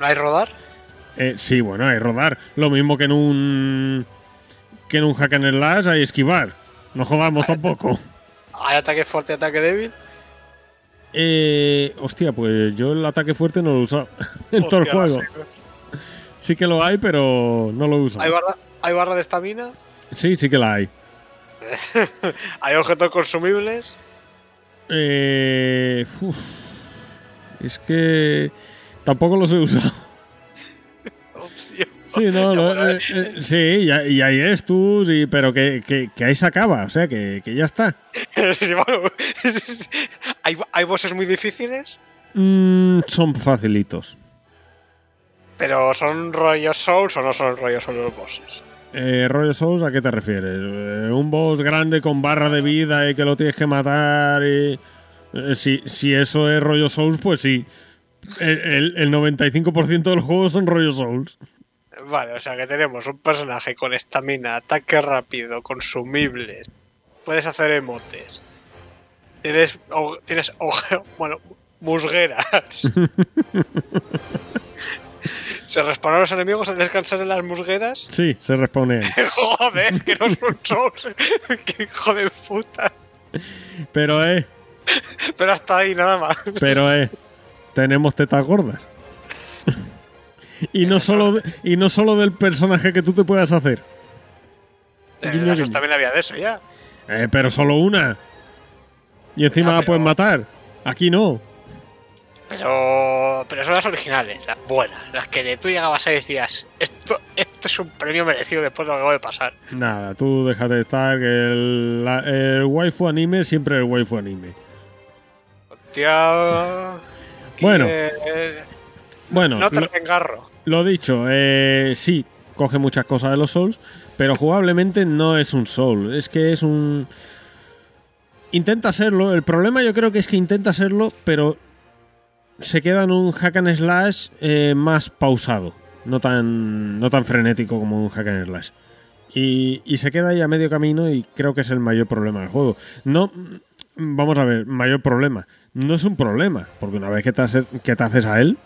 ¿No hay rodar? Eh, sí, bueno, hay rodar. Lo mismo que en un. que en un hack and slash hay esquivar. No jodamos tampoco. ¿Hay ataque fuerte y ataque débil? Eh, hostia, pues yo el ataque fuerte no lo he usado en todo el juego. no sé. Sí que lo hay, pero no lo usado. ¿Hay barra, ¿Hay barra de estamina? Sí, sí que la hay. ¿Hay objetos consumibles? Eh, uf. es que tampoco los he usado. Sí, no, lo- eh, eh, sí, y, hay- y hay estus, y, pero que, que, que ahí se acaba, o sea, que, que ya está. ¿Hay, ¿Hay bosses muy difíciles? Mm, son facilitos. ¿Pero son rollos Souls o no son rollos Souls los bosses? Eh, rollo Souls, ¿a qué te refieres? Eh, ¿Un boss grande con barra de vida y que lo tienes que matar? Y... Eh, si, si eso es rollo Souls, pues sí. El, el- el 95% del juego son rollo Souls. Vale, o sea que tenemos un personaje con estamina, ataque rápido, consumibles. Puedes hacer emotes. Tienes, o- tienes bueno, musgueras. ¿Se respawnan los enemigos al descansar en las musgueras? Sí, se responden. Joder, que no son Souls. que hijo de puta. Pero eh, Pero hasta ahí nada más. pero eh, tenemos tetas gordas. y no solo de- y no solo del personaje que tú te puedas hacer. En Eh, también había de eso ya. Eh, pero solo una. Y encima Ya, la puedes matar. Aquí no. Pero, pero son las originales, las buenas, las que tú llegabas y decías, esto, esto es un premio merecido después de lo que acaba de pasar. Nada, tú déjate de estar, que el, la- el waifu anime siempre es el waifu anime. Hostia. Bueno. que- Bueno, no te lo, engarro. lo dicho, eh, sí, coge muchas cosas de los Souls, pero jugablemente no es un Soul, es que es un... Intenta serlo, el problema yo creo que es que intenta serlo, pero se queda en un hack and slash eh, más pausado, no tan, no tan frenético como un hack and slash. Y, y se queda ahí a medio camino y creo que es el mayor problema del juego. No, vamos a ver, mayor problema. No es un problema, porque una vez que te, que te haces a él,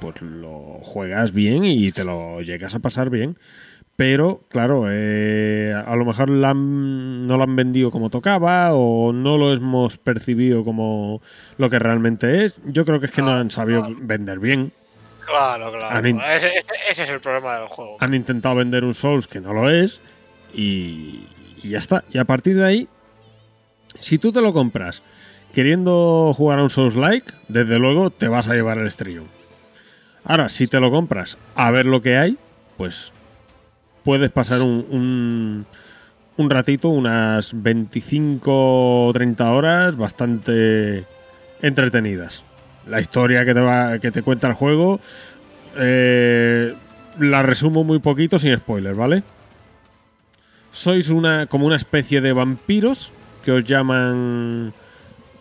pues lo juegas bien y te lo llegas a pasar bien. Pero, claro, eh, a lo mejor la han- no lo han vendido como tocaba o no lo hemos percibido como lo que realmente es. Yo creo que es que no han sabido claro. vender bien. Claro, claro. Ese es el problema del juego. Han intentado vender un Souls que no lo es y, y ya está. Y a partir de ahí, si tú te lo compras queriendo jugar a un Souls like, desde luego te vas a llevar el estrellón. Ahora, si te lo compras a ver lo que hay, pues puedes pasar un, un, un ratito, unas 25 o 30 horas bastante entretenidas. La historia que te, va, que te cuenta el juego eh, la resumo muy poquito sin spoilers, ¿vale? Sois una como una especie de vampiros que os llaman,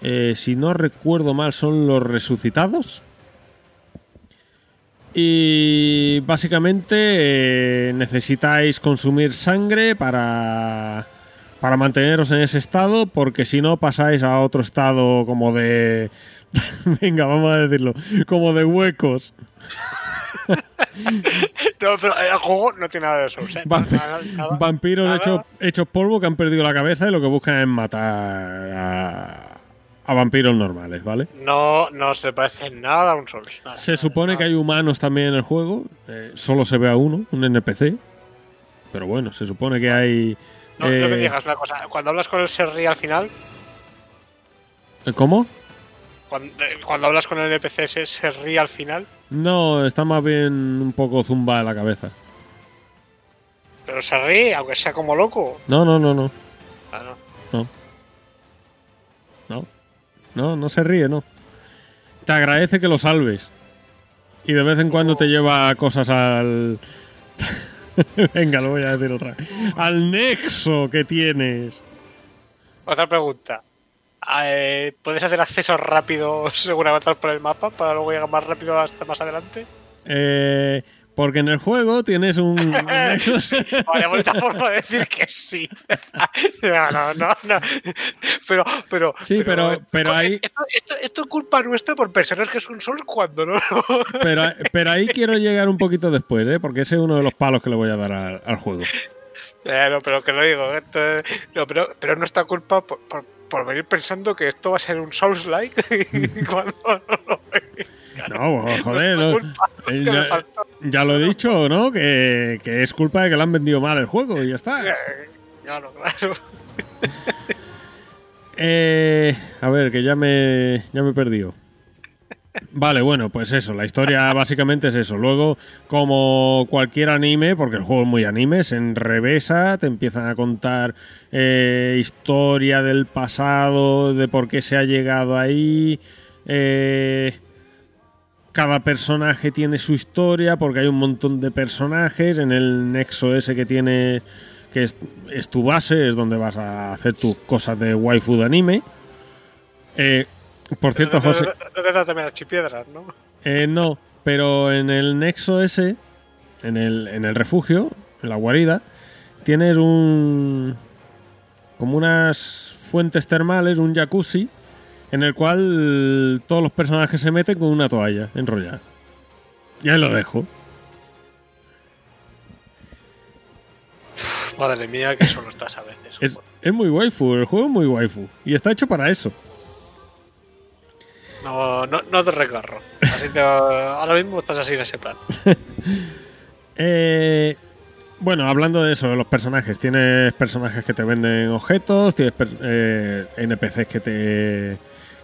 eh, si no recuerdo mal, son los resucitados. Y básicamente eh, necesitáis consumir sangre para, para manteneros en ese estado, porque si no pasáis a otro estado como de... Venga, vamos a decirlo, como de huecos. No, pero el juego no tiene nada de Souls, ¿eh? Vampi- Nada, nada. vampiros hechos, hechos polvo que han perdido la cabeza y lo que buscan es matar a, a vampiros normales, ¿vale? No, no se parece nada a un nada, Se nada, supone nada. que hay humanos también en el juego, eh, solo se ve a uno, un NPC. Pero bueno, se supone que hay... No, no me eh, digas una cosa. Cuando hablas con el Serri al final, ¿Cómo? cuando, eh, cuando hablas con el NPC, ¿se, se ríe al final? No, está más bien un poco zumba de la cabeza. Pero se ríe, aunque sea como loco. No, no, no, no. Ah, no. No. No, no se ríe, no. Te agradece que lo salves. Y de vez en cuando te lleva cosas al. Venga, lo voy a decir otra vez. Al nexo que tienes. Otra pregunta. Eh, ¿Puedes hacer acceso rápido según avanzar por el mapa para luego llegar más rápido hasta más adelante? Eh, porque en el juego tienes un. un nexo- Vale, bonita forma de decir que sí. No, no, no, no. Pero, pero. Sí, pero- pero ahí- Esto, esto- esto es culpa nuestra por personas que son solos cuando no. pero, pero ahí quiero llegar un poquito después, ¿eh? Porque ese es uno de los palos que le voy a dar al, al juego. Eh, no, pero que lo digo. esto es- no, pero, pero es nuestra culpa por, por, por venir pensando que esto va a ser un Souls-like cuando no lo es. No, joder, no- eh, ya lo he dicho, ¿no? Que, que es culpa de que le han vendido mal el juego y ya está. Eh, Claro, claro. Eh, a ver, que ya me, ya me he perdido. Vale, bueno, pues eso, la historia básicamente es eso. Luego, como cualquier anime, porque el juego es muy anime, se enrevesa, te empiezan a contar eh, historia del pasado, de por qué se ha llegado ahí. eh, cada personaje tiene su historia, porque hay un montón de personajes en el nexo ese que tiene, que es, es tu base, es donde vas a hacer tus cosas de waifu de anime. Eh, por cierto, José, no, también archipiedras, ¿no? eh, no, pero en el nexo ese, en el, en el refugio, en la guarida, tienes un. como unas fuentes termales, un jacuzzi, en el cual todos los personajes se meten con una toalla enrollada. Y ahí lo dejo. Madre mía, que solo estás a veces. Es, es muy waifu, el juego es muy waifu. Y está hecho para eso. No, no, no te recorro. Así te, ahora mismo estás así en ese plan. Eh, bueno, hablando de eso, de los personajes, tienes personajes que te venden objetos, tienes eh, NPCs que te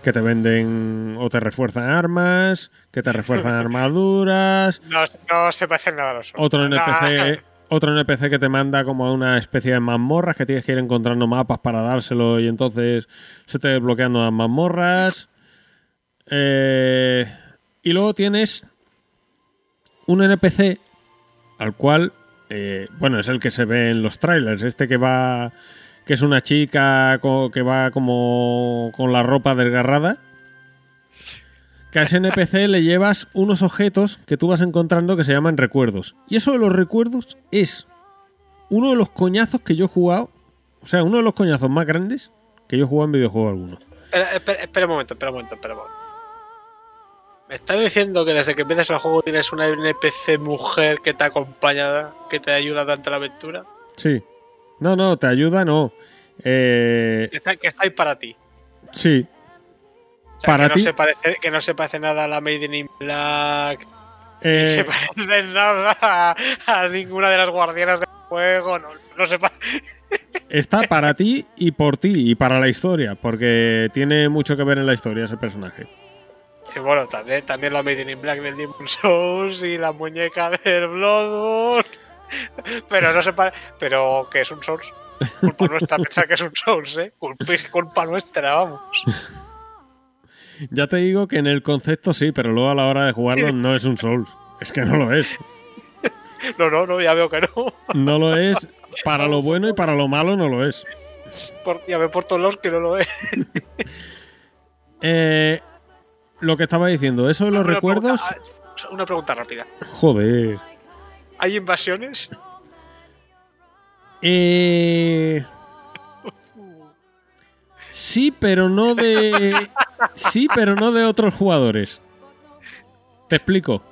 que te venden o te refuerzan armas, que te refuerzan armaduras, No, no se parece nada a los otros. otro. NPC, otro NPC que te manda como a una especie de mazmorras que tienes que ir encontrando mapas para dárselo y entonces se te desbloquean nuevas mazmorras. Eh, y luego tienes un NPC al cual, eh, bueno, es el que se ve en los trailers, este que va, que es una chica que va como con la ropa desgarrada. Que a ese NPC le llevas unos objetos que tú vas encontrando que se llaman recuerdos. Y eso de los recuerdos es uno de los coñazos que yo he jugado, o sea, uno de los coñazos más grandes que yo he jugado en videojuego alguno. Espera, espera, espera un momento, espera un momento, espera un momento. ¿Me estás diciendo que desde que empiezas el juego tienes una NPC mujer que te acompaña, que te ayuda durante la aventura? Sí. No, no, te ayuda, no. Eh, Que está, que está ahí para ti. sí, O sea, ¿Para que, ti? No se parece, que no se parece nada a la Maiden in Black. eh, se parece nada a, a ninguna de las guardianas del juego. No, no se está para ti y por ti y para la historia, porque tiene mucho que ver en la historia ese personaje. Sí, bueno, también, también la Made in Black del Demon Souls y la muñeca del Bloodborne. Pero no se pare... Pero que es un Souls. Culpa nuestra pensar que es un Souls, ¿eh? Culpa, es culpa nuestra, vamos. Ya te digo que en el concepto sí, pero luego a la hora de jugarlo no es un Souls. Es que no lo es. No, no, no, ya veo que no. No lo es. Para lo bueno y para lo malo no lo es. Por- ya veo por todos los que no lo es. Eh, lo que estaba diciendo, eso de los Una recuerdos. pregunta- ah, una pregunta rápida. Joder. ¿Hay invasiones? Eh... Sí, pero no de. Sí, pero no de otros jugadores. Te explico.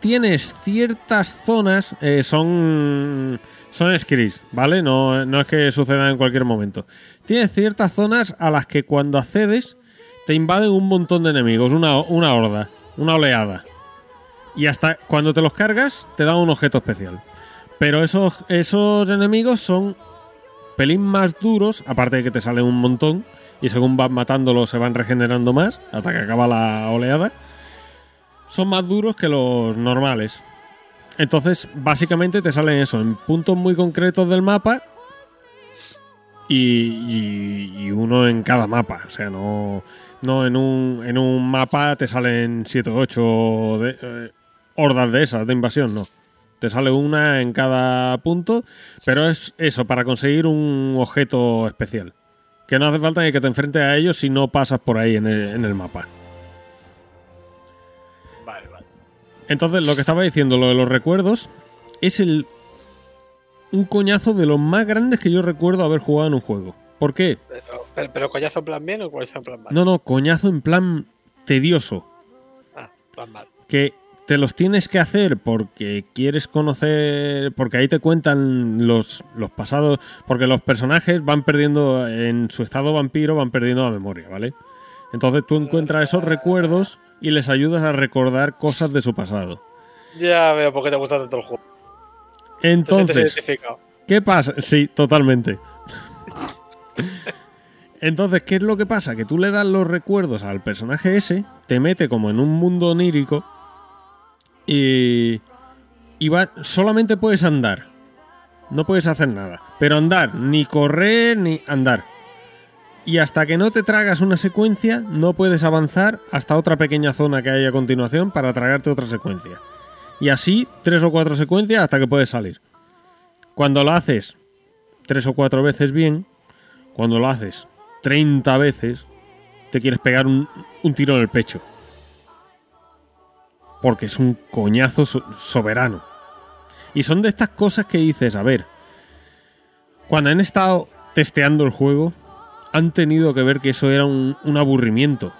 Tienes ciertas zonas, eh, son. Son scripts, ¿vale? No, no es que suceda en cualquier momento. Tienes ciertas zonas a las que cuando accedes te invaden un montón de enemigos, una, una horda, una oleada. Y hasta cuando te los cargas, te dan un objeto especial. Pero esos, esos enemigos son pelín más duros, aparte de que te salen un montón, y según vas matándolos se van regenerando más, hasta que acaba la oleada. Son más duros que los normales. Entonces, básicamente te salen eso, en puntos muy concretos del mapa. Y, y- uno en cada mapa. O sea, no, no en, un, en un mapa te salen 7 o 8 de, eh, hordas de esas de invasión, no. Te sale una en cada punto, pero es eso, para conseguir un objeto especial. Que no hace falta ni que te enfrentes a ellos si no pasas por ahí en el, en el mapa. Vale, vale. Entonces, lo que estaba diciendo, lo de los recuerdos, es el un coñazo de los más grandes que yo recuerdo haber jugado en un juego. ¿Por qué? Pero, pero, pero coñazo en plan bien o coñazo en plan mal. No, no, coñazo en plan tedioso. Ah, plan mal. que te los tienes que hacer porque quieres conocer, porque ahí te cuentan los, los pasados, porque los personajes van perdiendo, en su estado vampiro, van perdiendo la memoria, ¿vale? Entonces tú encuentras esos recuerdos y les ayudas a recordar cosas de su pasado. Ya veo por qué te gusta tanto el juego. Entonces. ¿Qué pasa? Sí, totalmente. Entonces, ¿qué es lo que pasa? Que tú le das los recuerdos al personaje ese, te mete como en un mundo onírico y, y solamente puedes andar. No puedes hacer nada. Pero andar, ni correr, ni andar. Y hasta que no te tragas una secuencia, no puedes avanzar hasta otra pequeña zona que hay a continuación para tragarte otra secuencia. Y así, tres o cuatro secuencias hasta que puedes salir. Cuando lo haces tres o cuatro veces bien, cuando lo haces 30 veces, te quieres pegar un, un tiro en el pecho. Porque es un coñazo so- soberano. Y son de estas cosas que dices, a ver, cuando han estado testeando el juego, han tenido que ver que eso era un, un aburrimiento.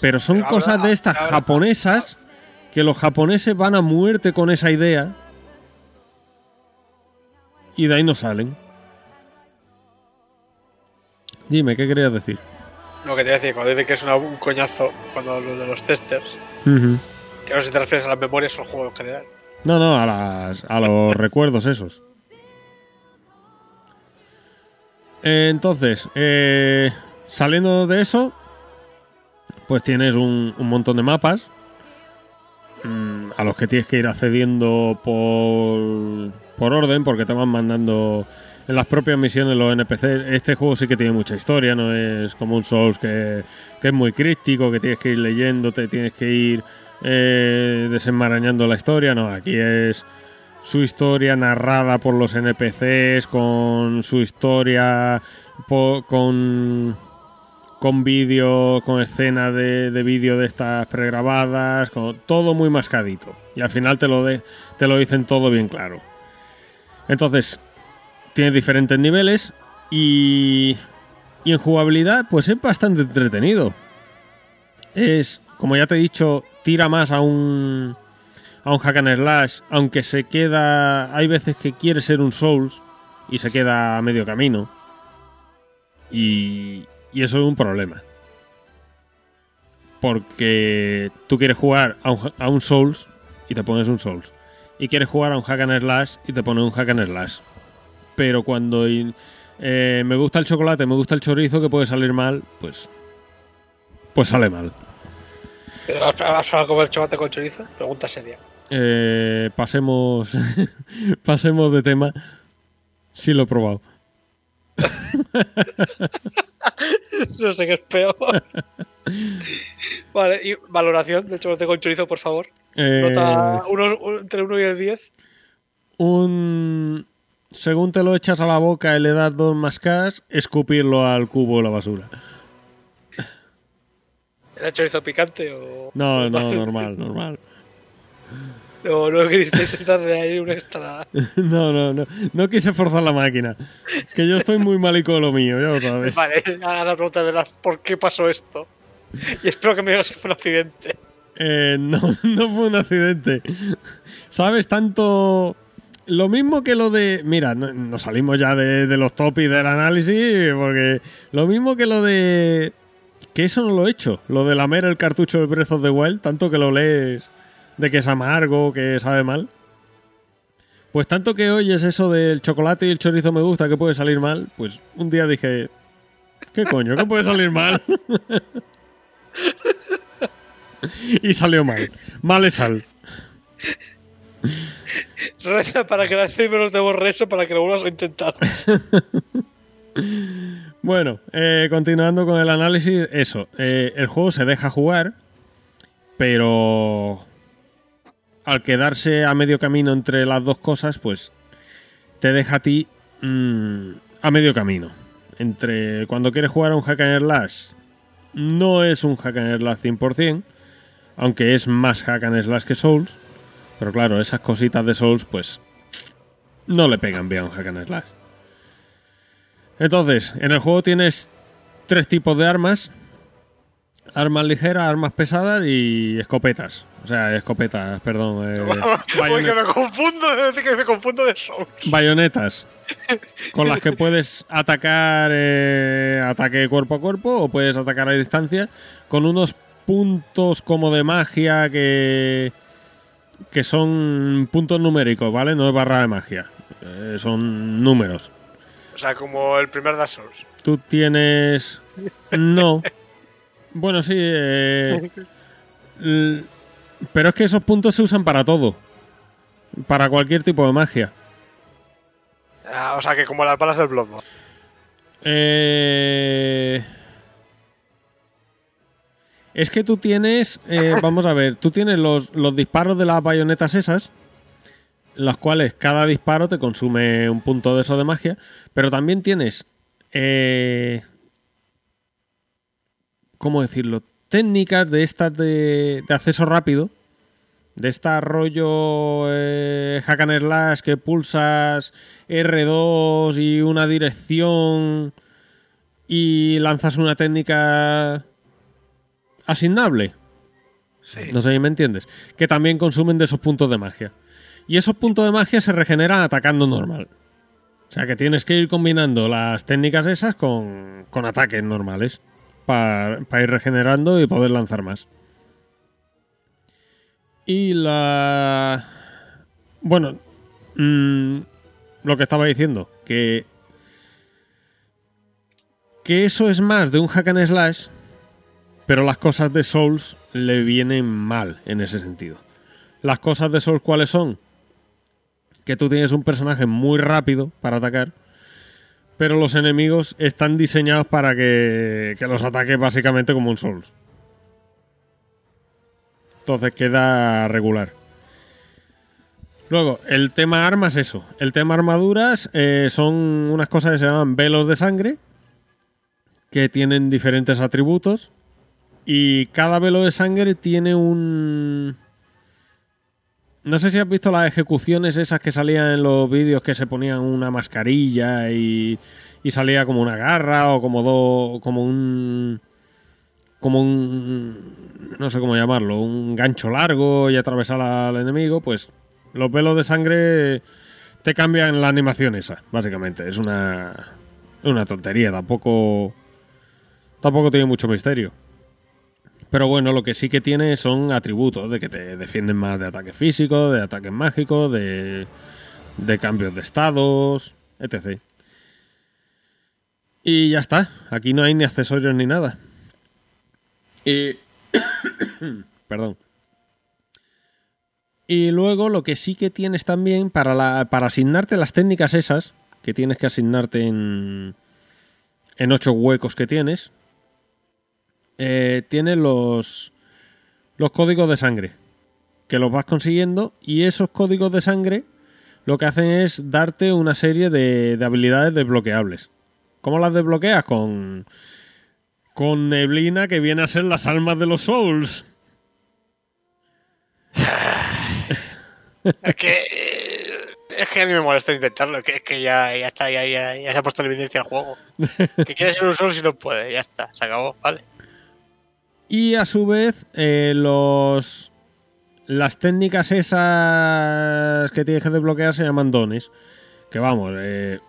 Pero son Pero cosas de estas japonesas que los japoneses van a muerte con esa idea y de ahí no salen. Dime, ¿qué querías decir? Lo que te decía, cuando dice que es una- un coñazo, cuando lo de los testers, que no sé si te refieres a las memorias o al juego en general. No, no, a, las, a los recuerdos esos. Entonces, eh, saliendo de eso, pues tienes un, un montón de mapas mm, a los que tienes que ir accediendo por, por orden, porque te van mandando en las propias misiones los NPCs. Este juego sí que tiene mucha historia, no es como un Souls que, que es muy crítico, que tienes que ir leyendo, te tienes que ir eh, desenmarañando la historia. No, aquí es su historia narrada por los NPCs, con su historia, con con vídeo, con escenas de, de vídeo de estas pregrabadas, con todo muy mascadito. Y al final te lo, de, te lo dicen todo bien claro. Entonces, tiene diferentes niveles y, y en jugabilidad, pues es bastante entretenido. Es, como ya te he dicho, tira más a un, a un hack and slash, aunque se queda. Hay veces que quiere ser un Souls y se queda a medio camino. Y, y eso es un problema. Porque tú quieres jugar a un, a un Souls y te pones un Souls. Y quieres jugar a un hack and slash y te pones un hack and slash. Pero cuando eh, me gusta el chocolate, me gusta el chorizo, que puede salir mal, pues pues sale mal. ¿Pero ¿Vas a comer chocolate con chorizo? Pregunta seria. Eh, pasemos, pasemos de tema. Sí lo he probado. No sé qué es peor. vale, y valoración del chocolate con chorizo, por favor. Eh, Nota uno- un- entre 1 y el 10. un según te lo echas a la boca y le das dos mascadas, escupirlo al cubo de la basura. ¿Era chorizo picante o.? No, no, normal, normal. No, no queristeis darle ahí un extra. No, no, no. No quise forzar la máquina. Que yo estoy muy malico de lo mío, ya lo sabes. Vale, ahora la pregunta de ¿por qué pasó esto? Y espero que me digas si fue un accidente. Eh, no, no fue un accidente. ¿Sabes? Tanto. Lo mismo que lo de. Mira, no- nos salimos ya de, de los topics del análisis, porque. Lo mismo que lo de. Que eso no lo he hecho. Lo de lamer el cartucho del Breath of the Wild, tanto que lo lees de que es amargo, que sabe mal. Pues tanto que oyes eso del chocolate y el chorizo me gusta, que puede salir mal, pues un día dije. ¿Qué coño? ¿Qué puede salir mal? y salió mal. Mal es sal. Reza para que la nos demos rezo para que lo vuelvas a intentar. Bueno, eh, continuando con el análisis, eso. eh, el juego se deja jugar, pero al quedarse a medio camino entre las dos cosas, pues te deja a ti mm, a medio camino. Entre cuando quieres jugar a un hack and slash, no es un hack and slash 100%, aunque es más hack and slash que Souls. Pero claro, esas cositas de Souls, pues no le pegan bien a un hack and slash. Entonces, en el juego tienes tres tipos de armas. Armas ligeras, armas pesadas y escopetas. O sea, escopetas, perdón. eh, que me confundo, que me confundo de Souls. bayonetas. Con las que puedes atacar eh, ataque cuerpo a cuerpo o puedes atacar a distancia. Con unos puntos como de magia que, que son puntos numéricos, ¿vale? No es barra de magia. eh, son números. O sea, como el primer Dark Souls. Tú tienes. No. Bueno, sí. eh, l- Pero es que esos puntos se usan para todo. Para cualquier tipo de magia. Ah, o sea, que como las balas del Bloodborne. Eh... Es que tú tienes. eh, vamos a ver. Tú tienes los, los disparos de las bayonetas esas. Los cuales cada disparo te consume un punto de eso de magia. Pero también tienes. Eh, ¿Cómo decirlo? Técnicas de estas de, de acceso rápido. De esta rollo eh, hack and slash que pulsas R2 y una dirección y lanzas una técnica asignable. Sí. No sé si me entiendes. Que también consumen de esos puntos de magia. Y esos puntos de magia se regeneran atacando normal. O sea que tienes que ir combinando las técnicas esas con, con ataques normales. Para ir regenerando y poder lanzar más. Y la... Bueno, mm, lo que estaba diciendo, que... Que eso es más de un hack and slash, pero las cosas de Souls le vienen mal en ese sentido. Las cosas de Souls, ¿cuáles son? Que tú tienes un personaje muy rápido para atacar, pero los enemigos están diseñados para que, los ataques básicamente como un Souls. Entonces queda regular. Luego, el tema armas, eso. El tema armaduras eh, son unas cosas que se llaman velos de sangre, que tienen diferentes atributos. Y cada velo de sangre tiene un... No sé si has visto las ejecuciones esas que salían en los vídeos que se ponían una mascarilla y, y salía como una garra o como dos... como un... como un... no sé cómo llamarlo, un gancho largo y atravesar al enemigo, pues los velos de sangre te cambian la animación esa, básicamente. Es una... una tontería, tampoco... tampoco tiene mucho misterio. Pero bueno, lo que sí que tiene son atributos de que te defienden más de ataques físicos, de ataques mágicos, de, de cambios de estados, etc. Y ya está. Aquí no hay ni accesorios ni nada. Y... Perdón. Y luego lo que sí que tienes también para, para asignarte las técnicas esas, que tienes que asignarte en, en ocho huecos que tienes, eh, tienes los, los códigos de sangre, que los vas consiguiendo y esos códigos de sangre lo que hacen es darte una serie de, de habilidades desbloqueables. ¿Cómo las desbloqueas? Con, con neblina que viene a ser las almas de los souls. Es que. eh, Es que a mí me molesta intentarlo, que es que ya, ya está, ya, ya, ya se ha puesto en evidencia el juego. Que quiere ser un solo si no puede, ya está, se acabó, vale. Y a su vez, eh, los. Las técnicas esas que tienes que desbloquear se llaman dones. Que vamos, eh,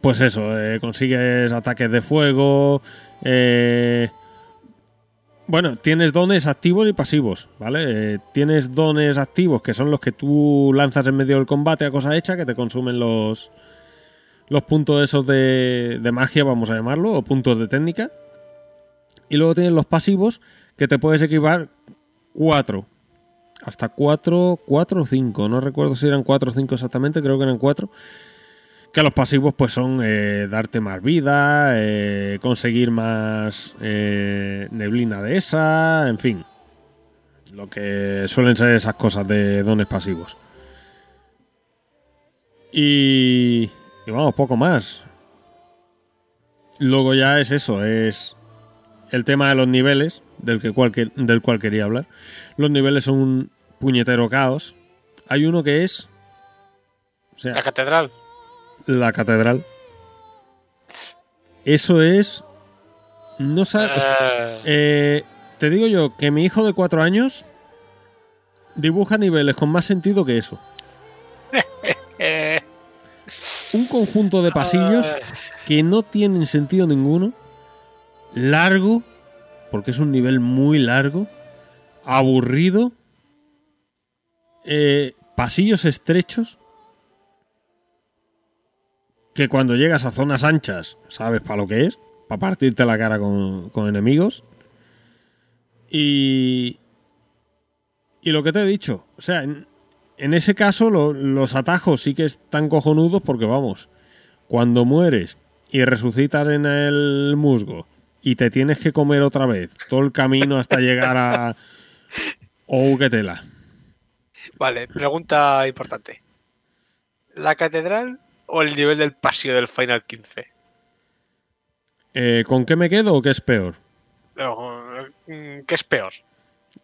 pues eso, eh, consigues ataques de fuego. eh, bueno, tienes dones activos y pasivos, ¿vale? Tienes dones activos que son los que tú lanzas en medio del combate a cosa hecha, que te consumen los, los puntos esos de, de magia, vamos a llamarlo, o puntos de técnica. Y luego tienes los pasivos que te puedes equipar cuatro. Hasta cuatro, cuatro o cinco. No recuerdo si eran cuatro o cinco exactamente, creo que eran cuatro. Que los pasivos pues son eh, darte más vida, eh, conseguir más eh, neblina de esa, en fin. Lo que suelen ser esas cosas de dones pasivos. Y, y vamos, poco más. Luego ya es eso, es el tema de los niveles, del, que cual, que- del cual quería hablar. Los niveles son un puñetero caos. Hay uno que es... O sea, La catedral. la catedral. Eso es. No sabes. Eh, Eh, te digo yo que mi hijo de cuatro años dibuja niveles con más sentido que eso. Un conjunto de pasillos eh, que no tienen sentido ninguno. Largo, porque es un nivel muy largo. Aburrido. eh, pasillos estrechos. Que cuando llegas a zonas anchas, sabes para lo que es. Para partirte la cara con, con enemigos. Y. Y lo que te he dicho. O sea, en, ese caso, lo- los atajos sí que están cojonudos porque vamos cuando mueres y resucitas en el musgo y te tienes que comer otra vez todo el camino hasta llegar a. Oh, qué tela. Vale, pregunta importante. ¿La catedral o el nivel del pasillo del Final 15? Eh, ¿Con qué me quedo o qué es peor? No, mm, ¿Qué es peor?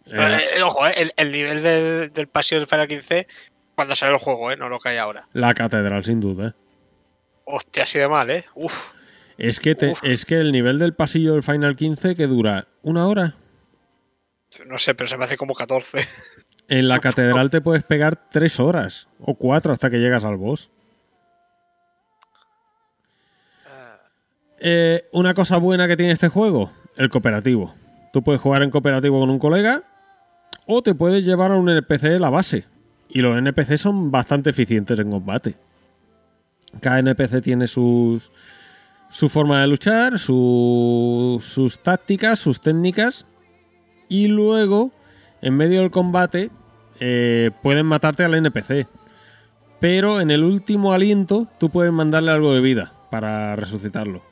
Eh, Eh, ojo, eh, el, el nivel del, del pasillo del Final 15 cuando sale el juego, ¿eh? No lo que hay ahora. la catedral, sin duda. ¿eh? Hostia, así de mal, ¿eh? Uf. Es que, te- es que el nivel del pasillo del Final 15 que dura una hora. No sé, pero se me hace como 14. En la catedral te puedes pegar tres horas o cuatro hasta que llegas al boss. Eh, una cosa buena que tiene este juego, el cooperativo. Tú puedes jugar en cooperativo con un colega o te puedes llevar a un NPC de la base. Y los NPC son bastante eficientes en combate. Cada NPC tiene sus, su forma de luchar, su- sus tácticas, sus técnicas. Y luego, en medio del combate, eh, pueden matarte al NPC. Pero en el último aliento, tú puedes mandarle algo de vida para resucitarlo.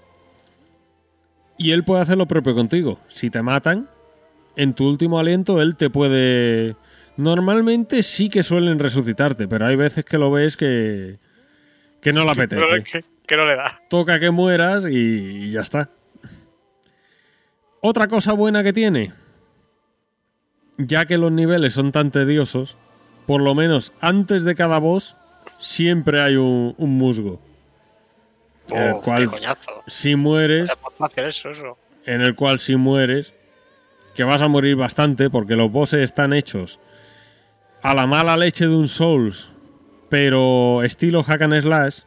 Y él puede hacer lo propio contigo. Si te matan, en tu último aliento, él te puede. Normalmente sí que suelen resucitarte, pero hay veces que lo ves que. que no le apetece Pero que, que no le da. toca que mueras y, ya está. Otra cosa buena que tiene, ya que los niveles son tan tediosos, por lo menos antes de cada boss siempre hay un, un musgo. El Oh, cual- qué coñazo. Si mueres, eso, eso. en el cual si mueres, que vas a morir bastante porque los bosses están hechos a la mala leche de un Souls, pero estilo hack and slash,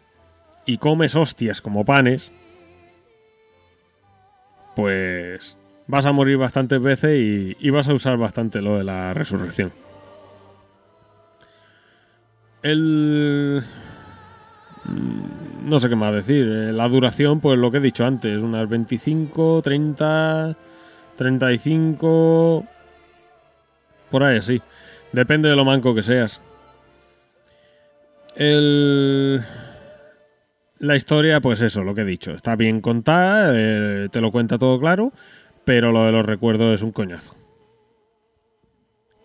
y comes hostias como panes, pues vas a morir bastantes veces y, vas a usar bastante lo de la resurrección. El... mm, No sé qué más decir. Eh, La duración, pues lo que he dicho antes, unas 25, 30 35. Por ahí, sí. Depende de lo manco que seas. El. La historia, pues eso, lo que he dicho. Está bien contada, eh, te lo cuenta todo claro, pero lo de los recuerdos es un coñazo.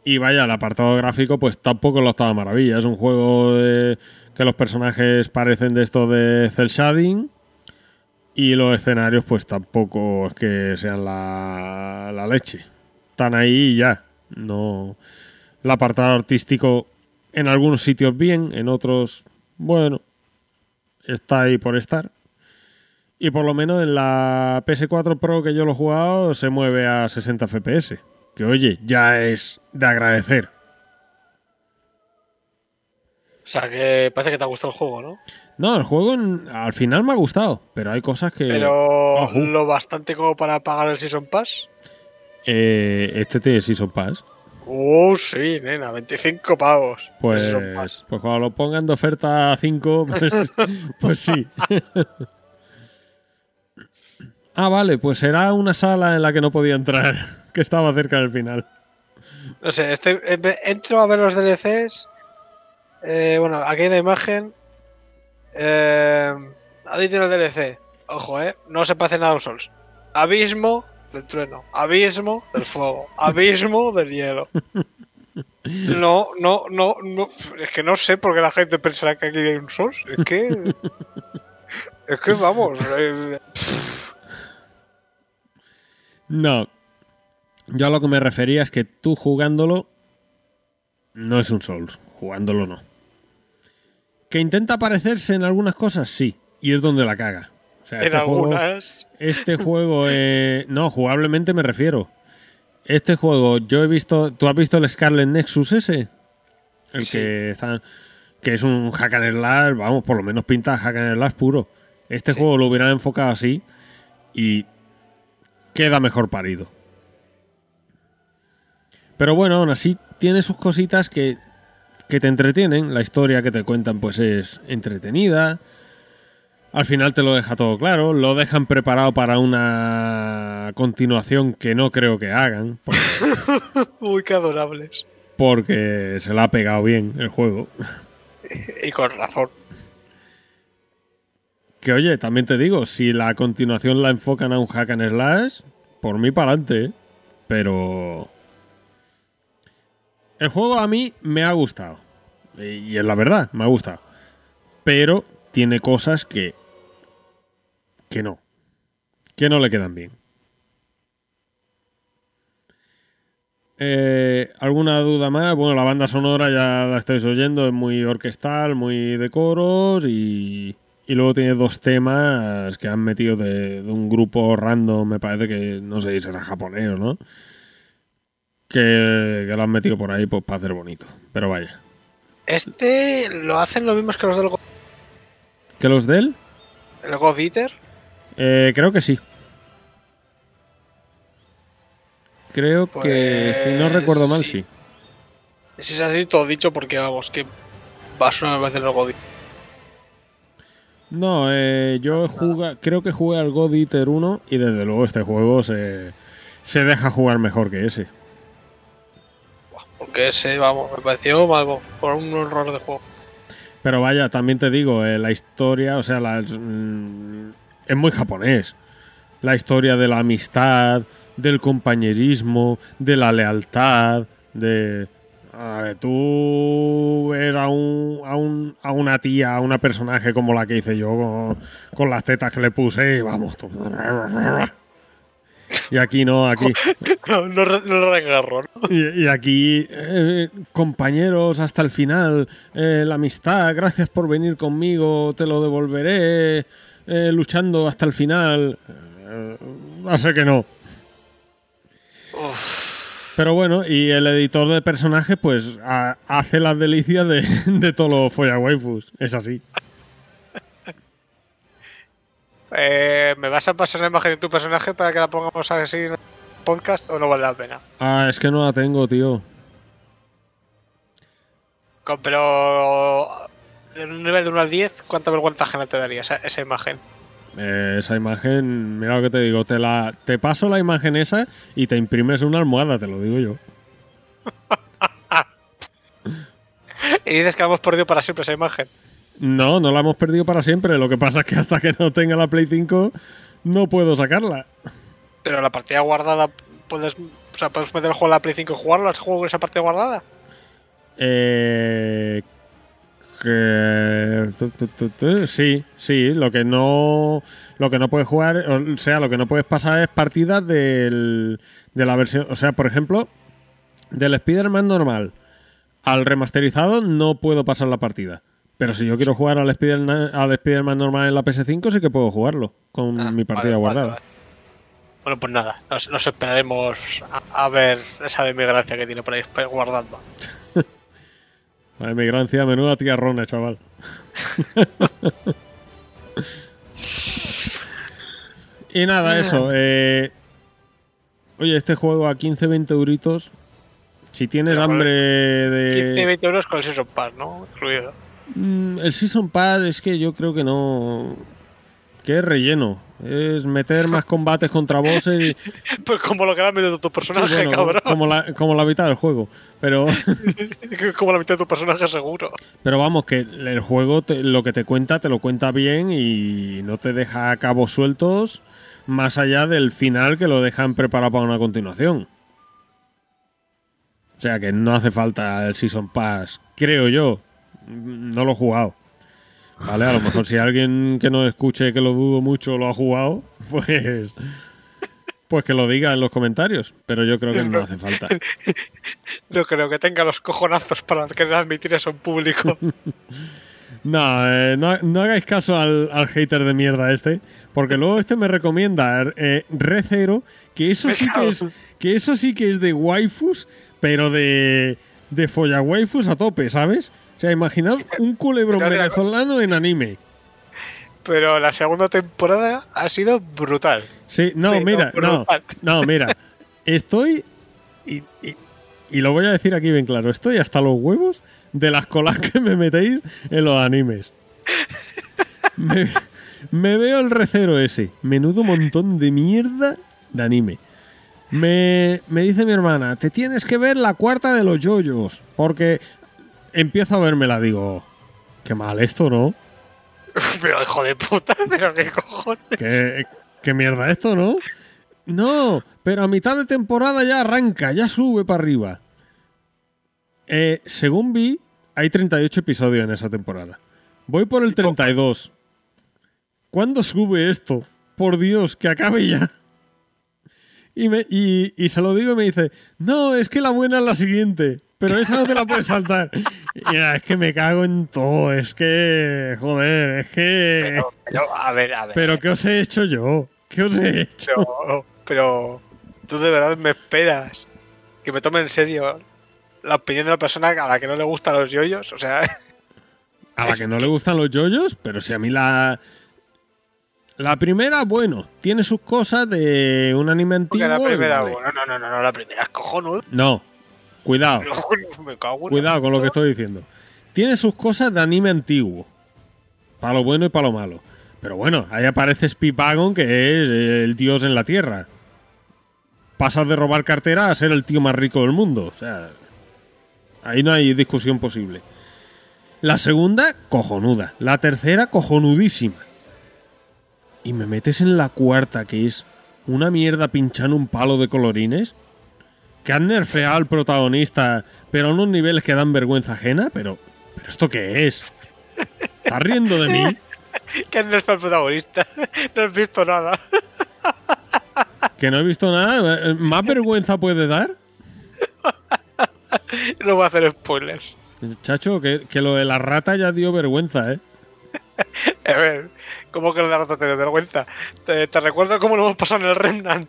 Y vaya, el apartado gráfico, pues tampoco lo estaba maravilla. Es un juego de- que los personajes parecen de esto de cel shading. Y los escenarios, pues tampoco es que sean la, la leche. Están ahí y ya. No. El apartado artístico en algunos sitios bien, en otros, bueno, está ahí por estar. Y por lo menos en la PS4 Pro que yo lo he jugado se mueve a 60 FPS. Que oye, ya es de agradecer. O sea, que parece que te ha gustado el juego, ¿no? No, el juego en- al final me ha gustado, pero hay cosas que... Pero lo bastante como para pagar el Season Pass. Eh, este tiene Season Pass. Uh, sí, nena, 25 pavos. Pues, pues cuando lo pongan de oferta a 5, pues, pues sí. ah, vale, pues será una sala en la que no podía entrar, que estaba cerca del final. No sé, estoy, eh, entro a ver los DLCs. Eh, bueno, aquí hay una imagen. Eh, el DLC. Ojo, eh. No se parece nada a un Souls. Abismo del trueno. Abismo del fuego. Abismo del hielo. No, no, no, no. Es que no sé por qué la gente pensará que aquí hay un Souls. Es que. Es que vamos. No. Yo a lo que me refería es que tú jugándolo no es un Souls. Jugándolo no. Que intenta parecerse en algunas cosas, sí. Y es donde la caga. Sea, en este juego- algunas. Este juego, eh, no, jugablemente me refiero. Este juego, yo he visto. ¿Tú has visto el Scarlet Nexus ese? El Sí. que está. Que es un hack and slash, vamos, por lo menos pinta hack and slash puro. Este Sí. juego lo hubieran enfocado así y queda mejor parido. Pero bueno, aún así tiene sus cositas que, que te entretienen. La historia que te cuentan pues es entretenida. Al final te lo deja todo claro, lo dejan preparado para una continuación que no creo que hagan, porque, Uy, qué adorables. porque se la ha pegado bien el juego. Y con razón. Que oye, también te digo, si la continuación la enfocan a un hack and slash, por mí para adelante, pero... El juego a mí me ha gustado, y es la verdad, me ha gustado, pero tiene cosas que... que no, que no le quedan bien. Eh, ¿Alguna duda más? Bueno, la banda sonora ya la estáis oyendo, es muy orquestal, muy de coros y, y luego tiene dos temas que han metido de, de un grupo random, me parece que no sé si será japonés o no, que, que lo han metido por ahí pues, para hacer bonito. Pero vaya. Este lo hacen los mismos que los del ¿Que los de él? el God Eater. Eh, creo que sí. Creo que, si no Pues, recuerdo mal, sí. sí. Si es así, todo dicho, porque vamos, que va a sonar más del God Eater. No, eh, yo jugué, creo que jugué al God Eater 1 y desde luego este juego se, se deja jugar mejor que ese. Porque ese, vamos, me pareció algo por un error de juego. Pero vaya, también te digo, eh, la historia, o sea, la- mm, es muy japonés. La historia de la amistad, del compañerismo, de la lealtad, de... a ver, tú ver a, un, a, un- a una tía, a una personaje como la que hice yo, con, con las tetas que le puse, y vamos. tú- Y aquí no, aquí... No, no, no lo regarro, ¿no? Y, y aquí, eh, compañeros, hasta el final, eh, la amistad, gracias por venir conmigo, te lo devolveré, eh, luchando hasta el final. Eh, va a ser que no. Pero bueno, y el editor de personajes, pues ha- hace las delicias de, de todos los folla waifus. Es así. Eh, ¿Me vas a pasar la imagen de tu personaje para que la pongamos así en el podcast o no vale la pena? Ah, es que no la tengo, tío. Pero en un nivel de 1 al 10, ¿cuánta vergüenza ajena te daría esa, esa imagen? Eh, esa imagen, mira lo que te digo, te la te paso la imagen esa y te imprimes una almohada, te lo digo yo. Y dices que la hemos perdido para siempre esa imagen. No, no la hemos perdido para siempre. Lo que pasa es que hasta que no tenga la Play 5 no puedo sacarla. Pero la partida guardada, puedes, o sea, puedes meter el juego en la Play 5 y jugarlo, ¿has jugado con esa partida guardada? Eh, que- sí, sí. Lo que no, lo que no puedes jugar, o sea, lo que no puedes pasar es partidas del, de la versión, o sea, por ejemplo, del Spider-Man normal al remasterizado no puedo pasar la partida. Pero si yo quiero jugar al Spider- al Spider-Man normal en la PS5 sí que puedo jugarlo con Ah, mi partida vale, guardada. vale. Bueno, pues nada, nos, nos esperaremos a, a ver esa de mi gracia que tiene por ahí guardando. Vale, migrancia, menuda tierrona, chaval. y nada, eso. eh, Oye, este juego a 15-20 euritos. Si tienes Pero, hambre 15 y de. 20 euros con el Season Pass, ¿no? Incluido. Mm, el Season Pass es que yo creo que no. Que es relleno. Es meter más combates contra bosses y. Pues como lo que le has metido a tu personaje, Sí, bueno, cabrón. como, la, como la mitad del juego. Pero. Como la mitad de tu personaje, seguro. Pero vamos, que el juego te- lo que te cuenta, te lo cuenta bien y no te deja cabos sueltos más allá del final que lo dejan preparado para una continuación. O sea que no hace falta el Season Pass, creo yo. No lo he jugado. Vale, a lo mejor si alguien que no escuche, que lo dudo mucho, lo ha jugado, pues. Pues que lo diga en los comentarios. Pero yo creo que no hace falta. No creo que tenga los cojonazos para querer admitir eso en público. No, eh, no, no hagáis caso al, al hater de mierda este, porque luego este me recomienda eh, Re Zero, que eso sí que es, que eso sí que es de waifus, pero de, de folla waifus a tope, ¿sabes? O sea, imaginaos un culebrón Pero, venezolano en anime. Pero la segunda temporada ha sido brutal. Sí, no, Pero mira, no, no, mira, estoy, y, y- y lo voy a decir aquí bien claro, estoy hasta los huevos de las colas que me metéis en los animes. Me, me veo el recero ese, menudo montón de mierda de anime. Me, me dice mi hermana, te tienes que ver la cuarta de los yoyos, porque empiezo a vermela, digo, qué mal esto, ¿no? Pero hijo de puta, pero qué cojones. ¿Qué, qué mierda esto, ¿no? No, pero a mitad de temporada ya arranca, ya sube para arriba. Eh, según vi, hay 38 episodios en esa temporada. Voy por el 32. ¿Cuándo sube esto? Por Dios, que acabe ya. Y, me, y, y se lo digo y me dice, no, es que la buena es la siguiente, pero esa no te la puedes saltar. Y ya, es que me cago en todo, es que, joder, es que... Pero, pero, a ver, a ver. ¿Pero qué os he hecho yo? ¿Qué os he hecho? Pero, pero tú de verdad me esperas que me tome en serio la opinión de la persona a la que no le gustan los yoyos. O sea, A la que no le gustan los yoyos, pero si a mí la... La primera, bueno, tiene sus cosas de un anime antiguo. la y primera, vale. bueno, no, no, no, no, la primera es cojonuda. No, cuidado, Me cago en cuidado con lo que estoy diciendo. Tiene sus cosas de anime antiguo. Para lo bueno y para lo malo. Pero bueno, ahí aparece Speedwagon, que es el dios en la tierra. Pasas de robar cartera a ser el tío más rico del mundo. O sea, ahí no hay discusión posible. La segunda, cojonuda. La tercera, cojonudísima. Y me metes en la cuarta, que es una mierda pinchando un palo de colorines. Que han nerfeado al protagonista, pero a unos niveles que dan vergüenza ajena. Pero, ¿pero esto qué es? ¿Estás riendo de mí? Que no es el protagonista. No has visto nada. Que no he visto nada. ¿Más vergüenza puede dar? No voy a hacer spoilers. Chacho, que, que lo de la rata ya dio vergüenza, ¿eh? A ver, ¿cómo que lo de la rata te da vergüenza? Te, te recuerdo cómo lo hemos pasado en el Remnant.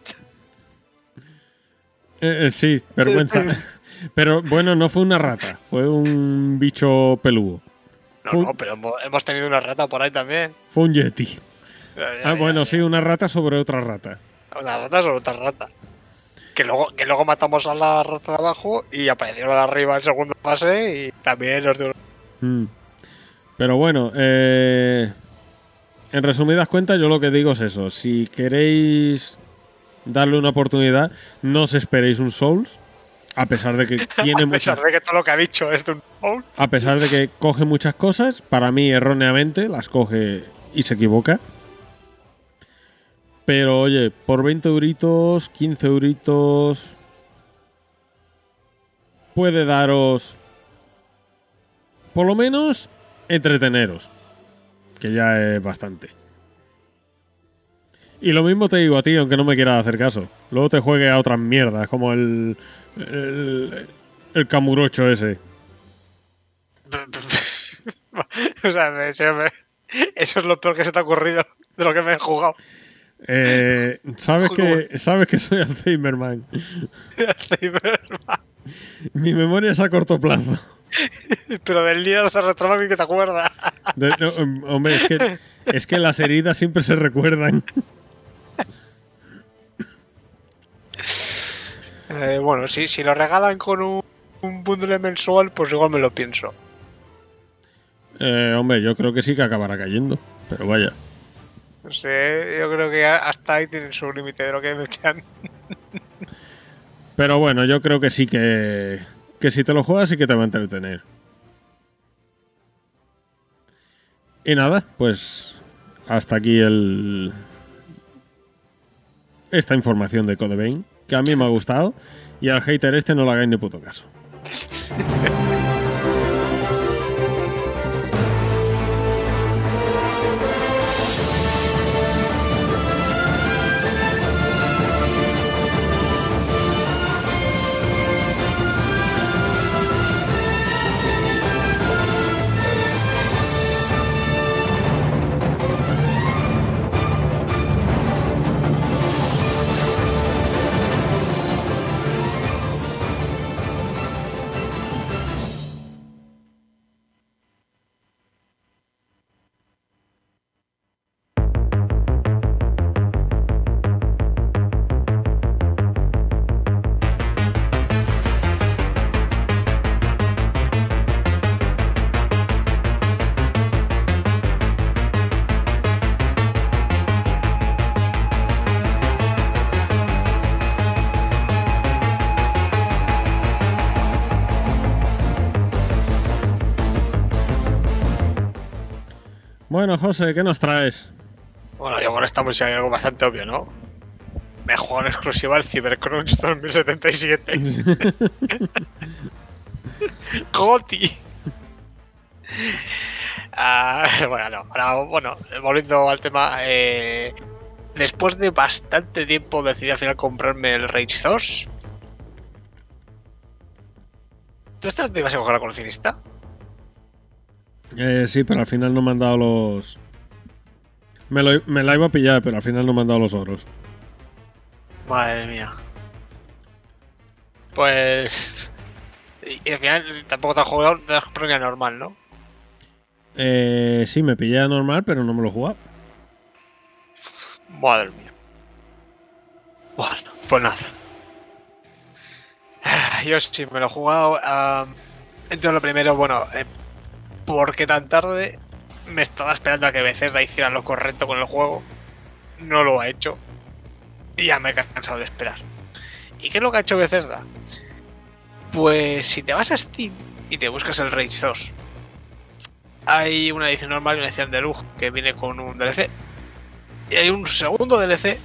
Eh, eh, sí, vergüenza. Pero bueno, no fue una rata, fue un bicho peludo. No, Fue, no, pero hemos, tenido una rata por ahí también. fue un yeti. Ya, Ah, ya, bueno, ya. sí, una rata sobre otra rata. Una rata sobre otra rata. Que luego, que luego matamos a la rata de abajo y apareció la de arriba en segunda fase y también nos dio... Mm. Pero bueno, eh, en resumidas cuentas, yo lo que digo es eso. Si queréis darle una oportunidad, no os esperéis un Souls. A pesar de que tiene A muchas de que todo lo que ha dicho es de un Soul. a pesar de que coge muchas cosas, para mí erróneamente las coge y se equivoca. Pero oye, por 20 euritos, 15 euritos, puede daros, por lo menos, entreteneros. Que ya es bastante. Y lo mismo te digo a ti, aunque no me quieras hacer caso. Luego te juegue a otras mierdas, como el, el, el camurocho ese. o sea, eso es lo peor que se te ha ocurrido de lo que me he jugado. Eh, sabes que sabes que soy Alzheimerman. Cyberman. Mi memoria es a corto plazo. Pero del líder de Retroman que te acuerdas. De- no, hom- hombre, es que, es que las heridas siempre se recuerdan. Eh, bueno, sí, si lo regalan con un, un bundle mensual, pues igual me lo pienso. Eh, hombre, yo creo que sí que acabará cayendo. Pero vaya. No sé, yo creo que hasta ahí tienen su límite de lo que me echan. Pero bueno, yo creo que sí que. Que si te lo juegas sí que te va a entretener. Y nada, pues. Hasta aquí el. Esta información de Code que a mí me ha gustado. Y al hater este no le hagáis ni puto caso. José, ¿qué nos traes? Bueno, yo con esta música hay algo bastante obvio, ¿no? Me juego en exclusiva el Cybercrunch 2077. Goti. Ah, bueno, no, ahora, bueno, volviendo al tema, eh, después de bastante tiempo decidí al final comprarme el Rage 2. ¿Tú estás te ibas a coger la coleccionista? Eh, sí, pero al final no me han dado los. Me, lo- me la iba a pillar, pero al final no me han dado los oros. Madre mía. Pues. Y, y al final tampoco te has jugado, te has comprado normal, ¿no? Eh, sí, me pillé a normal, pero no me lo he jugado. Madre mía. Bueno, pues nada. Ah, Yo sí me lo he jugado. am, entonces lo primero, bueno, eh, ¿por qué tan tarde? Me estaba esperando a que Bethesda hiciera lo correcto con el juego. No lo ha hecho. Y ya me he cansado de esperar. ¿Y qué es lo que ha hecho Bethesda? Pues si te vas a Steam y te buscas el Rage 2, hay una edición normal y una edición de lujo que viene con un DLC. Y hay un segundo DLC.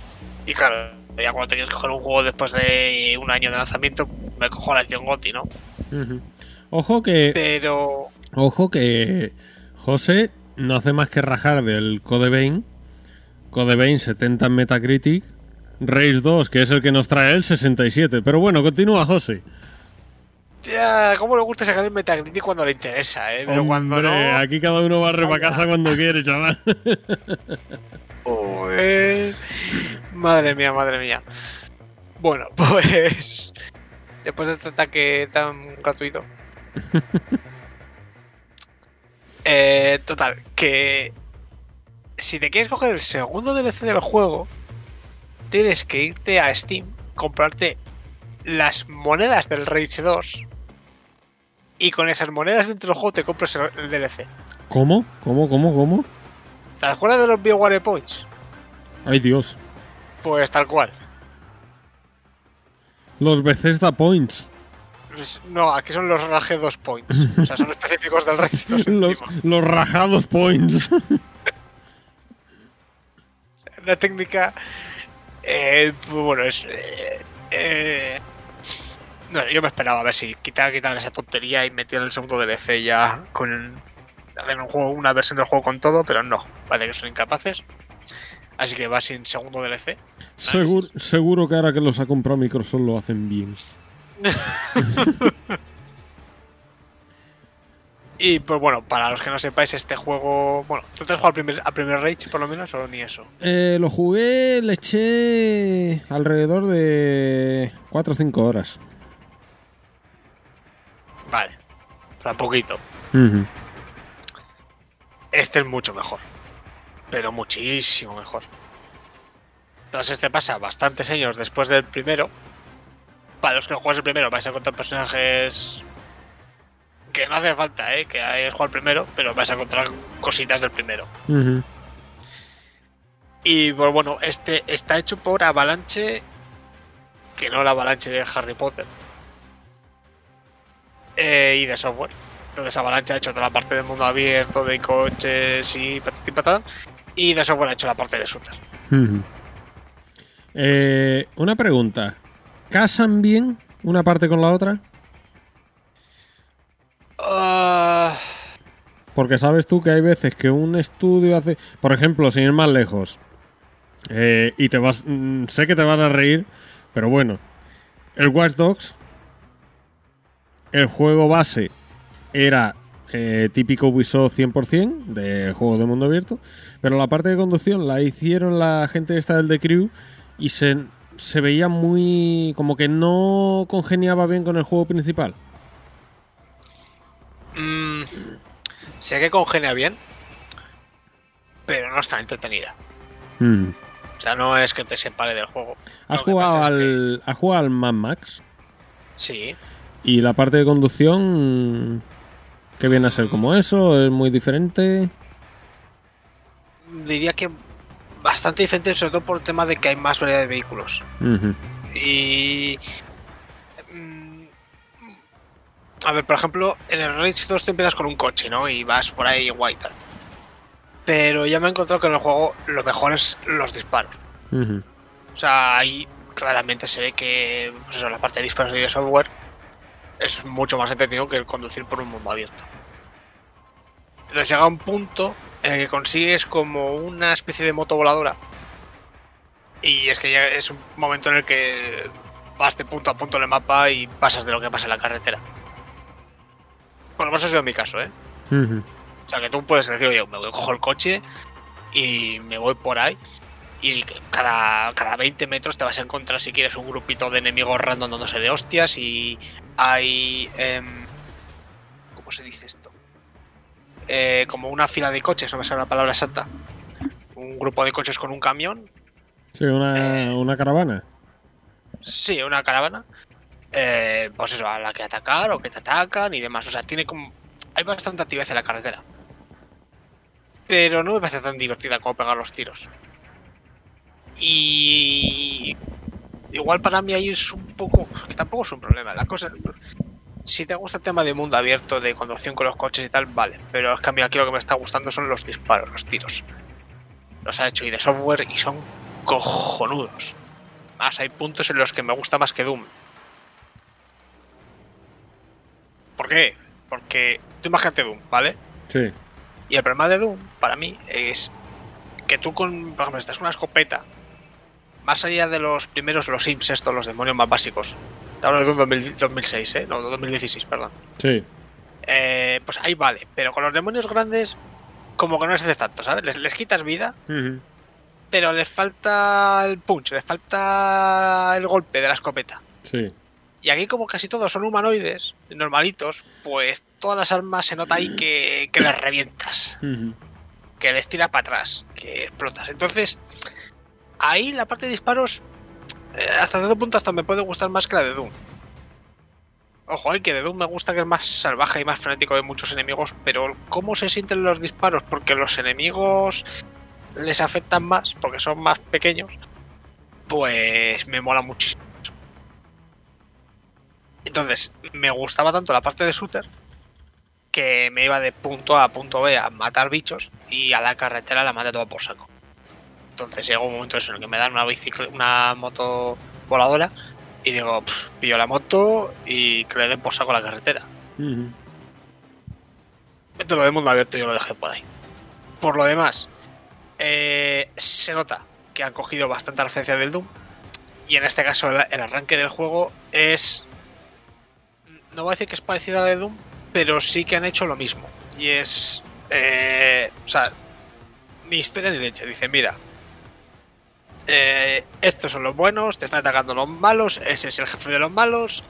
Y claro, ya cuando tenías que coger un juego después de un año de lanzamiento, me cojo la edición GOTI, ¿no? Ojo que. Pero. Ojo que. José no hace más que rajar del Code Vein. Code Vein 70 en Metacritic. Race 2, que es el que nos trae el 67. Pero bueno, continúa, José. Ya, ¿cómo le gusta sacar el Metacritic cuando le interesa, eh? Pero cuando no. aquí cada uno barre para casa cuando quiere, chaval. Madre mía, madre mía. Bueno, pues. Después de este ataque tan gratuito. eh, total, que. Si te quieres coger el segundo DLC del juego, tienes que irte a Steam, comprarte las monedas del Rage 2. Y con esas monedas dentro del juego te compras el, DLC. ¿Cómo? ¿Cómo? ¿Cómo? ¿Cómo? ¿Te acuerdas de los BioWare Points? Ay, Dios. Pues tal cual. Los Bethesda Points. No, aquí son los 2 Points. O sea, son específicos del Rage 2 Los, encima. los rajados Points. Una técnica. Eh, bueno, es. eh, eh, no, yo me esperaba a ver si quitaban, quitaban esa tontería y metían el segundo DLC ya con. hacer un juego, una versión del juego con todo, pero no. Parece que son incapaces. Así que va sin segundo DLC. Seguro, seguro que ahora que los ha comprado Microsoft lo hacen bien. Y pues bueno, para los que no sepáis, este juego. Bueno, ¿tú te has jugado al primer, al primer Rage por lo menos o ni eso? Eh, lo jugué, le eché alrededor de 4 o 5 horas. Vale. Para poquito. Este es mucho mejor. Pero muchísimo mejor. Entonces este pasa bastantes años después del primero. Para los que juegues el primero vais a encontrar personajes que no hace falta, ¿eh? que hayáis jugado el primero, pero vais a encontrar cositas del primero. Y pues bueno, este está hecho por Avalanche, que no la Avalanche de Harry Potter, eh, y de software. Entonces Avalanche ha hecho toda la parte del mundo abierto, de coches y patati y patán, y de software ha hecho la parte de shooter. Eh, una pregunta. ¿Casan bien una parte con la otra? Ah, Porque sabes tú que hay veces que un estudio hace... Por ejemplo, sin ir más lejos. eh, y te vas... mm, sé que te vas a reír, pero bueno. El Watch Dogs. El juego base era eh, típico Ubisoft 100% de juego de mundo abierto. Pero la parte de conducción la hicieron la gente esta del The Crew y se, se veía muy... como que no congeniaba bien con el juego principal. mm, sé que congenia bien, pero no está entretenida. Mm. O sea, no es que te separe del juego. ¿Has Lo jugado, es al, ¿Has jugado al Mad Max? Sí. ¿Y la parte de conducción? ¿Qué viene a ser como eso? ¿Es muy diferente? Diría que bastante diferente, sobre todo por el tema de que hay más variedad de vehículos. Y. mm, A ver, por ejemplo, en el Rage 2 te empiezas con un coche, ¿no? Y vas por ahí guay y tal. Pero ya me he encontrado que en el juego lo mejor es los disparos. O sea, ahí claramente se ve que pues eso, la parte de disparos de software es mucho más entretenido que el conducir por un mundo abierto. Entonces llega un punto que consigues como una especie de moto voladora. Y es que ya es un momento en el que vas de punto a punto en el mapa y pasas de lo que pasa en la carretera. Bueno, eso ha sido mi caso, ¿eh? O sea, que tú puedes elegir, oye, me voy, cojo el coche y me voy por ahí. Y cada, cada 20 metros te vas a encontrar, si quieres, un grupito de enemigos random dándose de hostias. Y hay. em, ¿Cómo se dice esto? Eh, como una fila de coches, no me sale la palabra exacta. Un grupo de coches con un camión. Sí, una, una caravana. Sí, una caravana. Eh, pues eso, a la que atacar o que te atacan y demás. O sea, tiene como. Hay bastante actividad en la carretera. Pero no me parece tan divertida como pegar los tiros. Y. Igual para mí ahí es un poco. Que tampoco es un problema. La cosa. Si te gusta el tema de mundo abierto, de conducción con los coches y tal, vale. Pero es que a mí aquí lo que me está gustando son los disparos, los tiros. Los ha hecho y de software y son cojonudos. Más hay puntos en los que me gusta más que Doom. ¿Por qué? Porque tú imagínate Doom, ¿vale? Sí. Y el problema de Doom, para mí, es que tú con, por ejemplo, estás con una escopeta, más allá de los primeros, los imps estos, los demonios más básicos. Te hablo de 2000 2006, ¿eh? No, 2016, perdón. Sí. Eh, pues ahí vale, pero con los demonios grandes, como que no les haces tanto, ¿sabes? Les, les quitas vida, pero les falta el punch, les falta el golpe de la escopeta. Sí. Y aquí como casi todos son humanoides, normalitos, pues todas las armas se nota ahí que, que les revientas, que les tiras para atrás, que explotas. Entonces, ahí la parte de disparos, hasta cierto punto hasta me puede gustar más que la de Doom. Ojo, eh, que de Doom me gusta que es más salvaje y más frenético de muchos enemigos, pero ¿cómo se sienten los disparos? Porque los enemigos les afectan más, porque son más pequeños, pues me mola muchísimo. Entonces, me gustaba tanto la parte de shooter que me iba de punto A a punto B a matar bichos y a la carretera la maté todo por saco. Entonces llega un momento eso en el que me dan una bicicleta, una moto voladora y digo, "Pff, pillo la moto y que le den por saco la carretera. Ujú. Esto lo de mundo abierto yo lo dejé por ahí. Por lo demás, eh, se nota que han cogido bastante referencia del Doom. Y en este caso el, el arranque del juego es... No voy a decir que es parecido a la de Doom, pero sí que han hecho lo mismo. Y es... eh, o sea, mi historia ni leche. Dice, mira, eh, estos son los buenos, te están atacando los malos, ese es el jefe de los malos,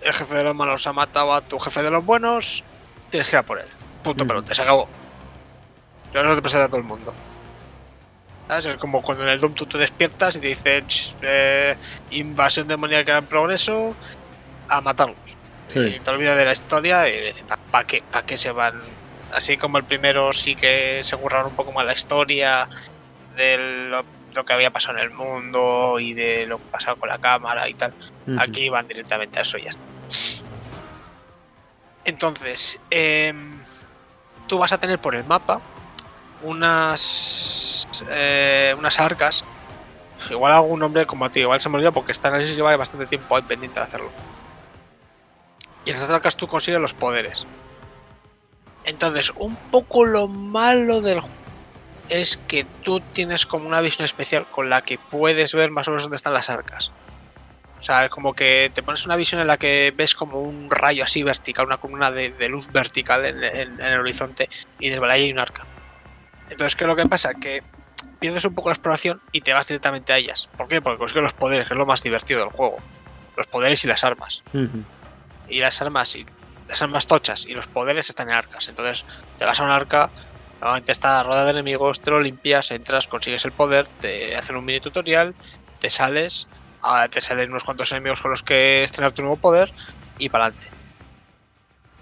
el jefe de los malos ha matado a tu jefe de los buenos, tienes que ir a por él. Punto Ujú. pelota, se acabó. Pero eso te presenta a todo el mundo. ¿Sabes? Es como cuando en el Doom tú te despiertas y te dicen "Ch, eh, invasión demoníaca en progreso, a matarlos. Y te olvidas de la historia y dices, ¿para qué, pa' qué se van? Así como el primero sí que se curraron un poco más la historia de lo, lo que había pasado en el mundo y de lo que pasaba con la cámara y tal. Aquí van directamente a eso y ya está. Entonces, em, tú vas a tener por el mapa unas eh, unas arcas. Igual algún nombre como a ti, igual se me olvidó porque esta análisis lleva bastante tiempo ahí pendiente de hacerlo. Y en esas arcas tú consigues los poderes. Entonces, un poco lo malo del juego es que tú tienes como una visión especial con la que puedes ver más o menos dónde están las arcas. O sea, es como que te pones una visión en la que ves como un rayo así vertical, una columna de, de luz vertical en, en- en el horizonte y desde ahí hay un arca. Entonces, ¿qué es lo que pasa? Que pierdes un poco la exploración y te vas directamente a ellas. ¿Por qué? Porque consigues los poderes, que es lo más divertido del juego. Los poderes y las armas. Y las armas y las armas tochas y los poderes están en arcas. Entonces, te vas a un arca, normalmente está rodeada de enemigos, te lo limpias, entras, consigues el poder, te hacen un mini tutorial, te sales, ah, te salen unos cuantos enemigos con los que estrenar tu nuevo poder y para adelante.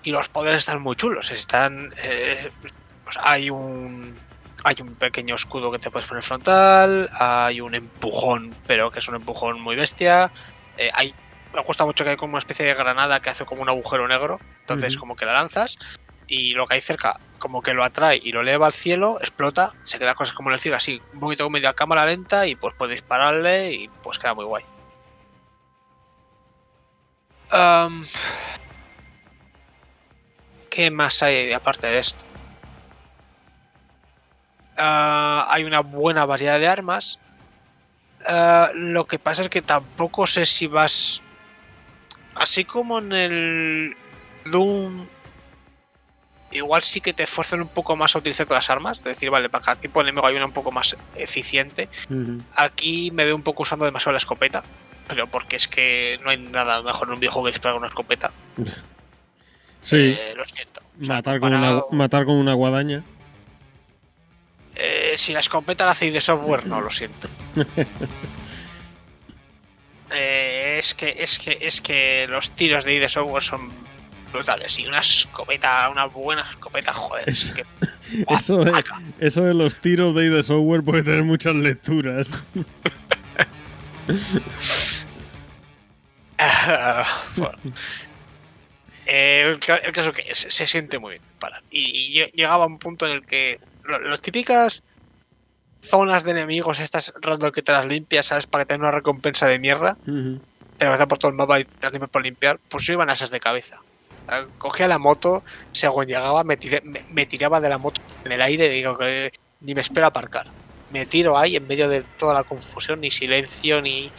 Y los poderes están muy chulos, están... eh, pues hay un... Hay un pequeño escudo que te puedes poner frontal, hay un empujón, pero que es un empujón muy bestia, eh, hay me gusta mucho que hay como una especie de granada que hace como un agujero negro. Entonces, como que la lanzas y lo que hay cerca, como que lo atrae y lo eleva al cielo, explota, se queda cosas como en el cielo, así, un poquito como medio a cámara lenta y pues puede dispararle y pues queda muy guay. ¿Qué más hay aparte de esto? Ah, hay una buena variedad de armas. Ah, lo que pasa es que tampoco sé si vas. Así como en el Doom. Igual sí que te esfuerzan un poco más a utilizar todas las armas. Es decir, vale, para cada tipo de enemigo hay una un poco más eficiente. Aquí me veo un poco usando demasiado la escopeta. Pero porque es que no hay nada mejor en un videojuego que disparar con una escopeta. Sí, Eh, lo siento. O sea, matar, con una, matar con una guadaña. Eh, si la escopeta la hace de software, no, lo siento. Eh, es que es que es que los tiros de ID Software son brutales y una escopeta, una buena escopeta, joder, es Eso- que Eso de, eso de los tiros de ID Software puede tener muchas lecturas. Bueno. Eh, el, el caso que se siente muy bien para. Y, y lle- llegaba a un punto en el que lo- las típicas zonas de enemigos, estas random que te las limpias, ¿sabes? Para que tenga una recompensa de mierda, Ujú. pero que está por todo el mapa y te las limpias por limpiar, pues yo iban a esas de cabeza. Cogía la moto, según llegaba, me, tiré- me, tiraba de la moto en el aire digo que ni me espero aparcar. Me tiro ahí en medio de toda la confusión, ni silencio, ni,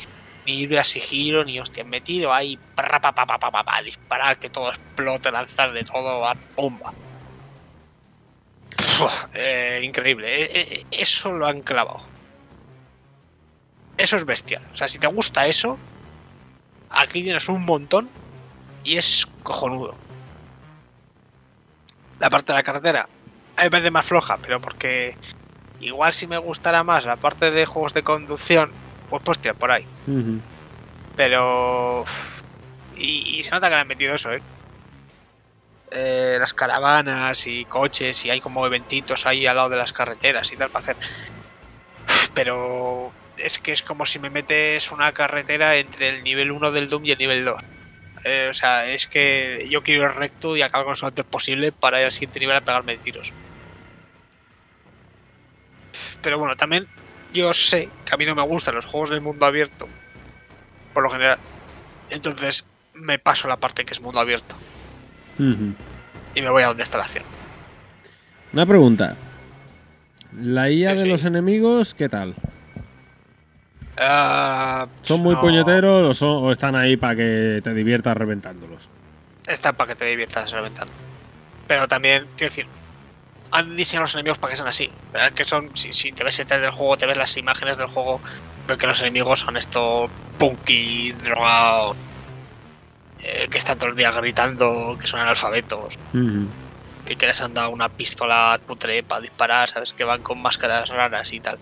ni ir a sigilo, ni hostia. Me tiro ahí, pra, pa, pa, pa, pa, pa, pa, disparar, que todo explote, lanzar de todo a bomba. Eh, increíble. Eh, eh, eso lo han clavado. Eso es bestial. O sea, si te gusta eso, aquí tienes un montón y es cojonudo. La parte de la carretera a mí me parece más floja, pero porque igual si me gustara más la parte de juegos de conducción, pues pues tirar por ahí. Pero y se nota que le han metido eso, ¿eh? Eh, las caravanas y coches y hay como eventitos ahí al lado de las carreteras y tal para hacer. Pero es que es como si me metes una carretera entre el nivel 1 del Doom y el nivel 2. Eh, o sea, es que yo quiero ir recto y acabar con eso lo antes posible para ir al siguiente nivel a pegarme tiros. Pero bueno, también yo sé que a mí no me gustan los juegos del mundo abierto, por lo general. Entonces me paso la parte que es mundo abierto y me voy a donde está la acción. Una pregunta. ¿La IA Sí, de sí. los enemigos qué tal? Ah, ¿Son muy no, puñeteros o, son- o están ahí para que te diviertas reventándolos? Está para que te diviertas reventando. Pero también, quiero decir, han diseñado los enemigos para que sean así. ¿verdad? Que son, si, si te ves detrás del juego, te ves las imágenes del juego, ves que los enemigos son estos punky, drogados, eh, que están todo el día gritando, que son analfabetos, y que les han dado una pistola cutre para disparar, ¿sabes? Que van con máscaras raras y tal.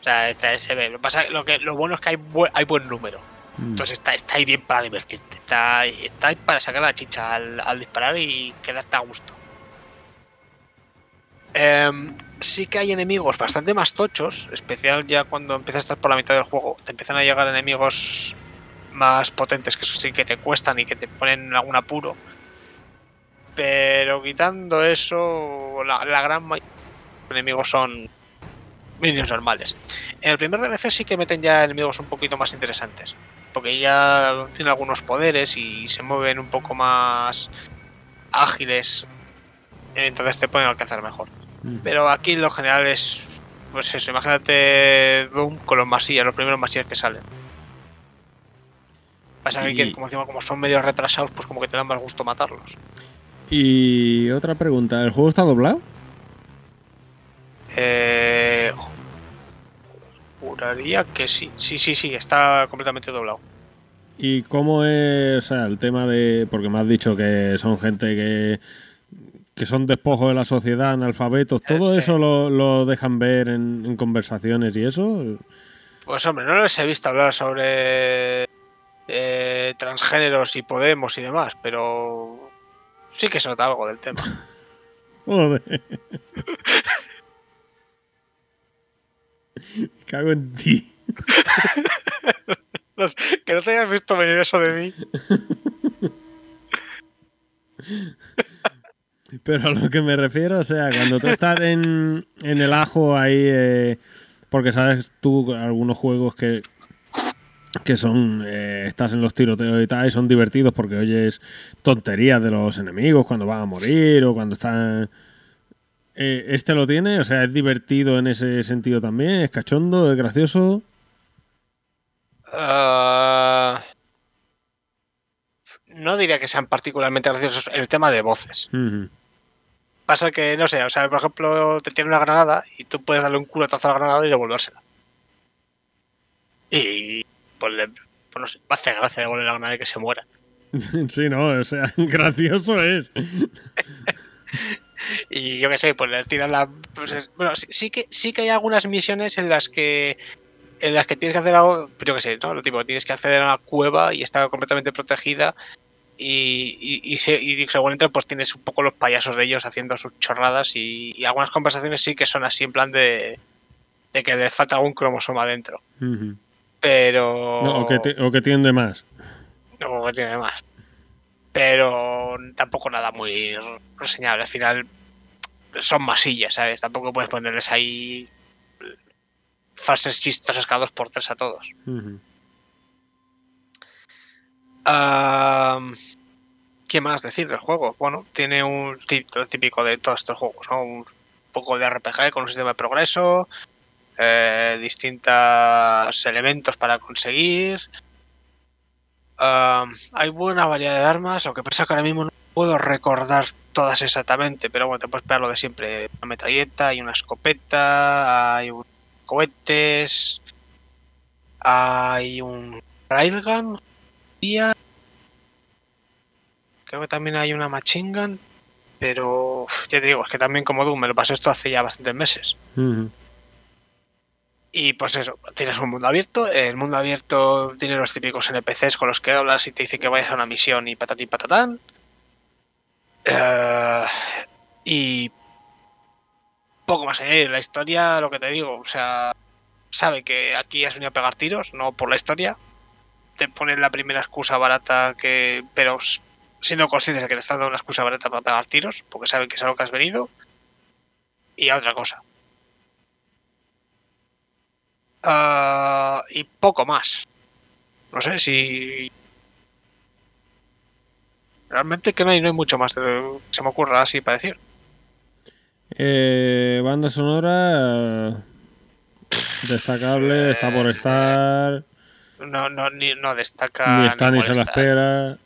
O sea, este, se ve. Lo, pasa, lo, que, lo bueno es que hay, hay buen número. Mm. Entonces está, está ahí bien para divertirte. Está, está ahí para sacar la chicha al, al disparar y quedarte a gusto. Em, sí que hay enemigos bastante más tochos, especial ya cuando empiezas a estar por la mitad del juego. Te empiezan a llegar enemigos más potentes que eso sí que te cuestan y que te ponen en algún apuro. Pero quitando eso, la, la gran mayoría de los enemigos son minions normales. En el primer DLC sí que meten ya enemigos un poquito más interesantes. Porque ya tienen algunos poderes y se mueven un poco más ágiles. Entonces te pueden alcanzar mejor. Mm. Pero aquí lo general es. Pues eso, imagínate Doom con los masillas, los primeros masillas que salen. Pasa que, Y- que como, encima, como son medio retrasados, pues como que te da más gusto matarlos. Y otra pregunta, ¿el juego está doblado? Eh, juraría que sí. Sí, sí, sí, está completamente doblado. ¿Y cómo es, o sea, el tema de, porque me has dicho que son gente que, que son despojos de la sociedad, analfabetos, ¿todo eso lo, lo dejan ver en, en conversaciones y eso? Pues hombre, no les he visto hablar sobre eh, transgéneros y Podemos y demás, pero sí que se nota algo del tema. Joder. Cago en ti. Que no te hayas visto venir eso de mí. Pero a lo que me refiero, o sea, cuando tú estás en, en el ajo ahí, eh, porque sabes tú algunos juegos que que son, eh, estás en los tiroteos y tal, y son divertidos porque oyes tonterías de los enemigos cuando van a morir o cuando están... Eh, ¿Este lo tiene? O sea, ¿es divertido en ese sentido también? ¿Es cachondo? ¿Es gracioso? Ah, no diría que sean particularmente graciosos el tema de voces. Pasa que, no sé, o sea, por ejemplo, te tiene una granada y tú puedes darle un culotazo a la granada y devolvérsela. Y pues, le- pues no sé, hace gracia devolver la granada y que se muera. Sí, no, o sea, gracioso es. Y yo qué sé, pues le tiras la. pues es- bueno, sí, sí que sí que hay algunas misiones en las que en las que tienes que hacer algo, pero yo qué sé, ¿no? Lo tipo, tienes que acceder a una cueva y está completamente protegida. Y, y, y, se- y según entras, pues tienes un poco los payasos de ellos haciendo sus chorradas. Y, y algunas conversaciones sí que son así, en plan de, de que les falta algún cromosoma dentro. Pero. No, o, que te- o que tiende más. No, que tiene más. Pero tampoco nada muy reseñable. Al final son masillas, ¿sabes? Tampoco puedes ponerles ahí falsos chistosas cada dos por tres a todos. ¿Qué más decir del juego? Bueno, tiene un título típico de todos estos juegos, ¿no? Un poco de RPG con un sistema de progreso, eh, distintos elementos para conseguir. Hay buena variedad de armas, lo que pasa que ahora mismo no puedo recordar todas exactamente, pero bueno, te puedes esperar lo de siempre. Una metralleta, hay una escopeta, hay un- cohetes, hay un railgun. Creo que también hay una machine gun. Pero ya te digo, es que también como Doom me lo pasé esto hace ya bastantes meses. Y pues eso, tienes un mundo abierto. El mundo abierto tiene los típicos NPCs con los que hablas y te dice que vayas a una misión y patatín patatán. Eh, y poco más añadir. La historia, lo que te digo, o sea, sabe que aquí has venido a pegar tiros, no por la historia. Te ponen la primera excusa barata que. Pero siendo conscientes de que te están dando una excusa barata para pegar tiros, porque saben que es a lo que has venido. Y a otra cosa. Ah, y poco más. No sé si. Realmente que no hay, no hay mucho más que se me ocurra así para decir. Eh, banda sonora. eh, Destacable, está por estar. No, no, ni, no destaca. Ni está ni se la espera.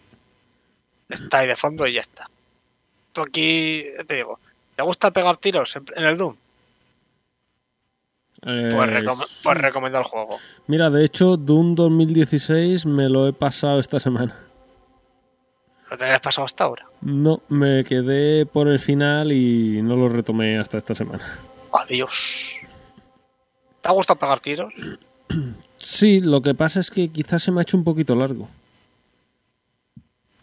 Está ahí de fondo y ya está. Tú aquí, te digo, ¿te gusta pegar tiros en el Doom? Eh, Pues, recom- pues recomiendo el juego. Mira, de hecho, Doom 2016 me lo he pasado esta semana. ¿Lo tenías pasado hasta ahora? No, me quedé por el final y no lo retomé hasta esta semana. Adiós. ¿Te ha gustado pegar tiros? Sí, lo que pasa es que quizás se me ha hecho un poquito largo.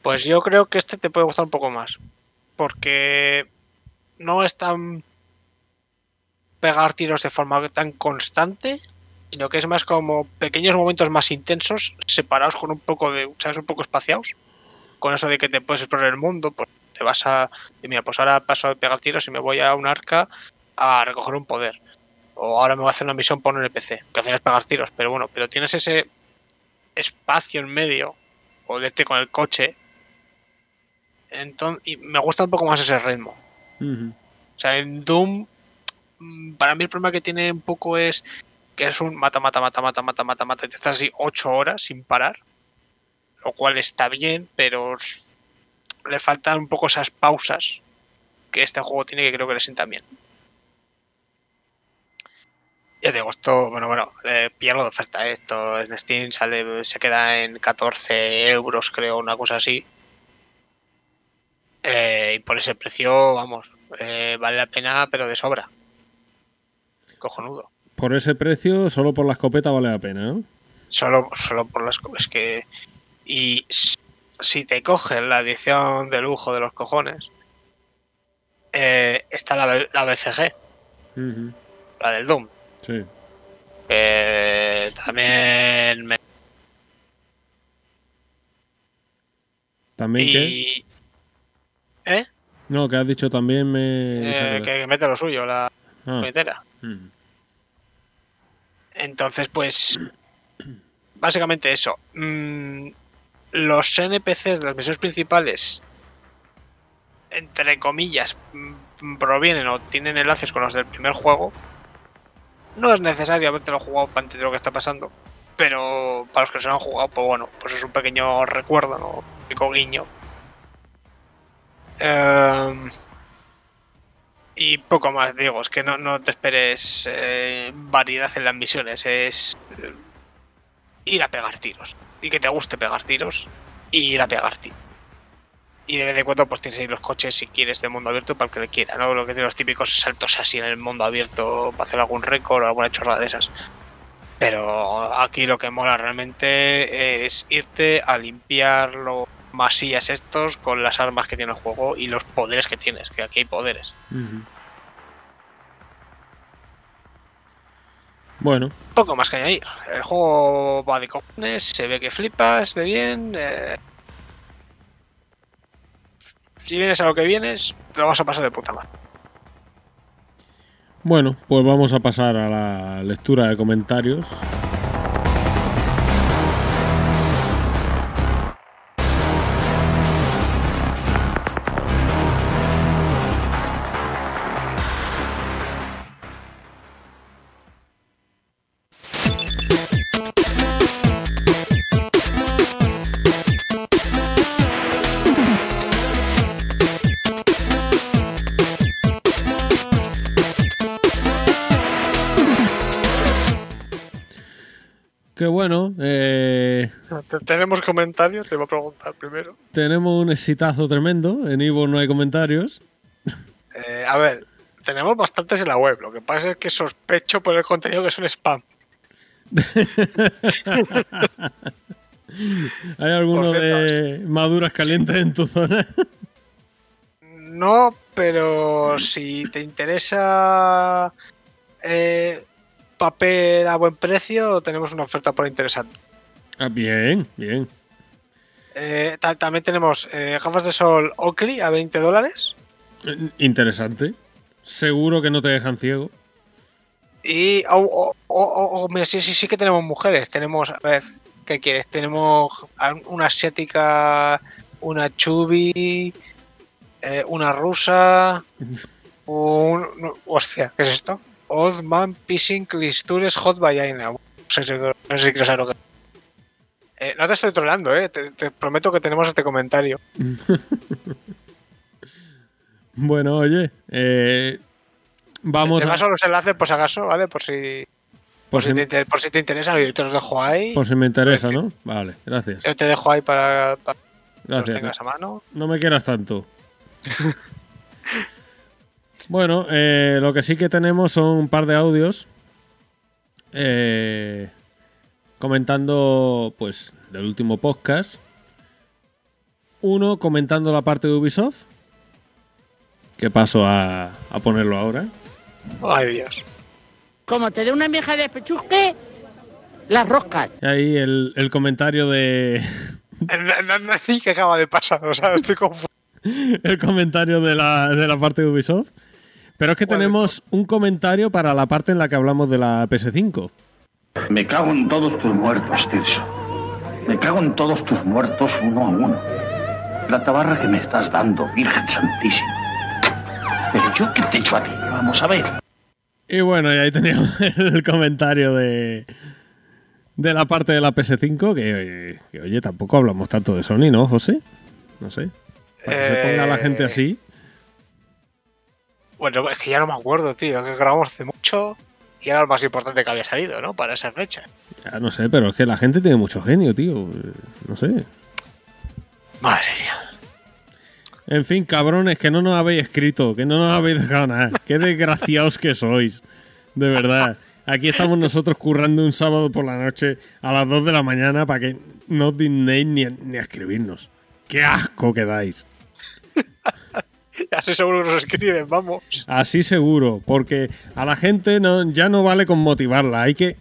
Pues yo creo que este te puede gustar un poco más. Porque no es tan pegar tiros de forma tan constante, sino que es más como pequeños momentos más intensos, separados con un poco de, ¿sabes? Un poco espaciados. Con eso de que te puedes explorar el mundo, pues te vas a. y mira, pues ahora paso a pegar tiros y me voy a un arca a recoger un poder. O ahora me voy a hacer una misión por un NPC, que al final es pegar tiros, pero bueno, pero tienes ese espacio en medio, o de irte con el coche, entonces, y me gusta un poco más ese ritmo. O sea, en Doom, para mí el problema que tiene un poco es que es un mata, mata, mata, mata, mata, mata, mata, y te estás así ocho horas sin parar, lo cual está bien, pero le faltan un poco esas pausas que este juego tiene que creo que le sientan bien. Ya digo, esto, bueno, bueno, eh, de oferta, ¿eh? esto en Steam sale, se queda en 14 euros, creo, una cosa así. Eh, y por ese precio, vamos, eh, vale la pena, pero de sobra. Cojonudo. Por ese precio, solo por la escopeta vale la pena, ¿no? Solo, solo por las cosas que. Y si te coges la edición de lujo de los cojones, eh, está la, la BCG, la del Doom. Sí. que también me. También que. Y. ¿Eh? No, que has dicho también me. Eh, que mete lo suyo, la Ah, puñetera. Entonces, pues. Básicamente eso. Mm, los NPCs de las misiones principales, entre comillas, mm, provienen o tienen enlaces con los del primer juego. No es necesario habértelo jugado para entender lo que está pasando. Pero para los que se lo han jugado, pues bueno, pues es un pequeño recuerdo, ¿no? Un pequeño guiño. Em, y poco más, digo, es que no, no te esperes eh, variedad en las misiones, es eh, ir a pegar tiros. Y que te guste pegar tiros, y ir a pegar tiros. Y de vez en cuando pues tienes ahí los coches si quieres de mundo abierto para el que le quiera, ¿no? Lo que tiene los típicos saltos así en el mundo abierto para hacer algún récord o alguna chorrada de esas. Pero aquí lo que mola realmente es irte a limpiar los masías estos con las armas que tiene el juego y los poderes que tienes, que aquí hay poderes. Bueno, Poco más que añadir. El juego va de cojones, se ve que flipas de bien. eh, Si vienes a lo que vienes, te lo vas a pasar de puta madre. bueno, pues vamos a pasar a la lectura de comentarios. ¿Tenemos comentarios? Te voy a preguntar primero. tenemos un exitazo tremendo. En Ivo no hay comentarios. Eh, a ver, tenemos bastantes en la web. Lo que pasa es que sospecho por el contenido que son spam. ¿Hay alguno de maduras calientes en tu zona? No, pero si te interesa eh, papel a buen precio, tenemos una oferta por interesante. Ah, bien, bien. Eh, ta- también tenemos eh, gafas de sol Oakley a 20 dólares. Eh, Interesante. Seguro que no te dejan ciego. Y oh, oh, oh, mira, sí, sí, sí que tenemos mujeres. Tenemos, a ver, ¿qué quieres? Tenemos una asiática, una chubby, eh, una rusa, un... no, hostia, ¿qué es esto? Old Man Pissing Clistures Hot Vagina. No sé si, no sé saber lo que eh, no te estoy troleando, eh. Te, te prometo que tenemos este comentario. Bueno, oye, eh, vamos te a... paso los enlaces por si acaso, ¿vale? Por si, por Por si, si, te, por si te interesan, yo te los dejo ahí. por si me interesa, ¿no? Vale, gracias. Yo te dejo ahí para, para que los Gracias. tengas a mano. No me quieras tanto. bueno, eh, lo que sí que tenemos son un par de audios eh, comentando, pues, del último podcast. Uno comentando la parte de Ubisoft. Que paso a, a ponerlo ahora. Ay, Dios. Como te dé una vieja de pechusque, las roscas. Y ahí el, el comentario de. Sé qué acaba de pasar, o sea, estoy confuso. el comentario de la, de la parte de Ubisoft. Pero es que tenemos un comentario para la parte en la que hablamos de la PS5. Me cago en todos tus muertos, Tirso. Me cago en todos tus muertos uno a uno. La tabarra que me estás dando, Virgen Santísima. Pero yo qué te echo a ti, vamos a ver. Y bueno, y ahí teníamos el comentario de, de la parte de la PS5, que, que, oye, tampoco hablamos tanto de Sony, ¿no, José? No sé. Para que se ponga la gente Eh, así. Bueno, es que ya no me acuerdo, tío, que grabamos hace mucho y era lo más importante que había salido, ¿no? Para esa fecha. Ya no sé, pero es que la gente tiene mucho genio, tío. No sé. Madre mía. En fin, cabrones, que no nos habéis escrito, que no nos habéis dejado nada. Qué desgraciados que sois. De verdad. Aquí estamos nosotros currando un sábado por la noche a las 2 de la mañana para que no os dignéis ni, a- ni a escribirnos. ¡Qué asco que dais! Así seguro que nos escriben, vamos. Así seguro, porque a la gente no, ya no vale con motivarla, hay que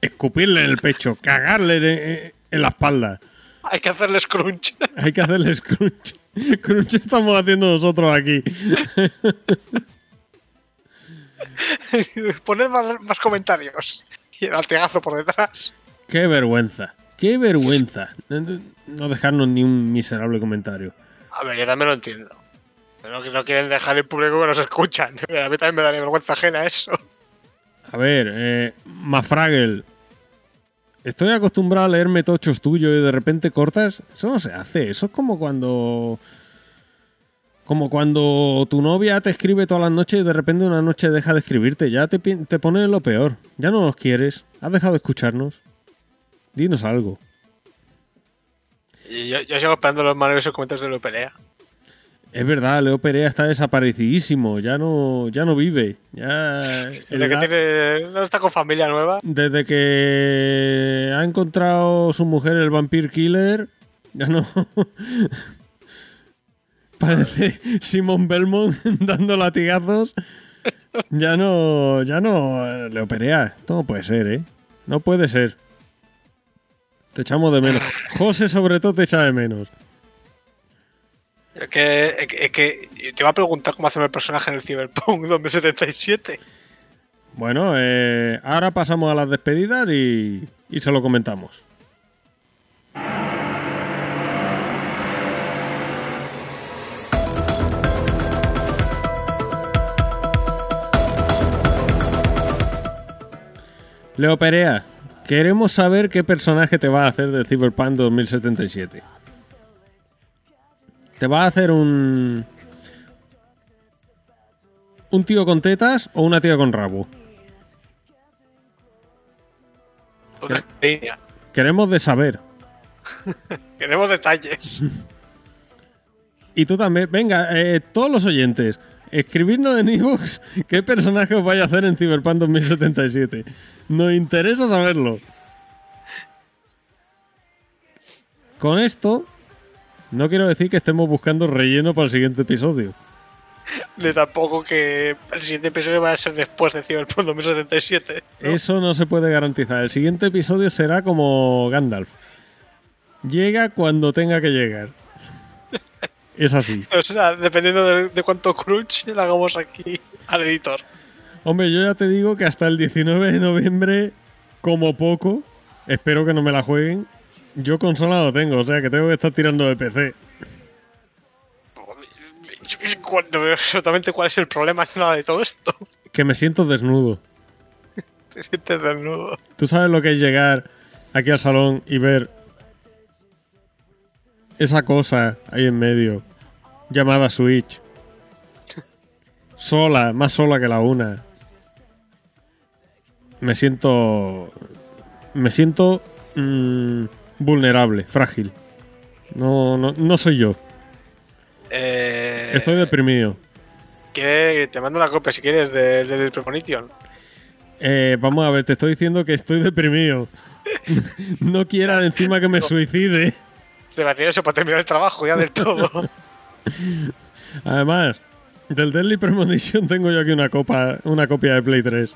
escupirle en el pecho, cagarle en, en la espalda. Hay que hacerles crunch. Hay que hacerles crunch. Crunch estamos haciendo nosotros aquí. Poned más, más comentarios. Y el latigazo por detrás. Qué vergüenza, qué vergüenza. No- No dejarnos ni un miserable comentario. A ver, yo también lo entiendo. No quieren dejar el público que nos escuchan. A mí también me daría vergüenza ajena eso. A ver, eh, Mafragel. Estoy acostumbrado a leerme tochos tuyos y de repente cortas. Eso no se hace. Eso es como cuando. Como cuando tu novia te escribe todas las noches y de repente una noche deja de escribirte. Ya te, te pone lo peor. Ya no nos quieres. Has dejado de escucharnos. Dinos algo. Y yo, yo sigo esperando los maravillosos comentarios de la pelea. Es verdad, Leo Perea está desaparecidísimo. Ya no, ya no vive. Ya. Desde que tiene, no está con familia nueva. Desde que ha encontrado su mujer el Vampire Killer, ya no. Parece Simon Belmont dando latigazos. Ya no. Ya no. eh, Le operea. Esto no puede ser, ¿eh? No puede ser. Te echamos de menos. José, sobre todo, te echa de menos. Es que, es que- te iba a preguntar cómo hacerme el personaje en el Cyberpunk 2077. Bueno, eh, ahora pasamos a las despedidas y, y se lo comentamos. Leo Perea, queremos saber qué personaje te va a hacer del Cyberpunk 2077. ¿Te va a hacer un. un tío con tetas o una tía con rabo? Línea. Queremos de saber. Queremos detalles. Y tú también, venga, eh, todos los oyentes, escribidnos en iVoox qué personaje os vais a hacer en Cyberpunk 2077. Nos interesa saberlo. Con esto, no quiero decir que estemos buscando relleno para el siguiente episodio. Ni tampoco que el siguiente episodio va a ser después de Cyberpunk 2077. ¿no? Eso no se puede garantizar. El siguiente episodio será como Gandalf. Llega cuando tenga que llegar. Es así. O sea, dependiendo de, de cuánto crunch le hagamos aquí al editor. Hombre, yo ya te digo que hasta el 19 de noviembre, como poco, espero que no me la jueguen. Yo consola no tengo, o sea que tengo que estar tirando de PC. No veo absolutamente cuál es el problema nada de todo esto. Que me siento desnudo. Te sientes desnudo. ¿Tú sabes lo que es llegar aquí al salón y ver esa cosa ahí en medio llamada Switch? Sola, más sola que la una. Me siento. Me siento. mm, vulnerable, frágil. No, no, no soy yo. Eh, Estoy deprimido. que te mando la copia si quieres de- de- del Premonition. Eh, vamos a ver, te estoy diciendo que estoy deprimido. no quiera encima que me suicide. Te va a eso para terminar el trabajo ya del todo. Además, del Deadly Premonition tengo yo aquí una copa, una copia de Play 3.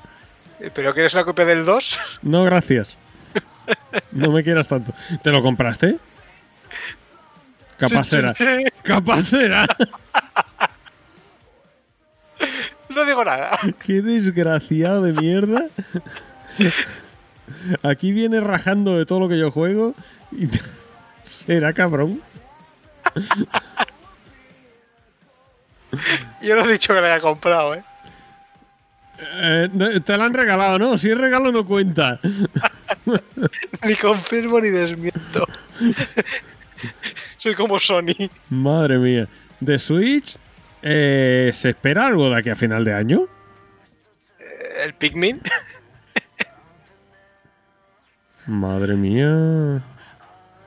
¿Pero quieres una copia del 2? No, gracias. No me quieras tanto. ¿Te lo compraste? Capaz será. Capaz será. No digo nada. Qué desgraciado de mierda. Aquí viene rajando de todo lo que yo juego. Y... Será cabrón. Yo no he dicho que la haya comprado, ¿eh? Eh, te la han regalado, ¿no? Si es regalo no cuenta. Ni confirmo ni desmiento. Soy como Sony. Madre mía. De Switch, eh, ¿se espera algo de aquí a final de año? El Pikmin. Madre mía.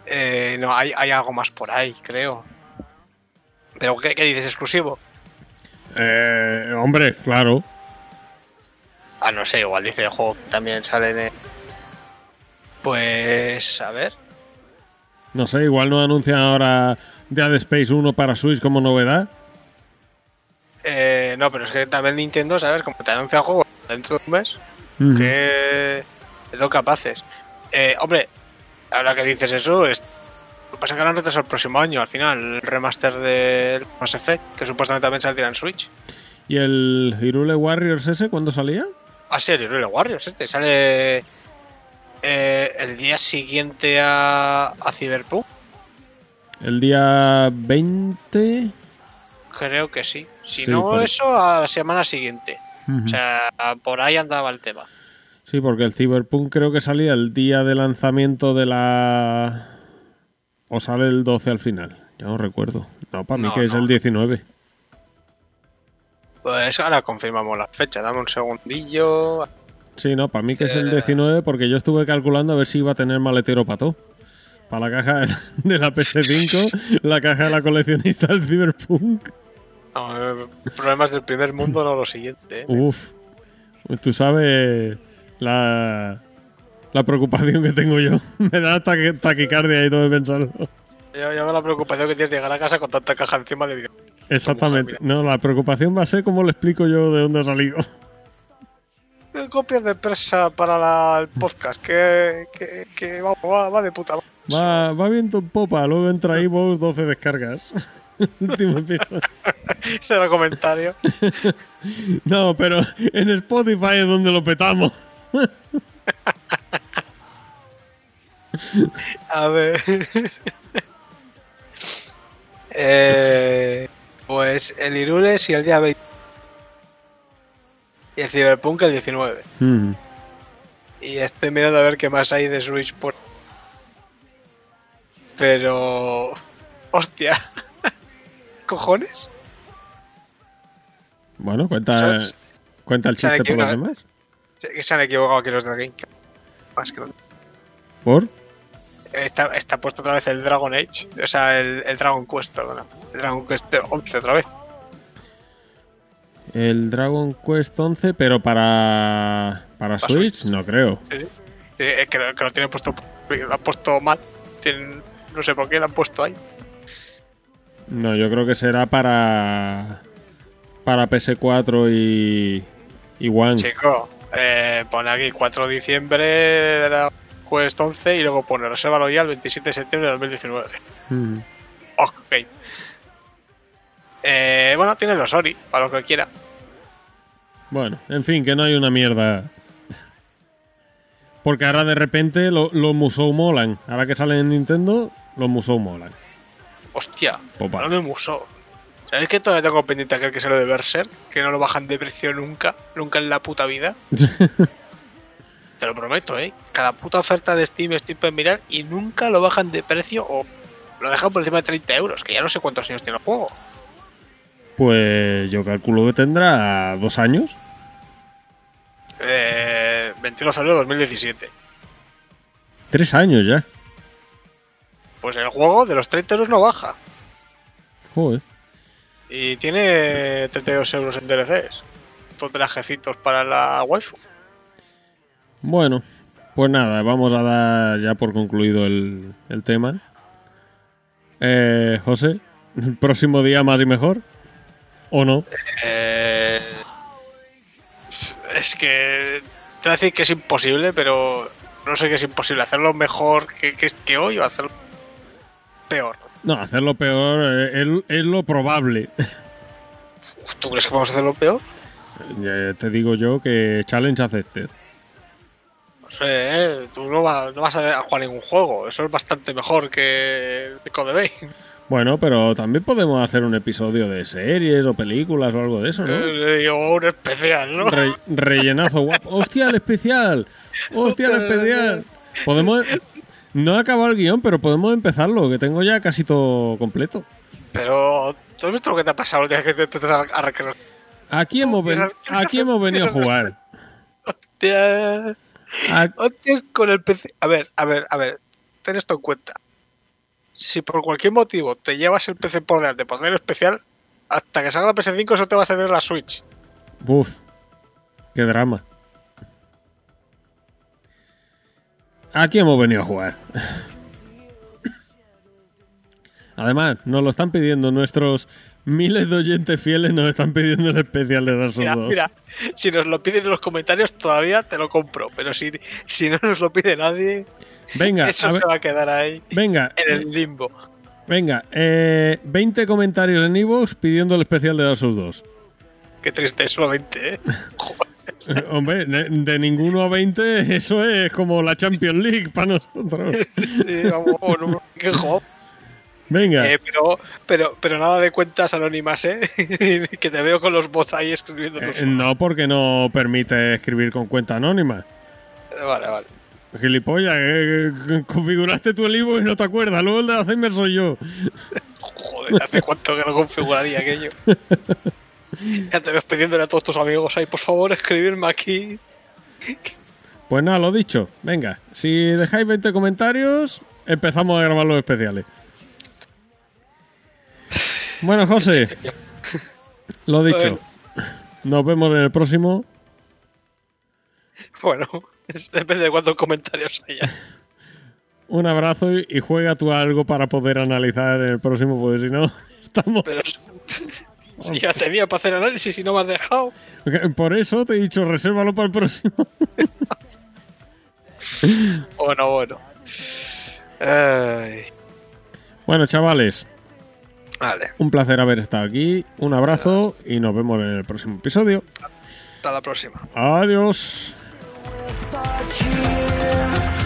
Eh, no, hay, hay algo más por ahí, creo. ¿Pero qué, qué dices? ¿Exclusivo? Eh, hombre, claro. Ah, no sé, igual dice el juego también sale en... el- Pues... a ver. No sé, igual no anuncian ahora Dead Space 1 para Switch como novedad. Eh, no, pero es que también Nintendo, ¿sabes? Como te anuncia el juego dentro de un mes, Ujú. que son capaces. Eh, hombre, ahora que dices eso, es... lo que pasa es que lo han retrasado el próximo año, al final, el remaster del Mass Effect, que supuestamente también saldrá en Switch. ¿Y el Hirule Warriors ese cuándo salía? Ah, sí, el Hyrule Warriors, este, sale eh, el día siguiente a, a Cyberpunk, El día 20. creo que sí. Si Sí, no por- eso, a la semana siguiente. O sea, por ahí andaba el tema. Sí, porque el Cyberpunk creo que salía el día de lanzamiento de la. O sale el 12 al final. Ya no recuerdo. No, para mí No, que es el 19. Pues ahora confirmamos la fecha, dame un segundillo. Sí, no, para mí que es el Eh. 19 porque yo estuve calculando a ver si iba a tener maletero para todo. Para la caja de la PS5, la caja de la coleccionista del Cyberpunk. No, eh, problemas del primer mundo, no lo siguiente. ¿eh? Uf, tú sabes la, la preocupación que tengo yo. Me da taqui- taquicardia y todo de pensarlo. Yo, yo la preocupación que tienes de llegar a casa con tanta caja encima de. Exactamente. No, la preocupación va a ser cómo le explico yo de dónde ha salido. Copias de presa para la- el podcast, que, que, que vamos, va, va de puta madre. Va, va viento en popa, luego entra vos 12 descargas. Último episodio. Cero comentario. No, pero en Spotify es donde lo petamos. A ver. eh, pues el Irule sí el día 20. Y el Cyberpunk el 19. Mm. Y estoy mirando a ver qué más hay de Switch por. Pero. Hostia. ¿Cojones? Bueno, cuenta, Son- cuenta el chiste por los demás. Que se han equivocado aquí los de GameCube. Más que los- ¿Por? Está, está puesto otra vez el Dragon Age. O sea, el, el Dragon Quest, perdona. El Dragon Quest 11 otra vez. El Dragon Quest 11, pero para. Para Para Switch, Switch. no creo. Eh, eh, que, lo- que lo tienen puesto. Lo han puesto mal. Tienen- no sé por qué lo han puesto ahí. No, yo creo que será para. Para PS4 y. Y One. Chico, eh, pone aquí 4 de diciembre de la Quest 11 y luego pone resérvalo ya el 27 de septiembre de 2019. Mm. Ok. Eh, bueno, tiene los Ori, para lo que quiera. Bueno, en fin, que no hay una mierda. Porque ahora de repente lo- los Musou molan. Ahora que salen en Nintendo, los Musou molan. Hostia, vale. hablando de Musou. ¿Sabes que todavía tengo pendiente aquel que se lo de Berserk? Que no lo bajan de precio nunca, nunca en la puta vida. Te lo prometo, ¿eh? Cada puta oferta de Steam estoy para mirar y nunca lo bajan de precio o lo dejan por encima de 30 euros, que ya no sé cuántos años tiene el juego. Pues yo calculo que tendrá dos años. Eh, 21 de febrero de 2017. Tres años ya. Pues el juego de los 30 euros no baja. Joder. Y tiene 32 euros en DLCs. Dos trajecitos para la waifu. Bueno, pues nada, vamos a dar ya por concluido el, el tema. Eh, José, ¿el próximo día más y mejor? ¿O no? Eh, es que te voy a decir que es imposible, pero no sé qué es imposible. Hacerlo mejor que, que, que hoy o hacerlo peor. No, hacerlo peor eh, es, es lo probable. ¿Tú crees que vamos a hacerlo peor? Ya te digo yo que challenge accepted. No sé, ¿eh? tú no, va- no vas a jugar ningún juego. Eso es bastante mejor que Code Vein. Bueno, pero también podemos hacer un episodio de series o películas o algo de eso, ¿no? Eh, O un especial, ¿no? Re- rellenazo guapo. ¡Hostia, el especial! ¡Hostia, el especial! Podemos... No he acabado el guion, pero podemos empezarlo, que tengo ya casi todo completo. Pero, ¿tú has visto lo que te ha pasado el día que te te- te- recre- Aquí hemos, ven- aquí hemos venido a jugar. Hostia. Hostia, con el PC. A ver, a ver, a ver. Ten esto en cuenta. Si por cualquier motivo te llevas el PC por delante por hacer especial, hasta que salga la PS5 eso te va a salir la Switch. Uf, qué drama. Aquí hemos venido a jugar. Además, nos lo están pidiendo nuestros miles de oyentes fieles, nos están pidiendo el especial de Dark Souls Mira, 2. mira, si nos lo piden en los comentarios todavía te lo compro, pero si, si no nos lo pide nadie, Venga, eso ver- se va a quedar ahí venga, en el limbo. venga. eh, 20 comentarios en Evox pidiendo el especial de Dark Souls 2. Qué triste, solamente, ¿eh? Joder. Eh, Hombre, de, de ninguno a 20, eso es como la Champions League para nosotros. Sí, vamos, no, qué joder. Venga. Eh, pero, pero, pero nada de cuentas anónimas, ¿eh? que te veo con los bots ahí escribiendo tus... Eh, no, porque no permite escribir con cuenta anónima. Vale, vale. Gilipollas, eh, eh, configuraste tu el Ivo y no te acuerdas. Luego el de Alzheimer soy yo. Joder, hace cuánto que no configuraría aquello. Ya te ves pidiéndole a todos tus amigos ahí, por favor, escribirme aquí. Pues nada, lo dicho. Venga, si dejáis 20 comentarios, empezamos a grabar los especiales. Bueno, José, lo dicho. Bueno. Nos vemos en el próximo. Bueno, depende de cuántos comentarios haya. Un abrazo y, y juega tú algo para poder analizar en el próximo, porque si no, estamos. Pero si ya tenía para hacer análisis y no me has dejado. Por eso te he dicho, resérvalo para el próximo. Bueno, bueno. Ay, Bueno, chavales, vale, un placer haber estado aquí. Un abrazo y nos vemos en el próximo episodio. hasta la próxima. Adiós. Start here.